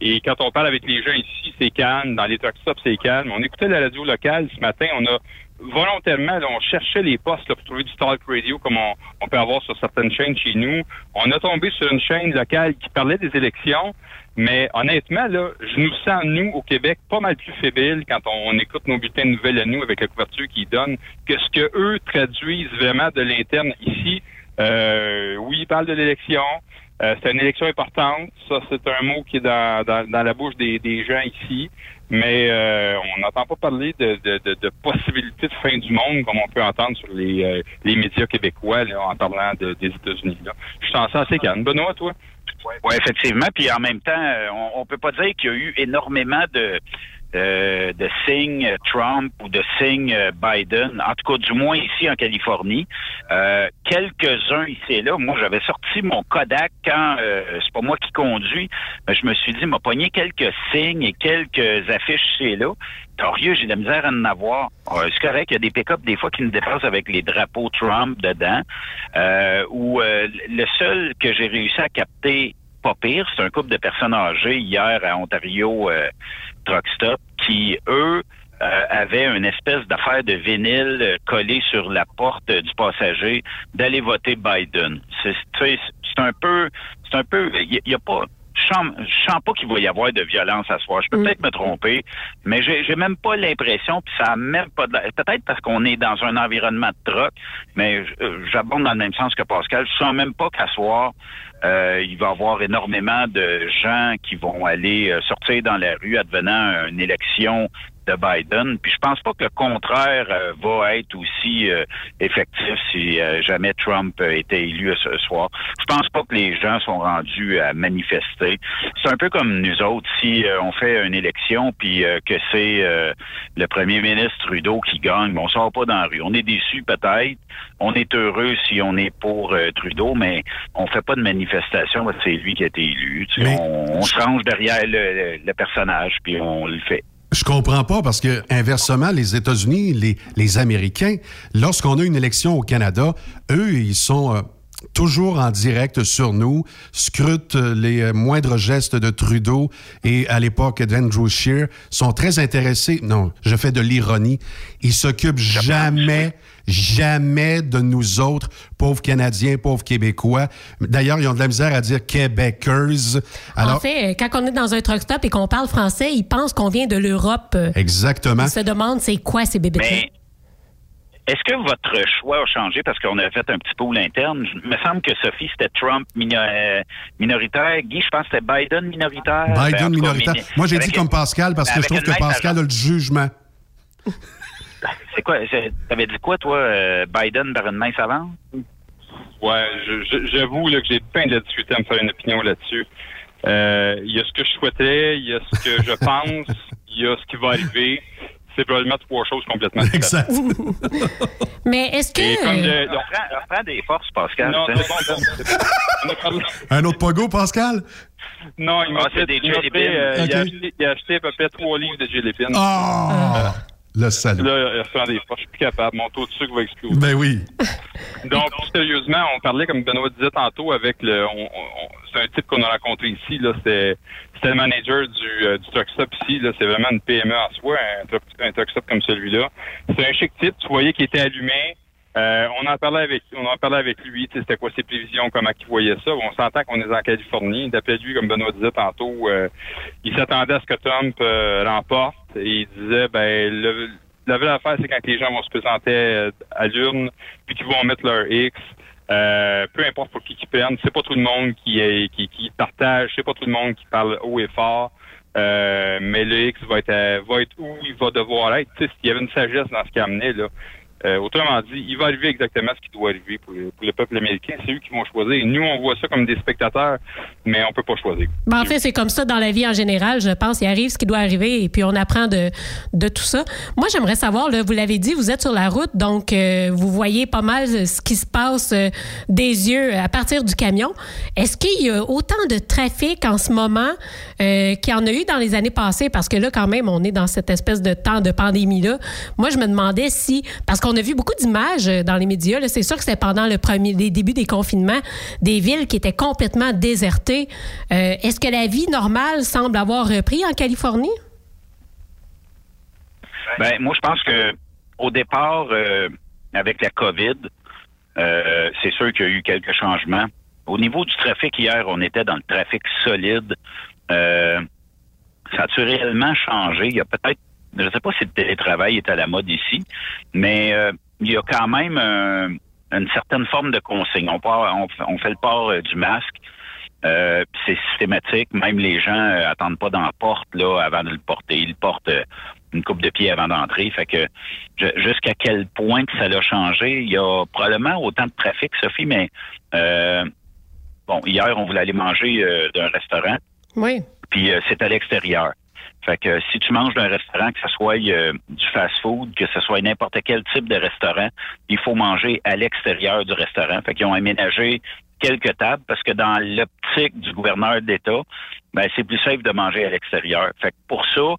et quand on parle avec les gens ici, c'est calme. Dans les truck stops, c'est calme. On écoutait la radio locale ce matin. On a volontairement, là, on cherchait les postes là, pour trouver du talk radio comme on, on peut avoir sur certaines chaînes chez nous. On a tombé sur une chaîne locale qui parlait des élections. Mais honnêtement, là, je nous sens, nous, au Québec, pas mal plus fébriles quand on, on écoute nos bulletins de nouvelles à nous avec la couverture qu'ils donnent que ce que eux traduisent vraiment de l'interne ici. Euh, oui, ils parlent de l'élection. Euh, c'est une élection importante. Ça, c'est un mot qui est dans, dans, dans la bouche des, des gens ici. Mais euh, on n'entend pas parler de, de, de, de possibilités de fin du monde comme on peut entendre sur les, euh, les médias québécois là, en parlant de- des États-Unis. Je suis assez calme. Benoît, toi? Oui, effectivement. Puis en même temps, euh, on, on peut pas dire qu'il y a eu énormément de de signes Trump ou de signes euh, Biden, en tout cas du moins ici en Californie. Euh, Quelques-uns ici et là. Moi, j'avais sorti mon Kodak quand euh, c'est pas moi qui conduis, mais je me suis dit, m'a pogné quelques signes et quelques affiches ici et là. Torieux, j'ai de la misère à en avoir. Euh, c'est correct, il y a des pick-up des fois qui nous dépassent avec les drapeaux Trump dedans. Euh, où euh, le seul que j'ai réussi à capter pas pire, c'est un couple de personnes âgées hier à Ontario euh, Truck Stop qui, eux, euh, avaient une espèce d'affaire de vinyle euh, collée sur la porte du passager d'aller voter Biden. C'est un peu, c'est un peu, a pas. Je sens, je sens pas qu'il va y avoir de violence à soir. Je peux peut-être me tromper, mais j'ai j'ai même pas l'impression, puis ça a même pas de la- peut-être parce qu'on est dans un environnement de troc, mais euh, j'abonde dans le même sens que Pascal. Je sens même pas qu'à soir, euh, il va y avoir énormément de gens qui vont aller euh, sortir dans la rue advenant une élection de Biden. Puis je pense pas que le contraire euh, va être aussi euh, effectif si euh, jamais Trump était élu ce soir. Je pense pas que les gens sont rendus à manifester. C'est un peu comme nous autres si on fait une élection puis que c'est le premier ministre Trudeau qui gagne, mais on sort pas dans la rue. On est déçu peut-être. On est heureux si on est pour Trudeau, mais on fait pas de manifestation parce que c'est lui qui a été élu. Tu sais, on, on se range derrière le personnage puis on le fait. Je comprends pas parce que, inversement, les États-Unis, les, les Américains, lorsqu'on a une élection au Canada, eux, ils sont euh, toujours en direct sur nous, scrutent euh, les euh, moindres gestes de Trudeau et à l'époque d'Andrew Scheer, sont très intéressés. Non, je fais de l'ironie. Ils s'occupent jamais, jamais de nous autres, pauvres Canadiens, pauvres Québécois. D'ailleurs, ils ont de la misère à dire Québécois. Alors, En fait, euh, quand on est dans un truck stop et qu'on parle français, ils pensent qu'on vient de l'Europe. Exactement. Ils se demandent c'est quoi ces bébés Mais est-ce que votre choix a changé parce qu'on a fait un petit peu l'interne? Il me semble que Sophie, c'était Trump euh, minoritaire. Guy, je pense que c'était Biden minoritaire. Ben, en Biden cas, minoritaire. Moi, j'ai dit comme Pascal parce que je trouve que Pascal a le jugement. C'est quoi? T'avais dit quoi, toi, euh, Biden par une main savante? Ouais, je- je- j'avoue là, que j'ai peine de discuter à me faire une opinion là-dessus. Euh, Il y a ce que je souhaitais, il y a ce que je pense, il y a ce qui va arriver. c'est probablement trois choses complètement Exact. Mais est-ce que. Et comme le- On prend, on prend des forces, Pascal. Non, bon, bon, Un autre pogo, Pascal? Non, il m'a Ah, c'est fait, des il euh, il, a acheté, il a acheté à peu près trois livres de jelly. Ah! Le. Là, des. Je suis plus capable. Mon taux de sucre va exploser. Ben oui. Donc, plus sérieusement, on parlait, comme Benoît disait tantôt, avec le. on- on- c'est un type qu'on a rencontré ici. Là, c'était, c'était le manager du, euh, du truck stop ici. Là, c'est vraiment une PME en soi, un, truck- un truck stop comme celui-là. C'est un chic type. Tu voyais qu'il était allumé. Euh, on en parlait avec, on en parlait avec lui. C'était quoi ses prévisions, comment il voyait ça. On s'entend qu'on est en Californie. D'après lui, comme Benoît disait tantôt, euh, il s'attendait à ce que Trump euh, remporte. Il disait, ben, le, la vraie affaire, c'est quand les gens vont se présenter euh, à l'urne, puis qu'ils vont mettre leur X. Euh, peu importe pour qui qu'ils prennent, c'est pas tout le monde qui, partage, c'est pas tout le monde qui parle haut et fort. Euh, mais le X va être, à- va être où il va devoir être. Tu sais, il y avait une sagesse dans ce qu'il amenait là. Euh, autrement dit, il va arriver exactement ce qui doit arriver pour le, peuple américain. C'est eux qui vont choisir. Nous, on voit ça comme des spectateurs, mais on peut pas choisir. En fait, c'est comme ça dans la vie en général, je pense. Il arrive ce qui doit arriver et puis on apprend de, tout ça. Moi, j'aimerais savoir, vous l'avez dit, vous êtes sur la route, donc euh, vous voyez pas mal ce qui se passe euh, des yeux à partir du camion. Est-ce qu'il y a autant de trafic en ce moment qu'il y en a eu dans les années passées? Parce que là, quand même, on est dans cette espèce de temps de pandémie-là. Moi, je me demandais si, parce qu'on a vu beaucoup d'images euh, dans les médias, c'est sûr que c'était pendant le premier, les débuts des confinements, des villes qui étaient complètement désertées. Euh, Est-ce que la vie normale semble avoir repris en Californie? Ben, moi, je pense que au départ, euh, avec la COVID, c'est sûr qu'il y a eu quelques changements. Au niveau du trafic hier, on était dans le trafic solide. Ça a-tu réellement changé? Il y a peut-être, je ne sais pas si le télétravail est à la mode ici, mais euh, il y a quand même euh, une certaine forme de consigne. On, part- on, fait- on fait le port euh, du masque. C'est systématique. Même les gens attendent pas dans la porte là avant de le porter. Ils le portent une coupe de pied avant d'entrer. Fait que jusqu'à quel point que ça l'a changé, il y a probablement autant de trafic, Sophie, mais bon, hier on voulait aller manger d'un restaurant, Oui. puis c'est à l'extérieur. Fait que si tu manges d'un restaurant, que ce soit euh, du fast-food, que ce soit n'importe quel type de restaurant, il faut manger à l'extérieur du restaurant. Fait qu'ils ont aménagé quelques tables parce que dans l'optique du gouverneur d'État, ben, c'est plus safe de manger à l'extérieur. Fait que pour ça,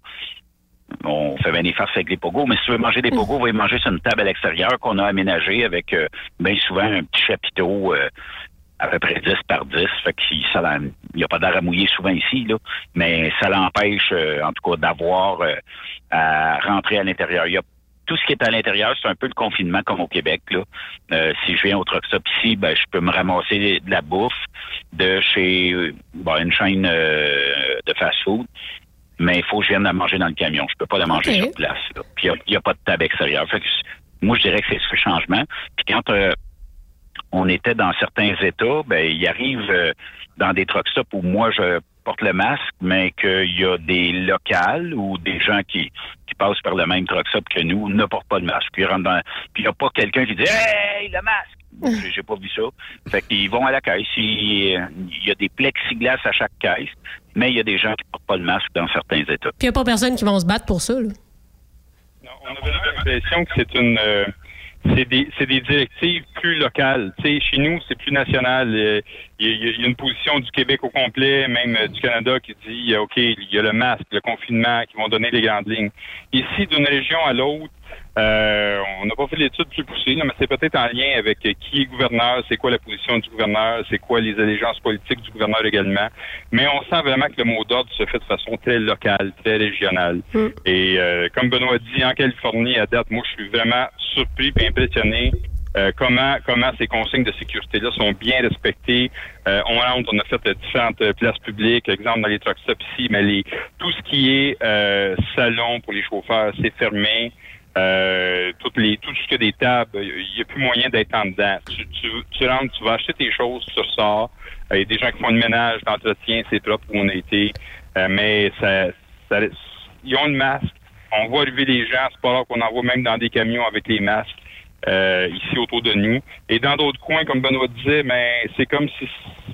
on fait bien des farces avec les pogos, mais si tu veux manger des pogos, on va y manger sur une table à l'extérieur qu'on a aménagée avec euh, bien souvent un petit chapiteau euh, à peu près 10 par 10. Fait que si ça il n'y a pas d'air à mouiller souvent ici, là, mais ça l'empêche, euh, en tout cas, d'avoir euh, à rentrer à l'intérieur. Il y a tout ce qui est à l'intérieur, c'est un peu le confinement comme au Québec. Là. Euh, si je viens au stop ici, ben, je peux me ramasser de la bouffe de chez euh, bon, une chaîne euh, de fast-food, mais il faut que je vienne la manger dans le camion. Je peux pas la manger sur place. là. Puis il n'y a, pas de table extérieure. Fait que moi, je dirais que c'est ce changement. Puis quand euh, on était dans certains États, ben il arrive euh, dans des truck stops où moi je porte le masque, mais qu'il y a des locales ou des gens qui, qui passent par le même truck stop que nous ne portent pas le masque. Puis ils rentrent dans, puis il n'y a pas quelqu'un qui dit Hey, le masque! J'ai- J'ai pas vu ça. Fait qu'ils vont à la caisse. Il il y a des plexiglas à chaque caisse, mais il y a des gens qui portent pas le masque dans certains États. Puis il n'y a pas personne qui va se battre pour ça. là. on avait l'impression que c'est une euh, c'est des c'est des directives plus locales. Tu sais, chez nous, c'est plus national. Euh, Il y, a- il y a une position du Québec au complet, même euh, du Canada, qui dit euh, OK, il y a le masque, le confinement, qui vont donner les grandes lignes. Ici, d'une région à l'autre, euh, on n'a pas fait l'étude plus poussée, là, mais c'est peut-être en lien avec euh, qui est gouverneur, c'est quoi la position du gouverneur, c'est quoi les allégeances politiques du gouverneur également. Mais on sent vraiment que le mot d'ordre se fait de façon très locale, très régionale. Et euh, comme Benoît dit, en Californie, à date, moi, je suis vraiment surpris et impressionné euh, comment comment ces consignes de sécurité-là sont bien respectées. Euh, on rentre, on a fait différentes places publiques, exemple dans les truck stops ici, mais les, tout ce qui est euh, salon pour les chauffeurs, c'est fermé. Euh, toutes les, tout ce que des tables, il n'y a plus moyen d'être en dedans. Tu, tu, tu rentres, tu vas acheter tes choses, tu ressors. Euh, Il y a des gens qui font le ménage, l'entretien, c'est propre où on a été. Euh, mais ça, ça, ils ont le masque. On voit arriver les gens, c'est pas rare qu'on en voit même dans des camions avec les masques. Euh, ici autour de nous. Et dans d'autres coins, comme Benoît disait, mais c'est comme si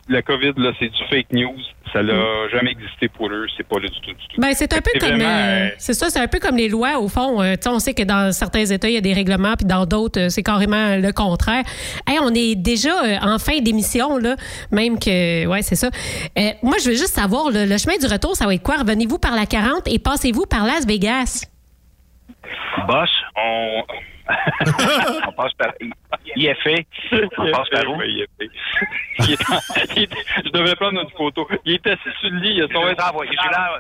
la COVID, là, c'est du fake news. Ça n'a jamais existé pour eux. C'est pas là du tout, du tout. Ben, c'est un peu C'est comme. vraiment, euh, euh, c'est ça, c'est un peu comme les lois, au fond. Euh, on sait que dans certains États, il y a des règlements, puis dans d'autres, c'est carrément le contraire. Hey, on est déjà en fin d'émission, là. Même que. Ouais, c'est ça. Euh, moi, je veux juste savoir, le, le chemin du retour, ça va être quoi? Revenez-vous par la 40 et passez-vous par Las Vegas? Boss, on... on passe par IFA. On passe par où? Oui, il est fait. Il est en- il est- Je devrais prendre une photo. Il est assis sur le lit. Il a Je son les ai envoyés-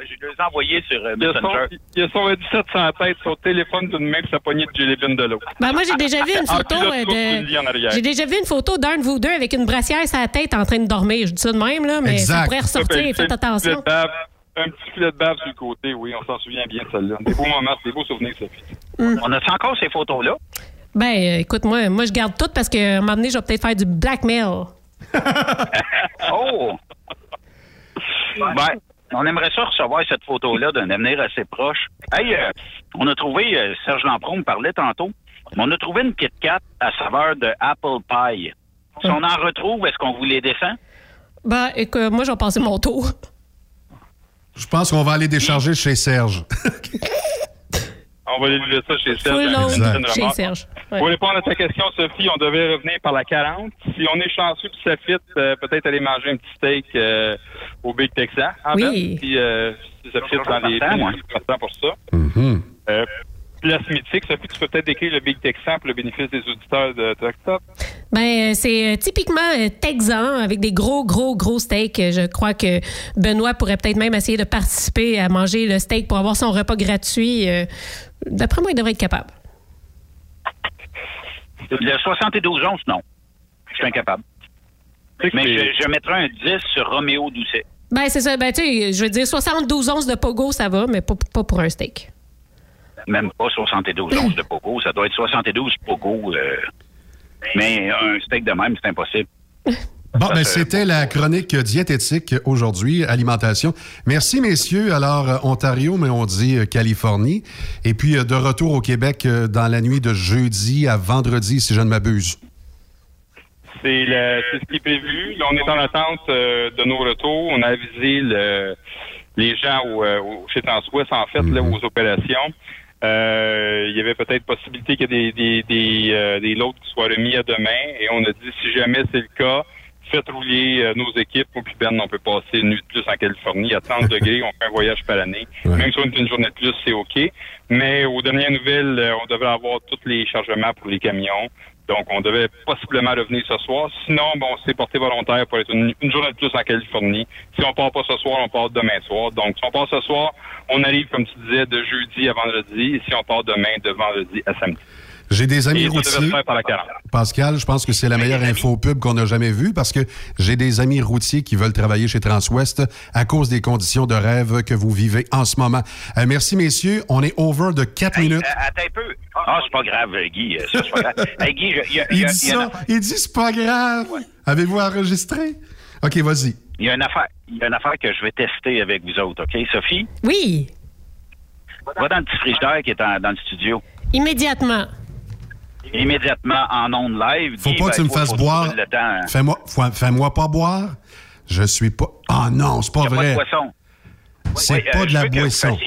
je les ai envoyés sur euh, Il a, son, Messenger. il a son 17 sur la tête, son téléphone d'une main, sa poignée de gélébine de l'autre. Ben, moi, j'ai déjà vu une photo euh, de. J'ai déjà vu une photo d'un de vous deux avec une brassière sur la tête en train de dormir. Je dis ça de même, là, mais ça pourrait ressortir. Faites attention. Un petit filet de bave sur le côté, oui, on s'en souvient bien de celle-là. Des beaux moments, des beaux souvenirs, Sophie. On a-tu encore ces photos-là? Ben, euh, écoute, moi, moi, je garde tout parce que à un moment donné, je vais peut-être faire du blackmail. Oh! Ben, on aimerait ça recevoir cette photo-là d'un avenir assez proche. Hey, euh, on a trouvé, euh, Serge Lampron me parlait tantôt, mais on a trouvé une Kit Kat à saveur de apple pie. Si on en retrouve, est-ce qu'on vous les descend? Ben, écoute, moi, je vais passer mon tour. Je pense qu'on va aller décharger chez Serge. On va aller lever ça chez Serge. Chez. Serge. Ouais. Pour répondre à ta question, Sophie, on devait revenir par la 40. Si on est chanceux puis ça fit, euh, peut-être aller manger un petit steak euh, au Big Texan. En Oui. fait, si, euh, si ça fit dans les Partant, moi. temps pour ça. Mhm. Euh, place mythique, Sophie, tu peux peut-être décrire le Big Texan pour le bénéfice des auditeurs de Truck. Ben, euh, c'est euh, typiquement euh, texan avec des gros, gros, gros steaks. Je crois que Benoît pourrait peut-être même essayer de participer à manger le steak pour avoir son repas gratuit. D'après moi, il devrait être capable. Le 72 onces, non. Je suis incapable. Mais je, je mettrais un 10 sur Roméo Doucet. Ben, c'est ça. Ben, tu sais, je veux dire, 72 onces de pogo, ça va, mais pas, pas pour un steak. Même pas 72 onces de Pogo. Ça doit être 72 Pogo. euh, mais un steak de même, c'est impossible. Bon, ben, c'était la chronique diététique aujourd'hui, alimentation. Merci, messieurs. Alors, euh, Ontario, mais on dit euh, Californie. Et puis, euh, de retour au Québec euh, dans la nuit de jeudi à vendredi, si je ne m'abuse. C'est ce qui est prévu. Là, on est en attente euh, de nos retours. On a avisé le- les gens au, euh, au- chez Transwest, en fait, là, aux opérations. Euh, il y avait peut-être possibilité qu'il y ait des, des, des, euh, des lots qui soient remis à demain. Et on a dit, si jamais c'est le cas, faites rouler euh, nos équipes. Moi puis Ben, on peut passer une nuit de plus en Californie. À 30 degrés, on fait un voyage par année. Même si on est une journée de plus, c'est OK. Mais aux dernières nouvelles, euh, on devrait avoir tous les chargements pour les camions. Donc, on devait possiblement revenir ce soir. Sinon, bon, on s'est porté volontaire pour être une, journée de plus en Californie. Si on part pas ce soir, on part demain soir. Donc, si on part ce soir, on arrive, comme tu disais, de jeudi à vendredi. Et si on part demain, de vendredi à samedi. J'ai des amis routiers. faire par la 40. Pascal, je pense que c'est la meilleure info pub qu'on a jamais vue parce que j'ai des amis routiers qui veulent travailler chez Transwest à cause des conditions de rêve que vous vivez en ce moment. Euh, merci, messieurs. On est over de 4 minutes. Euh, attends un peu. Ah, c'est pas grave, euh, Guy. Ça, c'est pas grave. Hey, Guy, je- il y a, il y Il a- dit y a ça. Il dit c'est pas grave. Avez-vous enregistré? OK, vas-y. Il y a une affaire, il y a une affaire que je vais tester avec vous autres, OK? Sophie, Oui, va dans le petit frigidaire qui est en- dans le studio. immédiatement. Immédiatement en ondes live. Faut pas ben, que tu me faut- fasses boire. hein. Fais-moi fais-moi pas boire. Je suis pas. Ah non, c'est pas n'y a pas vrai. de boisson. C'est Oui, pas euh, de la boisson.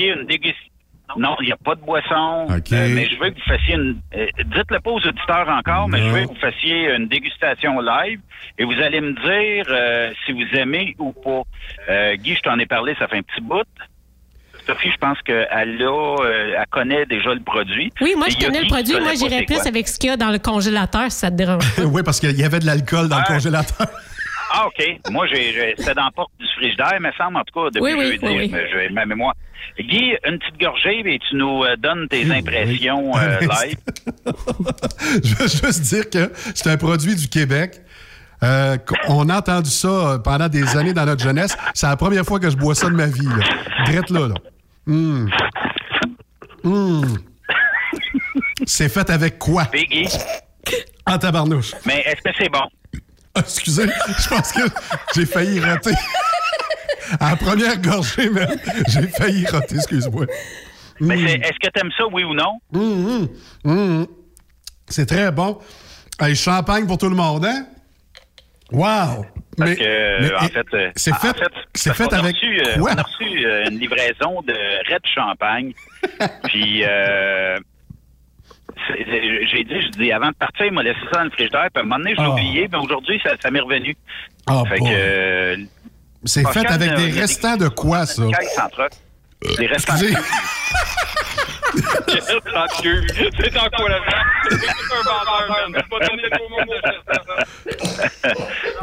Non, il n'y a pas de boisson. Euh, mais je veux que vous fassiez une. euh, Dites-le pas aux auditeurs encore, mais je veux que vous fassiez une dégustation live et vous allez me dire euh, si vous aimez ou pas. Euh, Guy, je t'en ai parlé, ça fait un petit bout. Sophie, je pense qu'elle a, euh, elle connaît déjà le produit. Oui, moi, je connais le produit. Moi, j'irais plus quoi? avec ce qu'il y a dans le congélateur, si ça te dérange. oui, parce qu'il y avait de l'alcool dans Ah. le congélateur. Ah, OK. Moi, j'ai, j'ai- c'était dans la porte du frigidaire, me semble, en tout cas, depuis Oui, oui, jeudi. oui, oui. Je me- je- ma mémoire. Guy, une petite gorgée et tu nous euh, donnes tes impressions euh, live. Je veux juste dire que c'est un produit du Québec. Euh, on a entendu ça pendant des années dans notre jeunesse. C'est la première fois que je bois ça de ma vie. Là. Drette là, là. Hum. Hum. C'est fait avec quoi? Guy, En tabarnouche. mais est-ce que c'est bon? Ah, Excusez, je pense que j'ai failli rater. À la première gorgée, même, j'ai failli rater, excuse-moi. Mais c'est- est-ce que t'aimes ça, oui ou non? Hum, hum. C'est très bon. Hey, champagne pour tout le monde, hein? Wow! Parce Mais- que, euh, mais- en fait, c'est en fait- c'est fait a avec reçu, euh, quoi? On a reçu euh, une livraison de Red Champagne. puis, euh, j'ai dit, je dis, avant de partir, il m'a laissé ça dans le frigidaire. Puis à un moment donné, je l'ai Ah. oublié. Mais aujourd'hui, ça, ça m'est revenu. Ah, fait boy. que, euh, C'est fait avec des restants de quoi, ça? en. Des restants. C'est encourageant. C'est un vendeur, man. Vas donner le de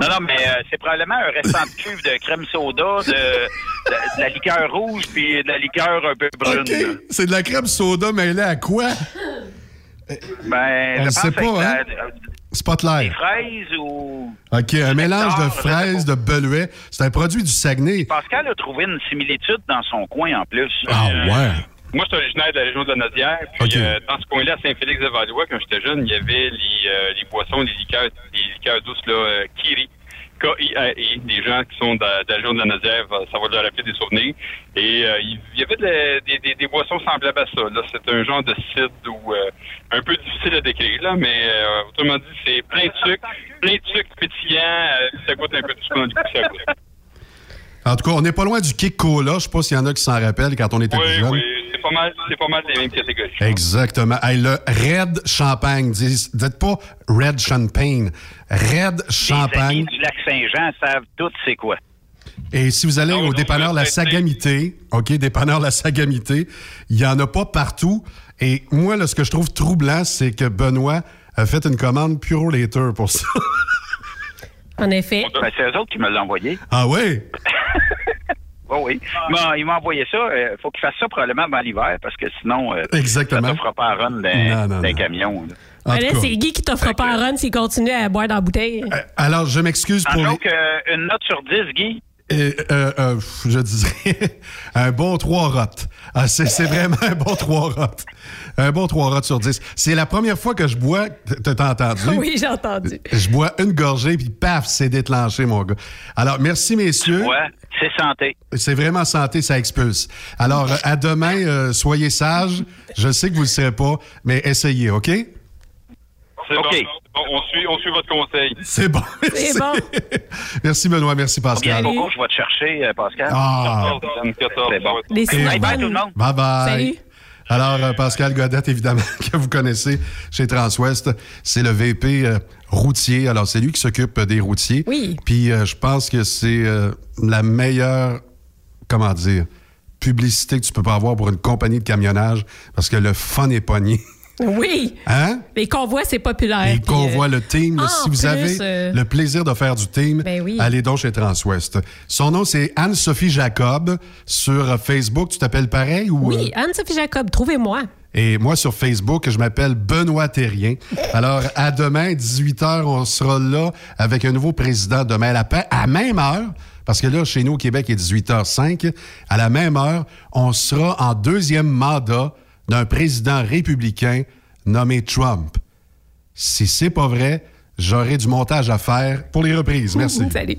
non, non, mais euh, c'est probablement un restant de cuve de crème soda, de, de- de la liqueur rouge, puis de la liqueur un peu brune. là. OK. C'est de la crème soda mêlée à quoi? Ben, On je sait pas, hein? la- Spotlight. Des fraises ou... OK, un mélange de fraises, de beluet. C'est un produit du Saguenay. Pascal a trouvé une similitude dans son coin en plus. Ah Euh, ouais. Moi, je suis originaire de la région de la Nodière. Puis, euh, dans ce coin-là, à Saint-Félix-de-Valois, quand j'étais jeune, il y avait les, euh, les boissons, les liqueurs, les liqueurs douces, là, euh, Kiri. K-I-R-I. Des gens qui sont de, de la région de la Nodière, ça va leur rappeler des souvenirs. Et euh, il y avait de- des, des- des boissons semblables à ça. Là, c'est un genre de cidre ou euh, un peu difficile à décrire, là, mais euh, autrement dit, c'est plein de sucre, plein de sucre pétillant. ça goûte un peu tout ce qu'on a du coup, ça goûte. En tout cas, on n'est pas loin du Kick Cola. Je sais pas s'il y en a qui s'en rappellent quand on était plus Oui, jeune. oui, c'est pas mal, c'est pas mal des mêmes catégories. Exactement. Hey, le Red Champagne. Dis- Dites pas Red Champagne. Red Les amis Champagne. du lac Saint-Jean savent tout c'est quoi. Et si vous allez Non, au dépanneur La. Sagamité, OK, dépanneur La Sagamité, il n'y en a pas partout. Et moi, là, ce que je trouve troublant, c'est que Benoît a fait une commande Pure Later pour ça. En effet. Ben, c'est eux autres qui me l'ont envoyé. ah ouais? Oui, oui. Bon, ils m'ont envoyé ça. Il faut qu'ils fassent ça probablement avant l'hiver parce que sinon, euh, Exactement. ça ne fera pas à run d'un camion. là. Ben c'est Guy qui t'offre pas un run s'il continue à boire dans la bouteille. Euh, Alors, je m'excuse pour donc, euh, une note sur 10, Guy. Euh, euh, euh, je dirais un bon 3 rottes. Ah, c'est, c'est vraiment un bon 3 rottes. Un bon 3 rottes sur 10. C'est la première fois que je bois, t'as entendu? Oui, j'ai entendu. Je bois une gorgée, puis paf, c'est déclenché, mon gars. Alors, merci, messieurs. Ouais, c'est santé. C'est vraiment santé, ça expulse. Alors, à demain, euh, soyez sages. Je sais que vous ne le serez pas, mais essayez, OK? C'est bon, on suit, on suit votre conseil. C'est bon. C'est bon. Merci, Benoît. Merci, Bien Pascal. beaucoup, je vais te chercher, euh, Pascal. Ah. 14, 14, C'est bon. Les Et- Bye bye cinnamon. tout le monde. Bye bye. Salut. Alors, euh, Pascal Godette, évidemment, que vous connaissez chez Transwest, c'est le VP euh, routier. Alors, c'est lui qui s'occupe des routiers. Oui. Puis, euh, je pense que c'est euh, la meilleure, comment dire, publicité que tu peux pas avoir pour une compagnie de camionnage parce que le fun est pogné. Oui. Hein? Les convois, c'est populaire. Et puis, qu'on euh, voit le team. en si vous plus, avez euh, le plaisir de faire du team, Ben oui. allez donc chez Transwest. Son nom, c'est Anne-Sophie Jacob. Sur euh, Facebook, tu t'appelles pareil? Ou, Oui, euh, Anne-Sophie Jacob, trouvez-moi. et moi, sur Facebook, je m'appelle Benoît Terrien. Alors, à demain, 18h, on sera là avec un nouveau président demain à la paix, à même heure. Parce que là, chez nous, au Québec, il est 18h05. À la même heure, on sera en deuxième mandat d'un président républicain nommé Trump. Si c'est pas vrai, j'aurai du montage à faire pour les reprises. Merci. Salut.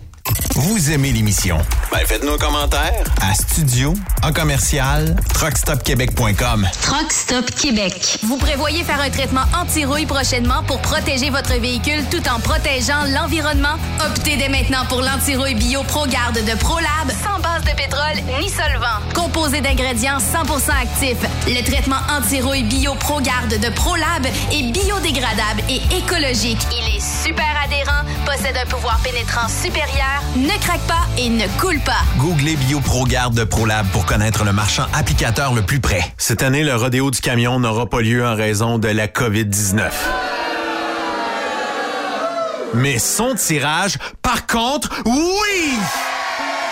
Vous aimez l'émission? Ben faites-nous un commentaire à studio en commercial truckstopquebec.com. Truck Stop Québec. Vous prévoyez faire un traitement anti-rouille prochainement pour protéger votre véhicule tout en protégeant l'environnement? Optez dès maintenant pour l'anti-rouille bio ProGarde de ProLab, sans de pétrole ni solvant. Composé d'ingrédients 100% actifs, le traitement anti-rouille bio ProGarde de ProLab est biodégradable et écologique. Il est super adhérent, possède un pouvoir pénétrant supérieur, ne craque pas et ne coule pas. Googlez BioProGarde de ProLab pour connaître le marchand applicateur le plus près. Cette année, le rodéo du camion n'aura pas lieu en raison de la COVID-19. Mais son tirage, par contre, oui!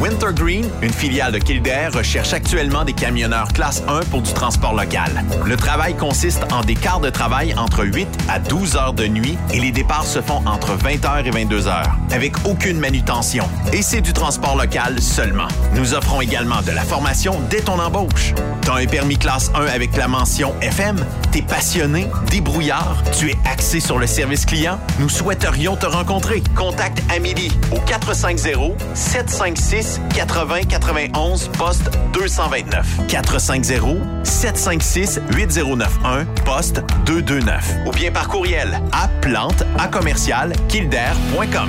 Wintergreen, une filiale de Kildare, recherche actuellement des camionneurs classe 1 pour du transport local. Le travail consiste en des quarts de travail entre 8 à 12 heures de nuit et les départs se font entre 20h et 22h, avec aucune manutention. Et c'est du transport local seulement. Nous offrons également de la formation dès ton embauche. T'as un permis classe 1 avec la mention FM? T'es passionné, débrouillard, tu es axé sur le service client? Nous souhaiterions te rencontrer. Contacte Amélie au 450-756-8091, poste 229. 450-756-8091, poste 229. Ou bien par courriel à plante à commercial kildare.com.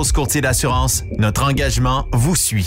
Burrows Courtier d'assurance, notre engagement vous suit.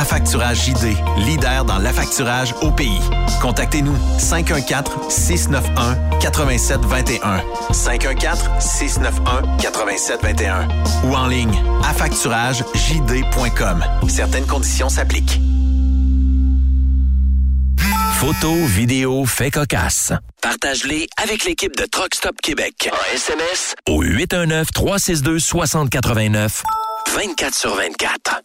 Affacturage JD, leader dans l'affacturage au pays. Contactez-nous 514-691-8721. 514-691-8721. Ou en ligne, affacturagejd.com. Certaines conditions s'appliquent. Photos, vidéos, faits cocasse. Partage-les avec l'équipe de Truck Stop Québec. En SMS au 819 362 6089 24 sur 24.